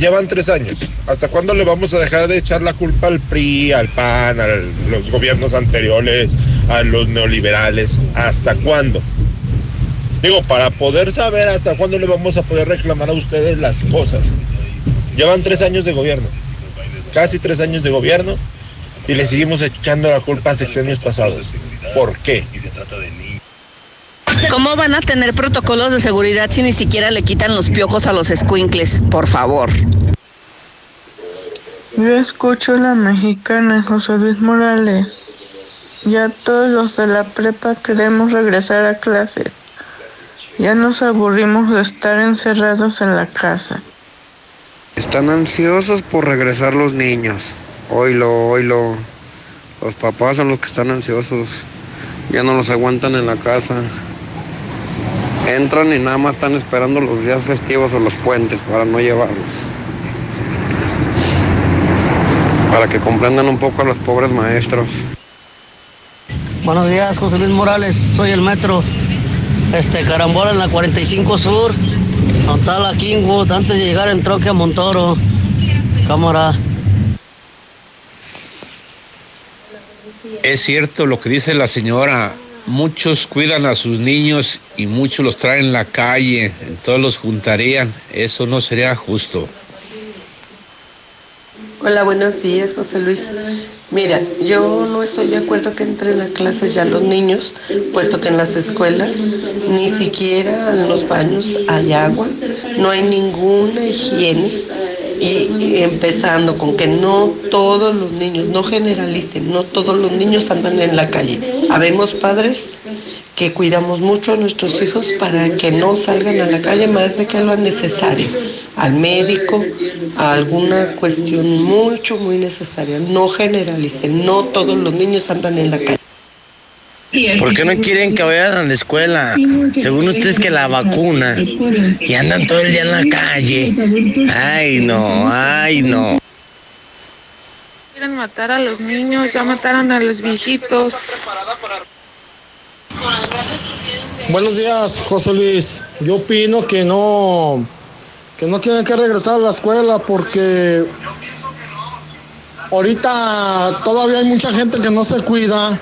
Llevan tres años. ¿Hasta cuándo le vamos a dejar de echar la culpa al PRI, al PAN, a los gobiernos anteriores, a los neoliberales. ¿Hasta cuándo? Digo, para poder saber hasta cuándo le vamos a poder reclamar a ustedes las cosas. Llevan tres años de gobierno, casi tres años de gobierno, y le seguimos echando la culpa a sexenios pasados. ¿Por qué? ¿Cómo van a tener protocolos de seguridad si ni siquiera le quitan los piojos a los squinkles? Por favor. Yo escucho la mexicana José Luis Morales. Ya todos los de la prepa queremos regresar a clases. Ya nos aburrimos de estar encerrados en la casa. Están ansiosos por regresar los niños. Oilo, oilo. Los papás son los que están ansiosos. Ya no los aguantan en la casa. Entran y nada más están esperando los días festivos o los puentes para no llevarlos. Para que comprendan un poco a los pobres maestros. Buenos días, José Luis Morales. Soy el metro. Este, carambola en la 45 Sur. Donde la Kingwood, antes de llegar en troque a Montoro. Cámara. Es cierto lo que dice la señora. Muchos cuidan a sus niños y muchos los traen en la calle. Todos los juntarían. Eso no sería justo. Hola, buenos días, José Luis. Mira, yo no estoy de acuerdo que entren a clases ya los niños, puesto que en las escuelas ni siquiera en los baños hay agua, no hay ninguna higiene. Y empezando con que no todos los niños, no generalicen, no todos los niños andan en la calle. Habemos padres que cuidamos mucho a nuestros hijos para que no salgan a la calle más de que lo necesario, al médico, a alguna cuestión mucho, muy necesaria. No generalicen, no todos los niños andan en la calle. ¿Por qué no quieren que vayan a la escuela? Según ustedes que la vacuna y andan todo el día en la calle. Ay, no, ay, no. Matar a los niños, ya mataron a los viejitos. Buenos días, José Luis. Yo opino que no, que no tienen que regresar a la escuela porque ahorita todavía hay mucha gente que no se cuida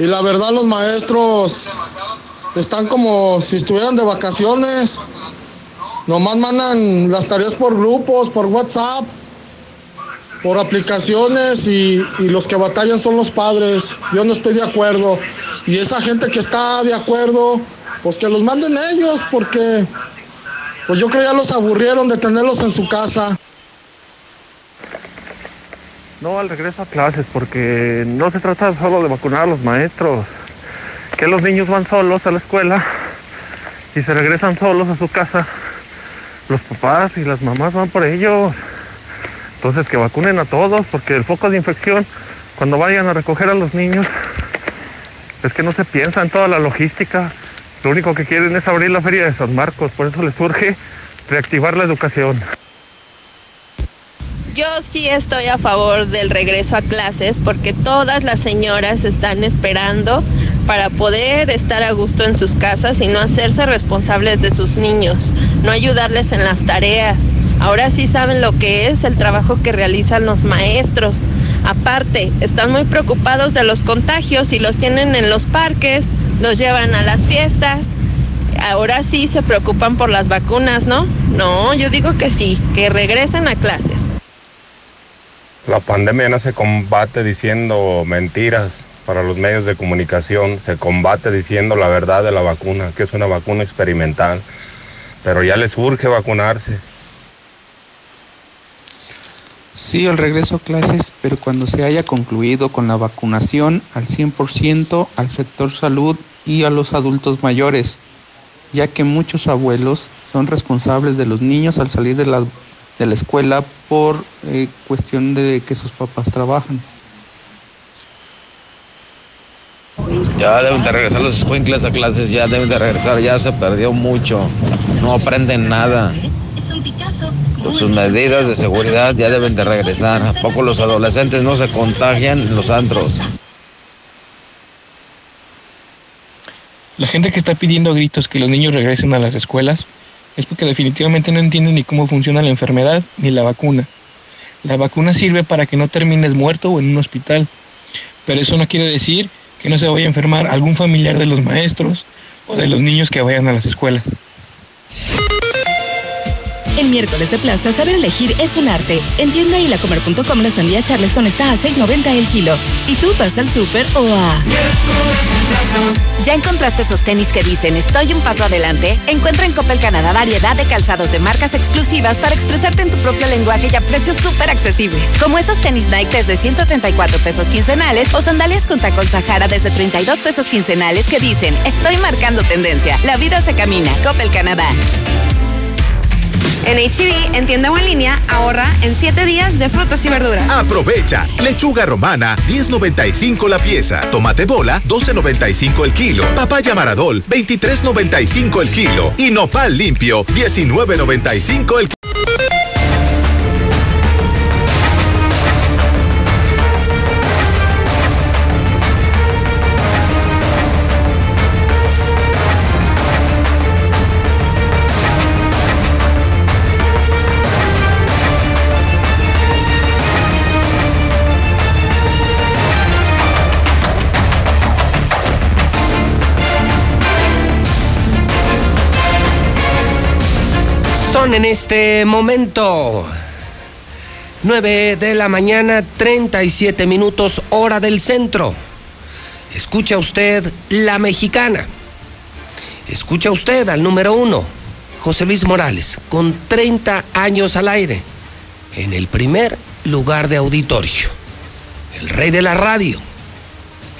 y la verdad los maestros están como si estuvieran de vacaciones. Nomás mandan las tareas por grupos, por WhatsApp, por aplicaciones y, los que batallan son los padres. Yo no estoy de acuerdo. Y esa gente que está de acuerdo, pues que los manden ellos, porque pues yo creo ya los aburrieron de tenerlos en su casa. No al regreso a clases, porque no se trata solo de vacunar a los maestros, que los niños van solos a la escuela y se regresan solos a su casa. Los papás y las mamás van por ellos. Entonces que vacunen a todos, porque el foco de infección, cuando vayan a recoger a los niños, es que no se piensa en toda la logística. Lo único que quieren es abrir la feria de San Marcos, por eso les surge reactivar la educación. Yo sí estoy a favor del regreso a clases porque todas las señoras están esperando para poder estar a gusto en sus casas y no hacerse responsables de sus niños, no ayudarles en las tareas. Ahora sí saben lo que es el trabajo que realizan los maestros. Aparte, están muy preocupados de los contagios y los tienen en los parques, los llevan a las fiestas. Ahora sí se preocupan por las vacunas, ¿no? No, yo digo que sí, que regresen a clases. La pandemia no se combate diciendo mentiras para los medios de comunicación, se combate diciendo la verdad de la vacuna, que es una vacuna experimental, pero ya les urge vacunarse. Sí, el regreso a clases, pero cuando se haya concluido con la vacunación al 100% al sector salud y a los adultos mayores, ya que muchos abuelos son responsables de los niños al salir de la, de la escuela por eh, cuestión de que sus papás trabajan. Ya deben de regresar los escuincles a clases, ya deben de regresar, ya se perdió mucho. No aprenden nada. Con sus medidas de seguridad ya deben de regresar. ¿A poco los adolescentes no se contagian en los antros? La gente que está pidiendo a gritos que los niños regresen a las escuelas es porque definitivamente no entienden ni cómo funciona la enfermedad ni la vacuna. La vacuna sirve para que no termines muerto o en un hospital, pero eso no quiere decir que no se vaya a enfermar algún familiar de los maestros o de los niños que vayan a las escuelas. El miércoles de plaza, saber elegir es un arte. En tienda y lacomer.com la sandía Charleston está a 6.90 el kilo. ¿Y tú vas al súper o a...? ¿Ya encontraste esos tenis que dicen estoy un paso adelante? Encuentra en Coppel Canadá variedad de calzados de marcas exclusivas para expresarte en tu propio lenguaje y a precios súper accesibles. Como esos tenis Nike desde 134 pesos quincenales o sandalias con tacón Sahara desde 32 pesos quincenales que dicen estoy marcando tendencia. La vida se camina. Coppel Canadá. En HB, en tienda o en línea, ahorra en 7 días de frutas y verduras. Aprovecha. Lechuga romana, 10.95 la pieza. Tomate bola, 12.95 el kilo. Papaya maradol, 23.95 el kilo. Y nopal limpio, 19.95 el kilo. En este momento 9 de la mañana, 37 minutos, hora del centro. Escucha usted la mexicana. Escucha usted al número uno, José Luis Morales, con 30 años al aire, en el primer lugar de auditorio. El rey de la radio,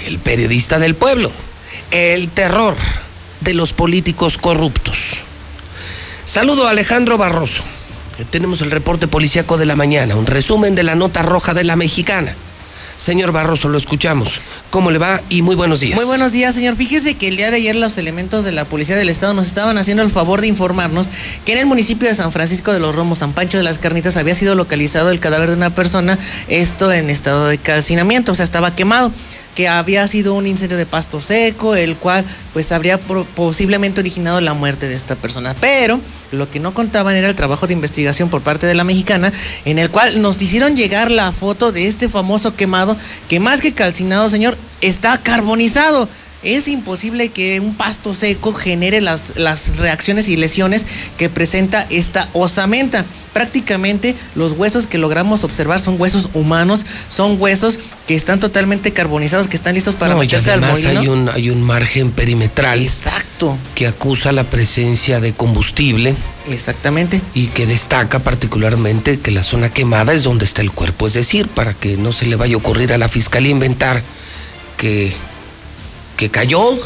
el periodista del pueblo, el terror de los políticos corruptos. Saludo a Alejandro Barroso. Tenemos el reporte policíaco de la mañana, un resumen de la nota roja de la mexicana. Señor Barroso, lo escuchamos. ¿Cómo le va? Y muy buenos días. Muy buenos días, señor. Fíjese que el día de ayer los elementos de la Policía del Estado nos estaban haciendo el favor de informarnos que en el municipio de San Francisco de los Romos, San Pancho de las Carnitas, había sido localizado el cadáver de una persona, esto en estado de calcinamiento, o sea, estaba quemado que había sido un incendio de pasto seco, el cual pues habría posiblemente originado la muerte de esta persona. Pero lo que no contaban era el trabajo de investigación por parte de la mexicana, en el cual nos hicieron llegar la foto de este famoso quemado, que más que calcinado, señor, está carbonizado es imposible que un pasto seco genere las, las reacciones y lesiones que presenta esta osamenta. Prácticamente los huesos que logramos observar son huesos humanos, son huesos que están totalmente carbonizados, que están listos para meterse al molino. Hay un, hay un margen perimetral. Exacto. Que acusa la presencia de combustible. Exactamente. Y que destaca particularmente que la zona quemada es donde está el cuerpo. Es decir, para que no se le vaya a ocurrir a la fiscalía inventar que que cayó.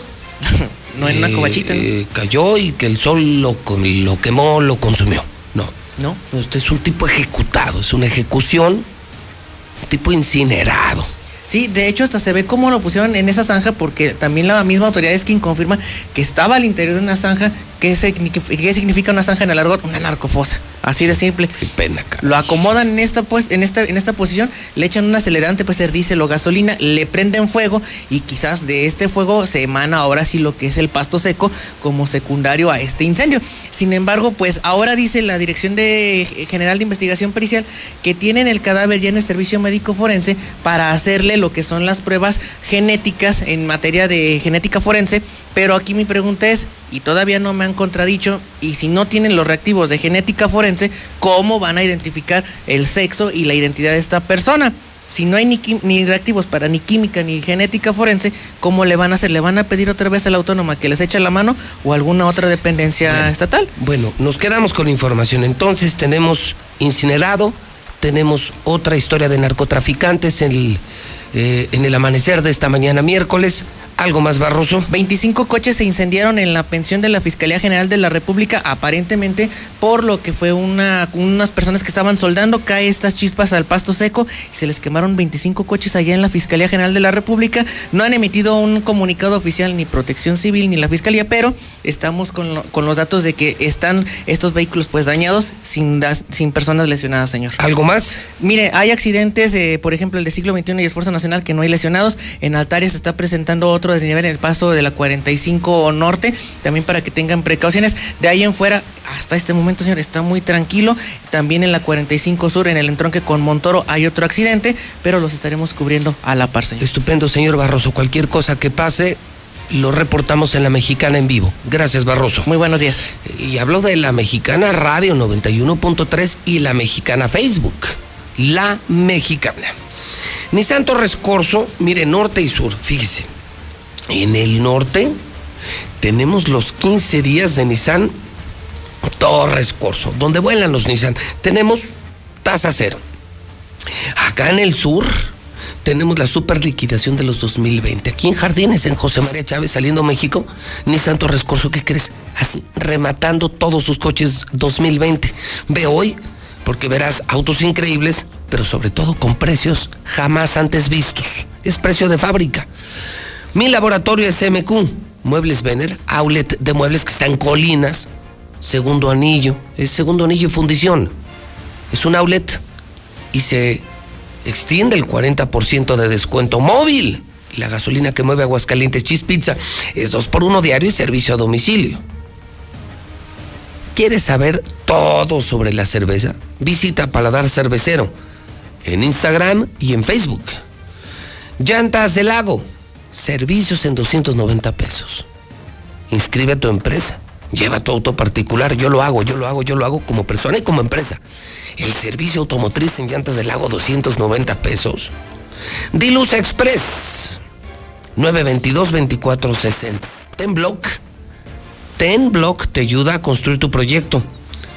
no en una cobachita. Eh, cayó y que el sol lo, lo quemó, lo consumió. No. No. Usted es un tipo ejecutado, es una ejecución, un tipo incinerado. Sí, de hecho hasta se ve cómo lo pusieron en esa zanja porque también la misma autoridad es quien confirma que estaba al interior de una zanja. ¿Qué, significa una zanja en el argot? Una narcofosa. Así de simple. Qué pena, Lo acomodan en esta, pues, en esta, en esta posición, le echan un acelerante, pues ser diésel o gasolina, le prenden fuego y quizás de este fuego se emana ahora sí lo que es el pasto seco como secundario a este incendio. Sin embargo, pues ahora dice la Dirección de General de Investigación Pericial que tienen el cadáver ya en el servicio médico forense para hacerle lo que son las pruebas genéticas en materia de genética forense. Pero aquí mi pregunta es, y todavía no me han contradicho, y si no tienen los reactivos de genética forense, ¿cómo van a identificar el sexo y la identidad de esta persona? Si no hay ni, ni, reactivos para ni química ni genética forense, ¿cómo le van a hacer? ¿Le van a pedir otra vez a la autónoma que les eche la mano o alguna otra dependencia estatal? Bueno, nos quedamos con información. Entonces tenemos incinerado, tenemos otra historia de narcotraficantes en el, eh, en el amanecer de esta mañana miércoles. ¿Algo más barroso? 25 coches se incendiaron en la pensión de la Fiscalía General de la República, aparentemente por lo que fue una, unas personas que estaban soldando, cae estas chispas al pasto seco y se les quemaron 25 coches allá en la Fiscalía General de la República. No han emitido un comunicado oficial ni Protección Civil ni la Fiscalía, pero estamos con, con los datos de que están estos vehículos pues dañados sin, sin personas lesionadas, señor. ¿Algo más? Mire, hay accidentes, por ejemplo, el de siglo XXI y Esfuerzo Nacional que no hay lesionados. En Altares se está presentando otro otro desnivel en el paso de la 45 Norte, también para que tengan precauciones. De ahí en fuera, hasta este momento, señor, está muy tranquilo. También en la 45 Sur, en el entronque con Montoro, hay otro accidente, pero los estaremos cubriendo a la par, señor. Estupendo, señor Barroso. Cualquier cosa que pase, lo reportamos en la Mexicana en vivo. Gracias, Barroso. Muy buenos días. Y habló de la Mexicana Radio 91.3 y la Mexicana Facebook. La Mexicana. Nissan Torres Corso, mire, norte y sur, fíjese. En el norte tenemos los 15 días de Nissan Torres Corso, donde vuelan los Nissan. Tenemos tasa cero. Acá en el sur tenemos la super liquidación de los 2020. Aquí en Jardines, en José María Chávez, saliendo México, Nissan Torres Corso, ¿qué crees? Así, rematando todos sus coches 2020. Ve hoy, porque verás autos increíbles, pero sobre todo con precios jamás antes vistos. Es precio de fábrica. Mi laboratorio es MQ, Muebles Vener, outlet de muebles que está en Colinas, segundo anillo, es segundo anillo fundición. Es un outlet y se extiende el 40% de descuento móvil. La gasolina que mueve Aguascalientes Cheese es 2 por 1 diario y servicio a domicilio. ¿Quieres saber todo sobre la cerveza? Visita Paladar Cervecero en Instagram y en Facebook. Llantas del Lago, servicios en 290 pesos. Inscribe a tu empresa. Lleva tu auto particular. Yo lo hago, yo lo hago, yo lo hago como persona y como empresa. El servicio automotriz en Llantas del Lago, 290 pesos. Diluz Express, 922-2460. Ten Block. Ten Block te ayuda a construir tu proyecto.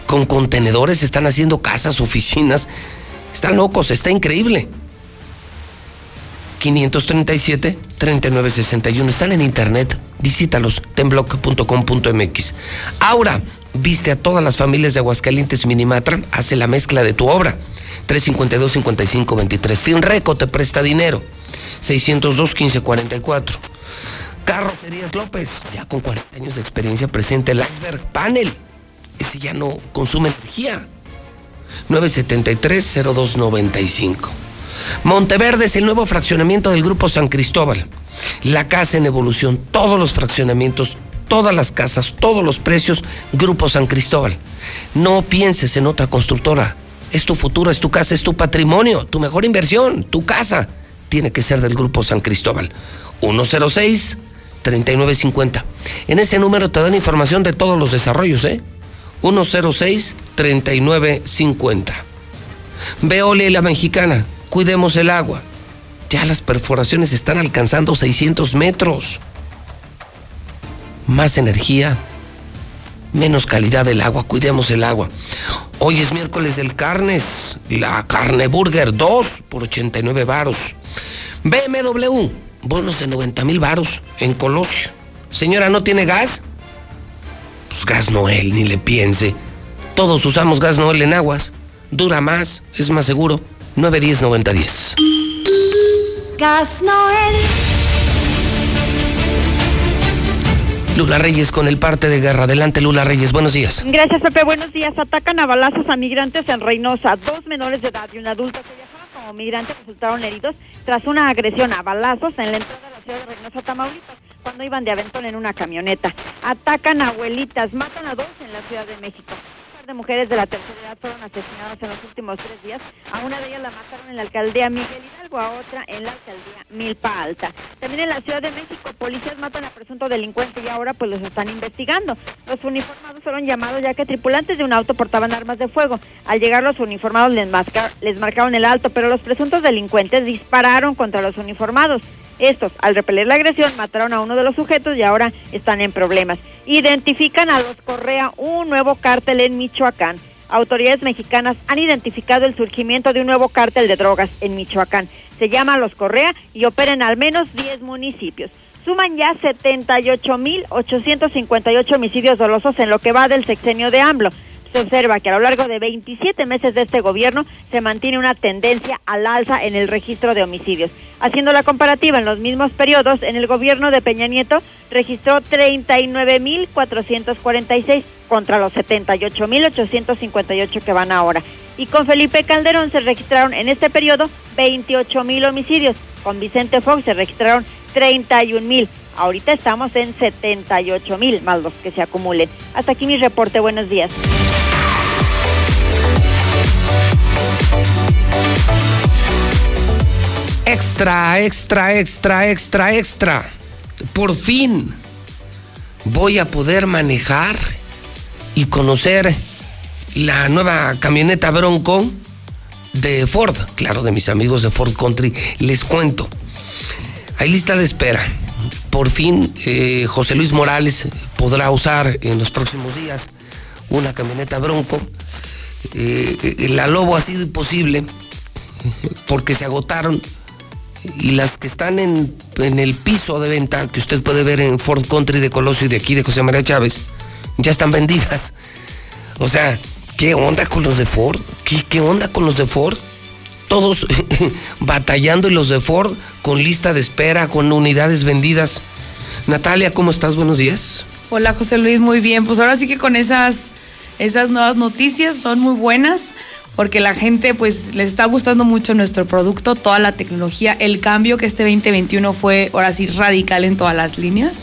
Con contenedores están haciendo casas, oficinas. Están locos, está increíble. 537-3961. Están en internet. Visítalos, tenblock.com.mx. Aura, viste a todas las familias de Aguascalientes Minimatra, hace la mezcla de tu obra. 352-5523. Finreco te presta dinero. 602-1544. Carrocerías López, ya con 40 años de experiencia, presente el Iceberg Panel. Ese ya no consume energía. 973-0295. Monteverde es el nuevo fraccionamiento del Grupo San Cristóbal. La casa en evolución, todos los fraccionamientos, todas las casas, todos los precios, Grupo San Cristóbal. No pienses en otra constructora. Es tu futuro, es tu casa, es tu patrimonio, tu mejor inversión, tu casa. Tiene que ser del Grupo San Cristóbal. 106-3950. En ese número te dan información de todos los desarrollos, ¿eh? 106-3950. Veole la mexicana, cuidemos el agua. Ya las perforaciones están alcanzando 600 metros. Más energía, menos calidad del agua, cuidemos el agua. Hoy es miércoles del carnes, la carne burger 2 por 89 varos. BMW, bonos de 90 mil varos en Colosio. Señora, ¿no tiene gas? Pues gas Noel, ni le piense. Todos usamos gas Noel en aguas. Dura más, es más seguro. 910-9010. Gas Noel. Lula Reyes con el parte de guerra. Adelante, Lula Reyes. Buenos días. Gracias, Pepe. Buenos días. Atacan a balazos a migrantes en Reynosa. Dos menores de edad y un adulto que viajaban como migrantes resultaron heridos tras una agresión a balazos en la entrada de la ciudad de Reynosa, Tamaulipas, cuando iban de aventón en una camioneta. Atacan a abuelitas, matan a dos en la Ciudad de México de mujeres de la tercera edad fueron asesinadas en los últimos tres días. A una de ellas la mataron en la alcaldía Miguel Hidalgo, a otra en la alcaldía Milpa Alta. También en la Ciudad de México, policías matan a presunto delincuente y ahora pues los están investigando. Los uniformados fueron llamados ya que tripulantes de un auto portaban armas de fuego. Al llegar los uniformados les, les marcaron el alto, pero los presuntos delincuentes dispararon contra los uniformados. Estos, al repeler la agresión, mataron a uno de los sujetos y ahora están en problemas. Identifican a los Correa, un nuevo cártel en Michoacán. Autoridades mexicanas han identificado el surgimiento de un nuevo cártel de drogas en Michoacán. Se llama Los Correa y opera en al menos 10 municipios. Suman ya 78.858 homicidios dolosos en lo que va del sexenio de AMLO se observa que a lo largo de 27 meses de este gobierno se mantiene una tendencia al alza en el registro de homicidios. Haciendo la comparativa en los mismos periodos, en el gobierno de Peña Nieto registró 39.446 contra los 78.858 que van ahora. Y con Felipe Calderón se registraron en este periodo 28.000 homicidios. Con Vicente Fox se registraron 31.000. Ahorita estamos en 78 mil más los que se acumulen. Hasta aquí mi reporte. Buenos días. Extra, extra, extra, extra, extra. Por fin voy a poder manejar y conocer la nueva camioneta Bronco de Ford. Claro, de mis amigos de Ford Country. Les cuento. Hay lista de espera. Por fin eh, José Luis Morales podrá usar en los próximos días una camioneta Bronco. Eh, eh, la Lobo ha sido imposible porque se agotaron y las que están en, el piso de venta que usted puede ver en Ford Country de Colosio y de aquí de José María Chávez ya están vendidas. O sea, ¿qué onda con los de Ford? ¿Qué, qué onda con los de Ford? Todos batallando y los de Ford con lista de espera, con unidades vendidas. Natalia, ¿cómo estás? Buenos días. Hola José Luis, muy bien. Pues ahora sí que con esas, esas nuevas noticias son muy buenas porque la gente pues les está gustando mucho nuestro producto, toda la tecnología, el cambio que este 2021 fue ahora sí radical en todas las líneas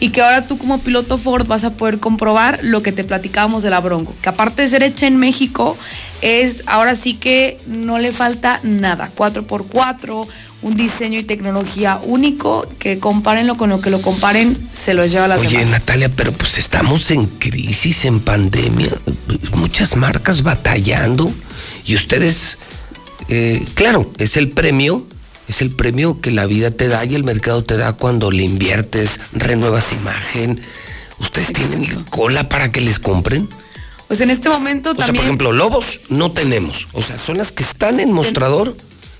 y que ahora tú como piloto Ford vas a poder comprobar lo que te platicábamos de la Bronco, que aparte de ser hecha en México, es ahora sí que no le falta nada, 4x4, un diseño y tecnología único, que compárenlo con lo que lo comparen, se lo lleva la Oye, Natalia, pero pues estamos en crisis, en pandemia, muchas marcas batallando y ustedes, eh, claro, es el premio es el premio que la vida te da y el mercado te da cuando le inviertes, renuevas imagen. ¿Ustedes tienen cola para que les compren? Pues en este momento o también. Sea, por ejemplo, lobos no tenemos. O sea, son las que están en mostrador,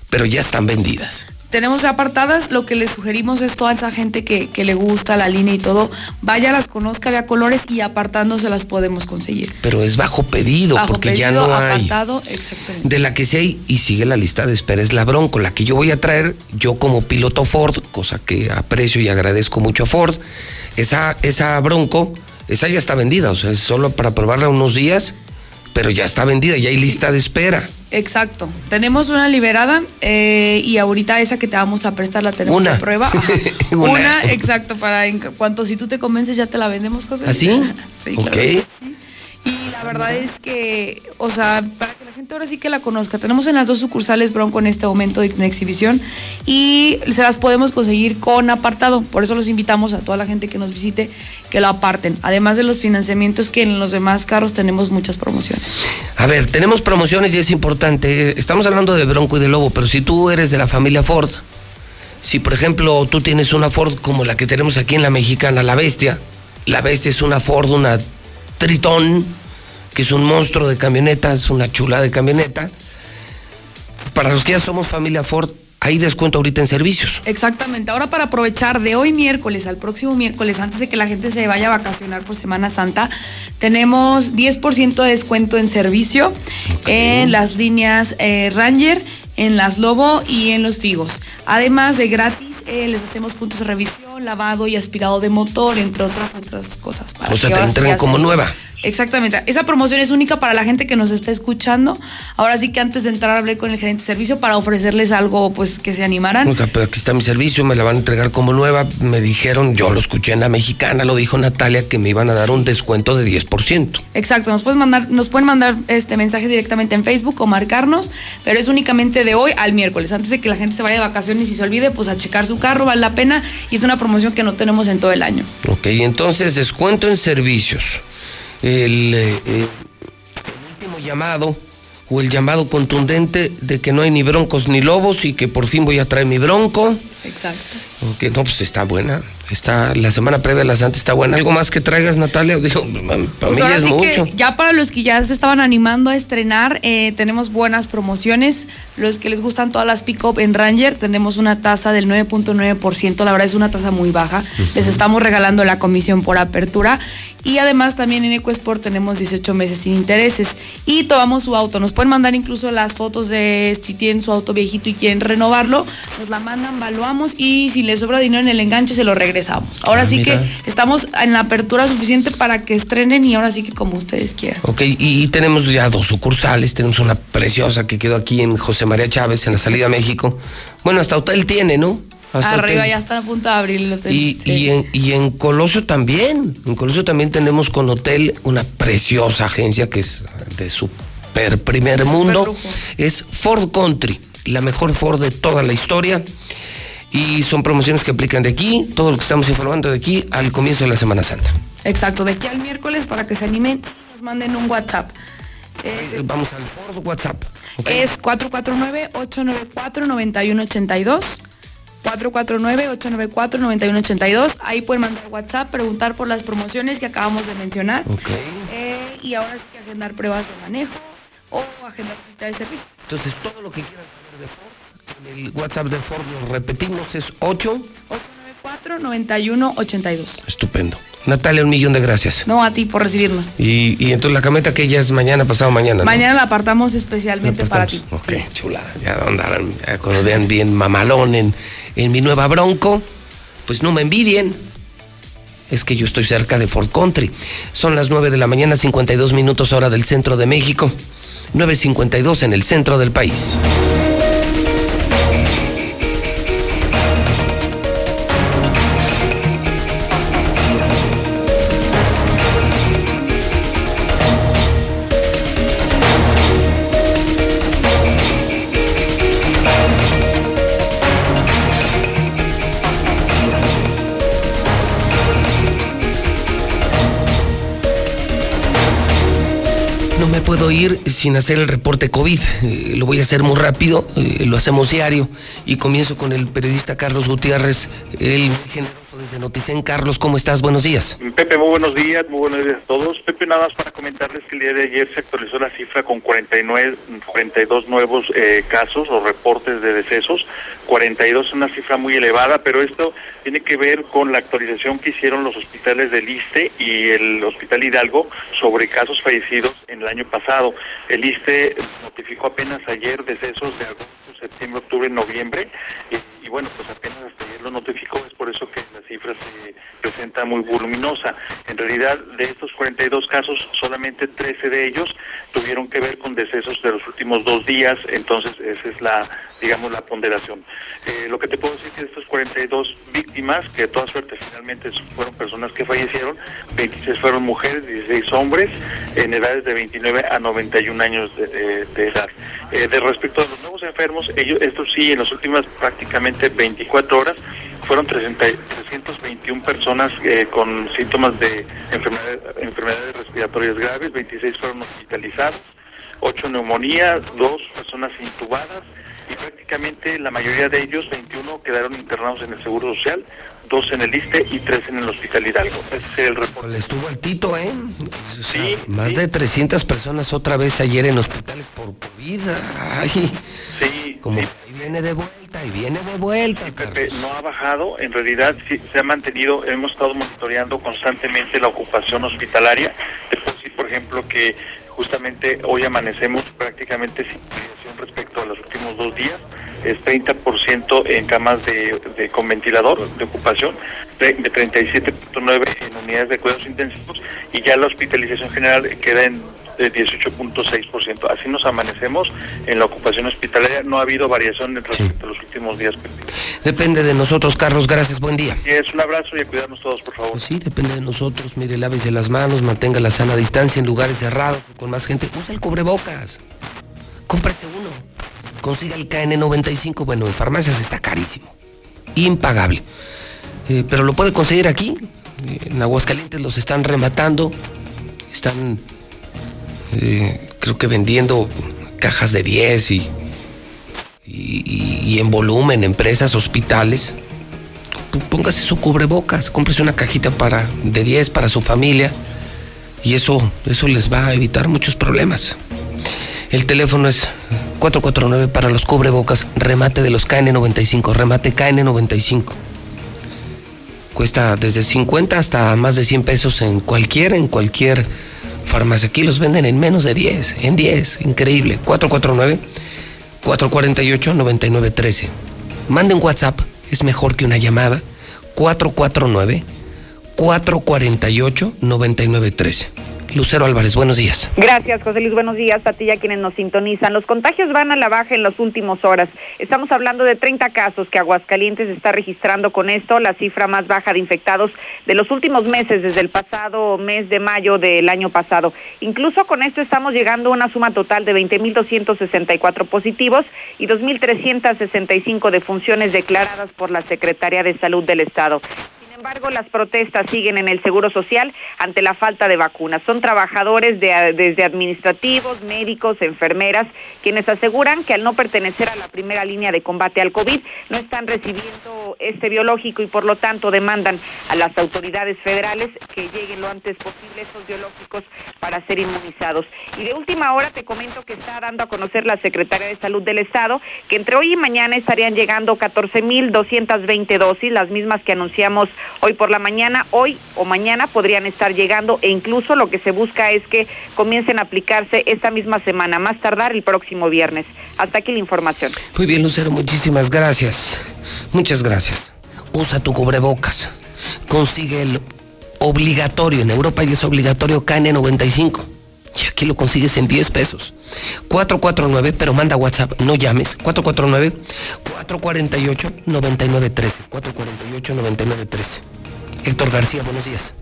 pero ya están vendidas tenemos ya apartadas, lo que le sugerimos es toda esa gente que, que, le gusta la línea y todo, vaya, las conozca, vea colores y apartándose las podemos conseguir. Pero es bajo pedido, bajo porque pedido, ya no apartado, hay. Exactamente. De la que sí hay, y sigue la lista de espera, es la Bronco, la que yo voy a traer, yo como piloto Ford, cosa que aprecio y agradezco mucho a Ford, esa, esa Bronco, esa ya está vendida, o sea, es solo para probarla unos días, pero ya está vendida, ya hay lista de espera. Exacto. Tenemos una liberada eh, y ahorita esa que te vamos a prestar la tenemos una. a prueba. una. una. exacto, para en cuanto si tú te convences ya te la vendemos, José. ¿Así? sí, ok. Claro. Y la verdad es que, o sea, para que la gente ahora sí que la conozca, tenemos en las dos sucursales Bronco en este momento en exhibición y se las podemos conseguir con apartado. Por eso los invitamos a toda la gente que nos visite que lo aparten. Además de los financiamientos que en los demás carros tenemos muchas promociones. A ver, tenemos promociones y es importante. Estamos hablando de Bronco y de Lobo, pero si tú eres de la familia Ford, si por ejemplo tú tienes una Ford como la que tenemos aquí en la mexicana, la Bestia, la Bestia es una Ford, una Tritón, que es un monstruo de camioneta, es una chula de camioneta. Para los que ya somos familia Ford, hay descuento ahorita en servicios. Exactamente. Ahora para aprovechar de hoy miércoles al próximo miércoles, antes de que la gente se vaya a vacacionar por Semana Santa, tenemos 10% de descuento en servicio okay. en las líneas eh, Ranger, en las Lobo y en los Figos. Además de gratis, eh, les hacemos puntos de revisión, lavado y aspirado de motor, entre otras otras cosas. Para o sea, te entregan como nueva. Exactamente. Esa promoción es única para la gente que nos está escuchando. Ahora sí que antes de entrar hablé con el gerente de servicio para ofrecerles algo pues que se animaran. Nunca, pero aquí está mi servicio, me la van a entregar como nueva. Me dijeron, yo lo escuché en la mexicana, lo dijo Natalia, que me iban a dar un descuento de 10%. Exacto, nos pueden mandar, nos pueden mandar este mensaje directamente en Facebook o marcarnos, pero es únicamente de hoy al miércoles. Antes de que la gente se vaya de vacaciones y se olvide, pues a checar su carro, vale la pena y es una promoción que no tenemos en todo el año. Ok, entonces descuento en servicios el, eh, el, último llamado o el llamado contundente de que no hay ni broncos ni lobos y que por fin voy a traer mi bronco. Exacto. Ok, no, pues está buena. Está, la semana previa a la Santa está buena. ¿Algo más que traigas, Natalia? Digo, para pues mí ya es mucho. ya para los que ya se estaban animando a estrenar, eh, tenemos buenas promociones. Los que les gustan todas las pick-up en Ranger, tenemos una tasa del 9.9%. La verdad es una tasa muy baja. Uh -huh. Les estamos regalando la comisión por apertura. Y además también en EcoSport tenemos 18 meses sin intereses. Y tomamos su auto. Nos pueden mandar incluso las fotos de si tienen su auto viejito y quieren renovarlo. Nos la mandan, valuamos y si les sobra dinero en el enganche se lo regresamos. Ahora Ah, sí mira. que estamos en la apertura suficiente para que estrenen y ahora sí que como ustedes quieran. Ok, y, y tenemos ya dos sucursales. Tenemos una preciosa que quedó aquí en José María Chávez, en la salida a México. Bueno, hasta hotel tiene, ¿no? Hasta Arriba ya están a punto de abrir el hotel. Y, Sí. y en, y en Colosio también. En Colosio también tenemos con hotel una preciosa agencia que es de super primer mundo. Es Ford Country, la mejor Ford de toda la historia. Y son promociones que aplican de aquí, todo lo que estamos informando de aquí al comienzo de la Semana Santa. Exacto, de aquí al miércoles para que se animen y nos manden un WhatsApp. Eh, Vamos al Ford WhatsApp. Es 449-894-9182. 449-894-9182. Ahí pueden mandar WhatsApp, preguntar por las promociones que acabamos de mencionar. Eh, y ahora sí que agendar pruebas de manejo o agendar de servicio. Entonces, todo lo que quieran saber de Ford, en el WhatsApp de Ford lo repetimos, es 8. 494-9182. Estupendo. Natalia, un millón de gracias. No a ti por recibirnos. Y, y entonces la cameta que ya es mañana, pasado mañana. ¿no? Mañana la apartamos especialmente para ti. Ok, chulada. Ya andarán, cuando vean bien mamalón en, en mi nueva Bronco, pues no me envidien. Es que yo estoy cerca de Fort Country. Son las 9 de la mañana, 52 minutos hora del centro de México. 9.52 en el centro del país. Sin hacer el reporte COVID. Eh, lo voy a hacer muy rápido, eh, lo hacemos diario. Y comienzo con el periodista Carlos Gutiérrez, el muy desde Noticen. Carlos, ¿cómo estás? Buenos días. Pepe, muy buenos días, muy buenos días a todos. Pepe, nada más para comentarles que el día de ayer se actualizó la cifra con 49, 42 nuevos eh, casos o reportes de decesos. 42 es una cifra muy elevada, pero esto tiene que ver con la actualización que hicieron los hospitales del ISTE y el Hospital Hidalgo sobre casos fallecidos en el año pasado. El ISTE notificó apenas ayer decesos de agosto, septiembre, octubre, noviembre, y bueno, pues apenas hasta ayer lo notificó, es por eso que la cifra se presenta muy voluminosa. En realidad, de estos 42 casos, solamente 13 de ellos tuvieron que ver con decesos de los últimos dos días, entonces esa es la, digamos, la ponderación. Eh, lo que te puedo decir es que de estos 42 víctimas, que de toda suerte finalmente fueron personas que fallecieron, 26 fueron mujeres, 16 hombres, en edades de 29 a 91 años de, de- de edad. Eh, de respecto a los nuevos enfermos, ellos, estos sí, en las últimas prácticamente 24 horas, fueron 30 321 personas eh, con síntomas de enfermedades, enfermedades respiratorias graves, 26 fueron hospitalizados, 8 neumonía, 2 personas intubadas y prácticamente la mayoría de ellos, 21, quedaron internados en el Seguro Social, 2 en el ISTE y 3 en el Hospital Hidalgo. Ese es el reporte. Estuvo altito, ¿eh? Sí. Más de 300 personas otra vez ayer en hospitales por COVID. Ay. Sí. Como ahí viene de vuelta y viene de vuelta. Pepe, no ha bajado, en realidad sí se ha mantenido, hemos estado monitoreando constantemente la ocupación hospitalaria. Te puedo decir, por ejemplo, que justamente hoy amanecemos prácticamente sin variación respecto a los últimos dos días. Es 30% en camas de, con ventilador de ocupación, de, de 37.9 en unidades de cuidados intensivos y ya la hospitalización general queda en de 18.6%. Así nos amanecemos en la ocupación hospitalaria. No ha habido variación respecto a los últimos días. Depende de nosotros, Carlos. Gracias, buen día. Y es un abrazo y a cuidarnos todos, por favor. Pues sí, depende de nosotros. Mire, lávese las manos, mantenga la sana distancia en lugares cerrados, con más gente. Usa el cubrebocas. Cómprese uno. Consiga el KN95. Bueno, en farmacias está carísimo. Impagable. Eh, pero lo puede conseguir aquí. Eh, En Aguascalientes los están rematando. Están, eh, creo que vendiendo cajas de 10 y, y, y- en volumen, empresas, hospitales. Póngase su cubrebocas, cómprese una cajita para, de 10 para su familia y eso, eso les va a evitar muchos problemas. El teléfono es 449 para los cubrebocas, remate de los KN95, remate KN95. Cuesta desde 50 hasta más de 100 pesos en cualquier, en cualquier farmacia. Aquí los venden en menos de 10, en 10, increíble. 449 448 9913. Mande un WhatsApp, es mejor que una llamada. 449 448 9913. Lucero Álvarez, buenos días. Gracias, José Luis. Buenos días a ti y a quienes nos sintonizan. Los contagios van a la baja en las últimas horas. Estamos hablando de 30 casos que Aguascalientes está registrando con esto, la cifra más baja de infectados de los últimos meses, desde el pasado mes de mayo del año pasado. Incluso con esto estamos llegando a una suma total de 20.264 positivos y 2.365 defunciones declaradas por la Secretaría de Salud del Estado. Sin embargo, las protestas siguen en el Seguro Social ante la falta de vacunas. Son trabajadores de, desde administrativos, médicos, enfermeras, quienes aseguran que al no pertenecer a la primera línea de combate al COVID, no están recibiendo este biológico y por lo tanto demandan a las autoridades federales que lleguen lo antes posible estos biológicos para ser inmunizados. Y de última hora te comento que está dando a conocer la Secretaría de Salud del Estado que entre hoy y mañana estarían llegando 14.220 dosis, las mismas que anunciamos hoy por la mañana, hoy o mañana podrían estar llegando e incluso lo que se busca es que comiencen a aplicarse esta misma semana, más tardar el próximo viernes. Hasta aquí la información. Muy bien, Lucero, muchísimas gracias. Muchas gracias. Usa tu cubrebocas. Consigue el obligatorio. En Europa y es obligatorio KN95. Y aquí lo consigues en 10 pesos. 449, pero manda WhatsApp, no llames. 449-448-9913. 448-9913. Héctor García, buenos días.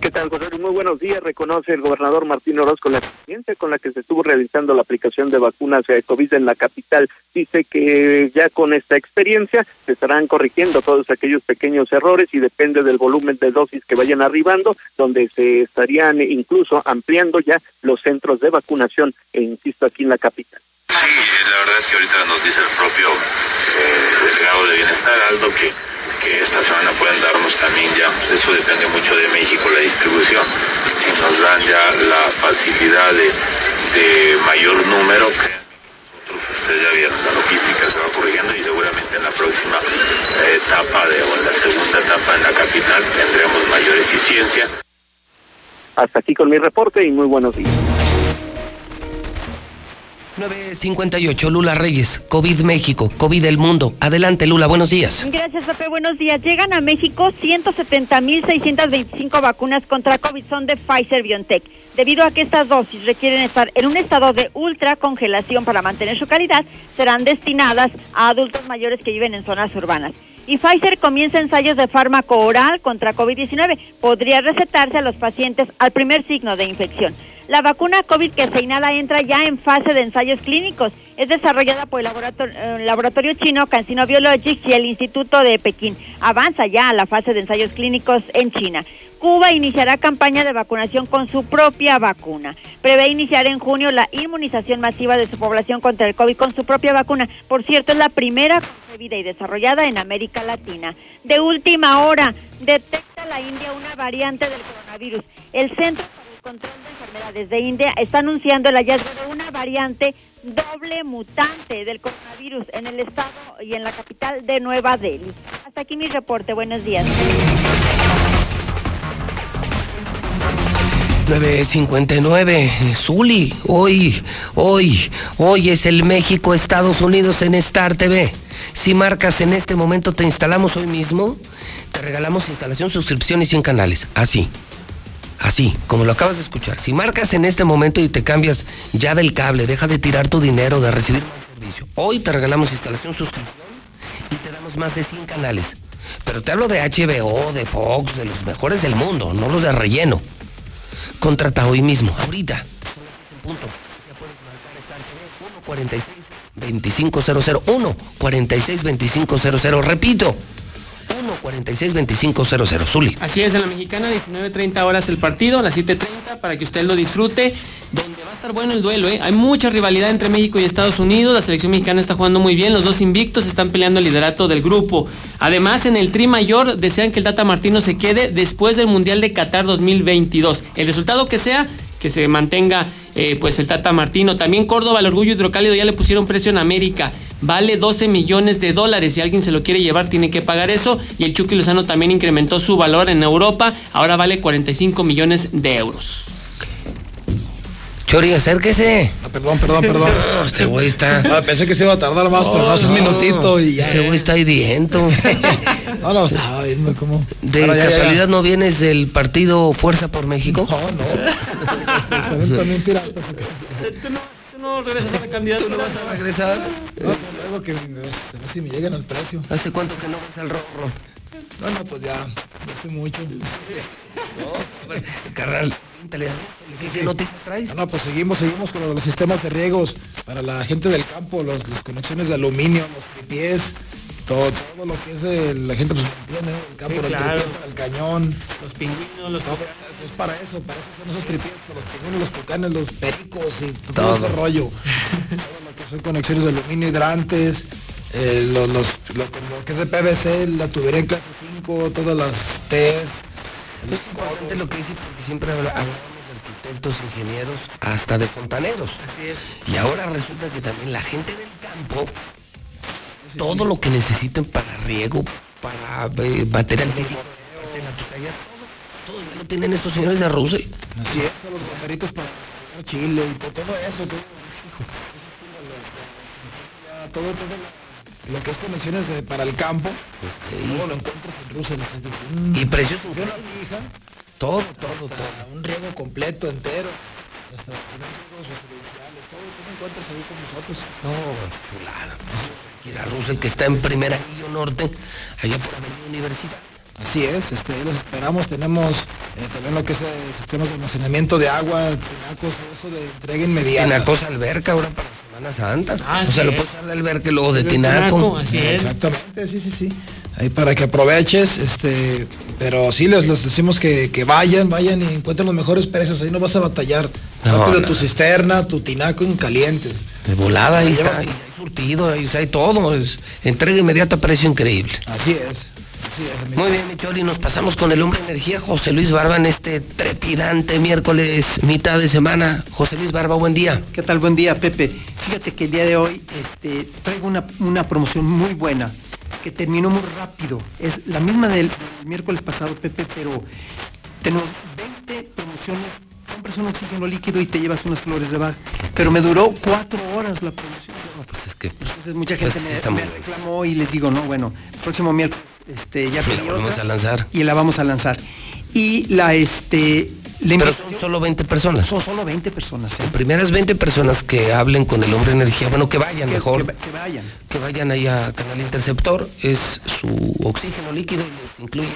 ¿Qué tal, José? Muy buenos días. Reconoce el gobernador Martín Orozco la eficiencia con la que se estuvo realizando la aplicación de vacunas de COVID en la capital. Dice que ya con esta experiencia se estarán corrigiendo todos aquellos pequeños errores y depende del volumen de dosis que vayan arribando, donde se estarían incluso ampliando ya los centros de vacunación, e insisto, aquí en la capital. Sí, la verdad es que ahorita nos dice el propio eh, delegado de bienestar, Aldo, que que esta semana pueden darnos también ya, eso depende mucho de México, la distribución, si nos dan ya la facilidad de, de mayor número, nosotros ustedes ya vieron, la logística se va corrigiendo y seguramente en la próxima etapa de, o en la segunda etapa en la capital tendremos mayor eficiencia. Hasta aquí con mi reporte y muy buenos días. 958, Lula Reyes, COVID México, COVID del mundo. Adelante, Lula, buenos días. Gracias, Pepe, buenos días. Llegan a México 170.625 vacunas contra COVID, son de Pfizer BioNTech. Debido a que estas dosis requieren estar en un estado de ultra congelación para mantener su calidad, serán destinadas a adultos mayores que viven en zonas urbanas. Y Pfizer comienza ensayos de fármaco oral contra COVID-19. Podría recetarse a los pacientes al primer signo de infección. La vacuna COVID que se inhala entra ya en fase de ensayos clínicos. Es desarrollada por el laboratorio, eh, laboratorio chino CanSino Biologics y el Instituto de Pekín. Avanza ya a la fase de ensayos clínicos en China. Cuba iniciará campaña de vacunación con su propia vacuna. Prevé iniciar en junio la inmunización masiva de su población contra el COVID con su propia vacuna. Por cierto, es la primera concebida y desarrollada en América Latina. De última hora, detecta la India una variante del coronavirus. El Centro Control de Enfermedades de India está anunciando el hallazgo de una variante doble mutante del coronavirus en el estado y en la capital de Nueva Delhi. Hasta aquí mi reporte. Buenos días. 959, Zuli, hoy, hoy, hoy es el México-Estados Unidos en Star TV. Si marcas en este momento, te instalamos hoy mismo, te regalamos instalación, suscripción y 100 canales. Así, así, como lo acabas de escuchar. Si marcas en este momento y te cambias ya del cable, deja de tirar tu dinero, de recibir más servicio. Hoy te regalamos instalación, suscripción y te damos más de 100 canales. Pero te hablo de HBO, de Fox, de los mejores del mundo, no los de relleno. Contrata hoy mismo, ahorita. Son las 10 en punto. Ya puedes marcar TV 146 2500 1 46 2500 repito 1 46 2500 Zuli Así es, en la mexicana, 19.30 horas el partido, a las 7.30, para que usted lo disfrute. Donde va a estar bueno el duelo, ¿eh? Hay mucha rivalidad entre México y Estados Unidos. La selección mexicana está jugando muy bien. Los dos invictos están peleando el liderato del grupo. Además, en el Tri Mayor desean que el Tata Martino se quede después del Mundial de Qatar 2022. El resultado que sea, que se mantenga eh, pues el Tata Martino. También Córdoba, el orgullo hidrocálido, ya le pusieron precio en América. Vale 12 millones de dólares. Si alguien se lo quiere llevar, tiene que pagar eso. Y el Chucky Lozano también incrementó su valor en Europa. Ahora vale 45 millones de euros. Chori, acérquese. Ah, perdón, perdón, perdón. No, este güey está. Ah, pensé que se iba a tardar más, pero no, hace un minutito y ya. Este güey está hiriento. no, no, estaba viendo cómo. ¿De Ahora ya, ya, ya. casualidad no vienes del partido Fuerza por México? No, no. también, también pirata. ¿Tú no, tú no regresas a la candidatura? ¿Tú no vas a regresar? No, no, luego que ver si me llegan al precio. ¿Hace cuánto que no ves al rorro? No, no, pues ya, ya hace mucho. Carnal, píntale, ¿qué, qué noticias traes? No, no, pues seguimos, seguimos con lo de los sistemas de riegos para la gente del campo, los, las conexiones de aluminio, los tripiés, todo, todo lo que es de la gente pues entiende, ¿no? El campo, Sí, el claro. tripié el cañón. Los pingüinos, los Todo, es para eso, para eso son esos tripiés, para los pingüinos, los tucanes, los pericos y todo, Todo. ese rollo. todo lo que son conexiones de aluminio, hidrantes, eh, los, los, lo, lo que es de PVC, la tubería en clase 5, todas las T's. Es importante lo que dice porque siempre habla- hablamos de arquitectos, ingenieros, hasta de fontaneros. Así es. Y ahora resulta que también la gente del campo, todo lo que necesiten para riego, para eh, material físico, todo, todo ya lo tienen estos señores de Rusia. Así es, los bomberitos para Chile y todo, todo eso, todo, todo, todo lo, que es conexiones de- para el campo, todo lo encuentras en Rusia. la gente dice, mm, Y precios funciona fija, Todo, todo, hasta todo. un riego completo, entero, hasta riegos residenciales, todo, tú lo encuentras ahí con nosotros. No, chulada. Rusia, el que está en primer anillo norte, allá por Avenida Universidad. Así es, este, ahí los esperamos, tenemos eh, también lo que es eh, sistemas de almacenamiento de agua, tinacos, eso de entrega inmediata. Tinacos alberca ahora para Semana Santa. Ah, o sea, lo puedes dar de alberca y luego de tinaco. tinaco, así es. Exactamente, sí, sí, sí. Ahí para que aproveches, este, pero sí les, les decimos que, que vayan, vayan y encuentren los mejores precios, ahí no vas a batallar. No, Rápido no. tu cisterna, tu tinaco en calientes. De volada, ahí está. Hay surtido, ahí, hay todo. Es entrega inmediata a precio increíble. Así es. Muy bien, mi Chori, nos pasamos con el hombre energía, José Luis Barba, en este trepidante miércoles, mitad de semana. José Luis Barba, buen día. ¿Qué tal? Buen día, Pepe. Fíjate que el día de hoy este, traigo una, una promoción muy buena que terminó muy rápido. Es la misma del, del miércoles pasado, Pepe, pero tenemos 20 promociones. Compras un oxígeno líquido y te llevas unas flores de Bach. Pero me duró cuatro horas la promoción. Pues es que. Entonces mucha Pues gente me, me reclamó y les digo, no, bueno, próximo miércoles este, ya la otra a lanzar. y la vamos a lanzar. Y la, este, Pero son solo 20 personas. son solo 20 personas. ¿eh? Primeras 20 personas que hablen con el hombre energía, bueno, que vayan Que- mejor. que- que vayan. que vayan ahí a Canal Interceptor, es su oxígeno líquido y les incluye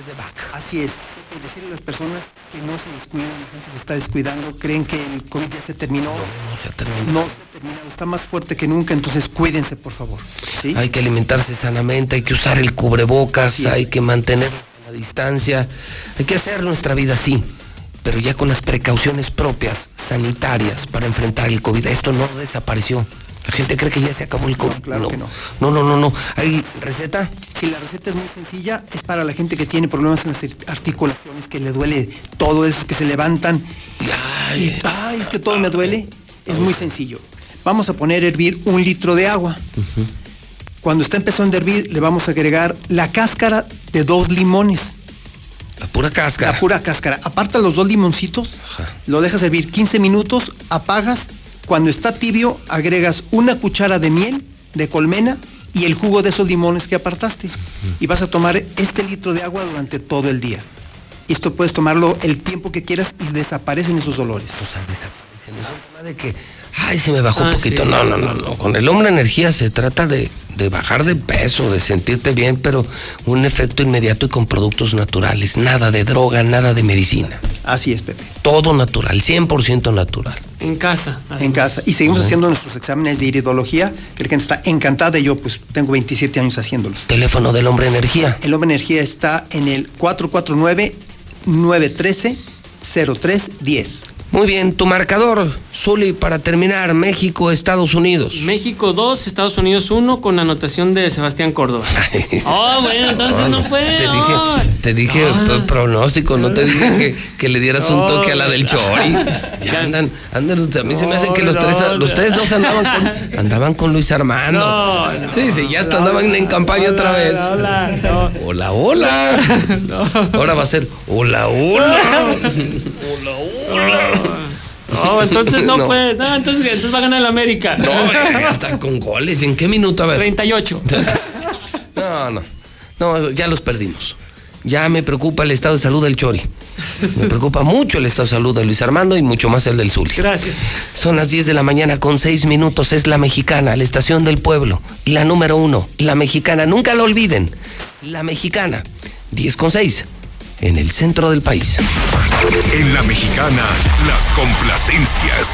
de vaca. Así es. Y decirle a las personas que no se descuiden, la gente se está descuidando, creen que el COVID ya se terminó. No se ha terminado. No se ha terminado, está más fuerte que nunca, entonces cuídense, por favor. ¿sí? Hay que alimentarse sanamente, hay que usar el cubrebocas, hay que mantener la distancia, hay que hacer nuestra vida así, pero ya con las precauciones propias, sanitarias, para enfrentar el COVID. Esto no desapareció. La gente cree que ya se acabó el COVID. claro que no. No, no, no, no. ¿Hay receta? Si la receta es muy sencilla, es para la gente que tiene problemas en las articulaciones, que le duele todo, es que se levantan y ay, es que todo me duele. Es muy sencillo. Vamos a poner a hervir un litro de agua. Cuando está empezando a hervir, le vamos a agregar la cáscara de dos limones. La pura cáscara. La pura cáscara. Aparta los dos limoncitos, lo dejas hervir 15 minutos, apagas. Cuando está tibio, agregas una cuchara de miel de colmena y el jugo de esos limones que apartaste. Y vas a tomar este litro de agua durante todo el día. Esto puedes tomarlo el tiempo que quieras y desaparecen esos dolores. O sea, desaparecen. Es un tema de que, ay, se me bajó Ah, un poquito. sí. No, no, no, no. Con el hombre energía se trata de, de bajar de peso, de sentirte bien, pero un efecto inmediato y con productos naturales. Nada de droga, nada de medicina. Así es, Pepe. Todo natural, 100% natural. En casa. En casa. Y seguimos haciendo nuestros exámenes de iridología, que la gente está encantada y yo pues tengo 27 años haciéndolos. Teléfono del hombre energía. El hombre energía está en el 449-913-0310. Muy bien, tu marcador, Zuli, para terminar, México, Estados Unidos. México 2, Estados Unidos 1 con anotación de Sebastián Córdoba. Oh, bueno, entonces no fue. Te dije, te dije p- pronóstico, no te dije que, que le dieras un toque a la del Chori. Ya andan, andan, a mí se me hace que los No, tres, no, los no. tres dos andaban con, andaban con Luis Armando. No, no, sí, sí, ya hasta andaban en campaña otra vez. Hola, no. Hola, hola. Ahora va a ser hola, hola. No, entonces no, No. fue. No, entonces, entonces va a ganar el América. No, están con goles. ¿En qué minuto? A ver. 38. No, no. No, ya los perdimos. Ya me preocupa el estado de salud del Chori. Me preocupa mucho el estado de salud de Luis Armando y mucho más el del Zulia. Gracias. Son las 10 de la mañana con 6 minutos. Es la mexicana, la estación del pueblo. La número uno, la mexicana. Nunca la olviden. La mexicana. 10 con 6. En el centro del país. En la mexicana, las complacencias.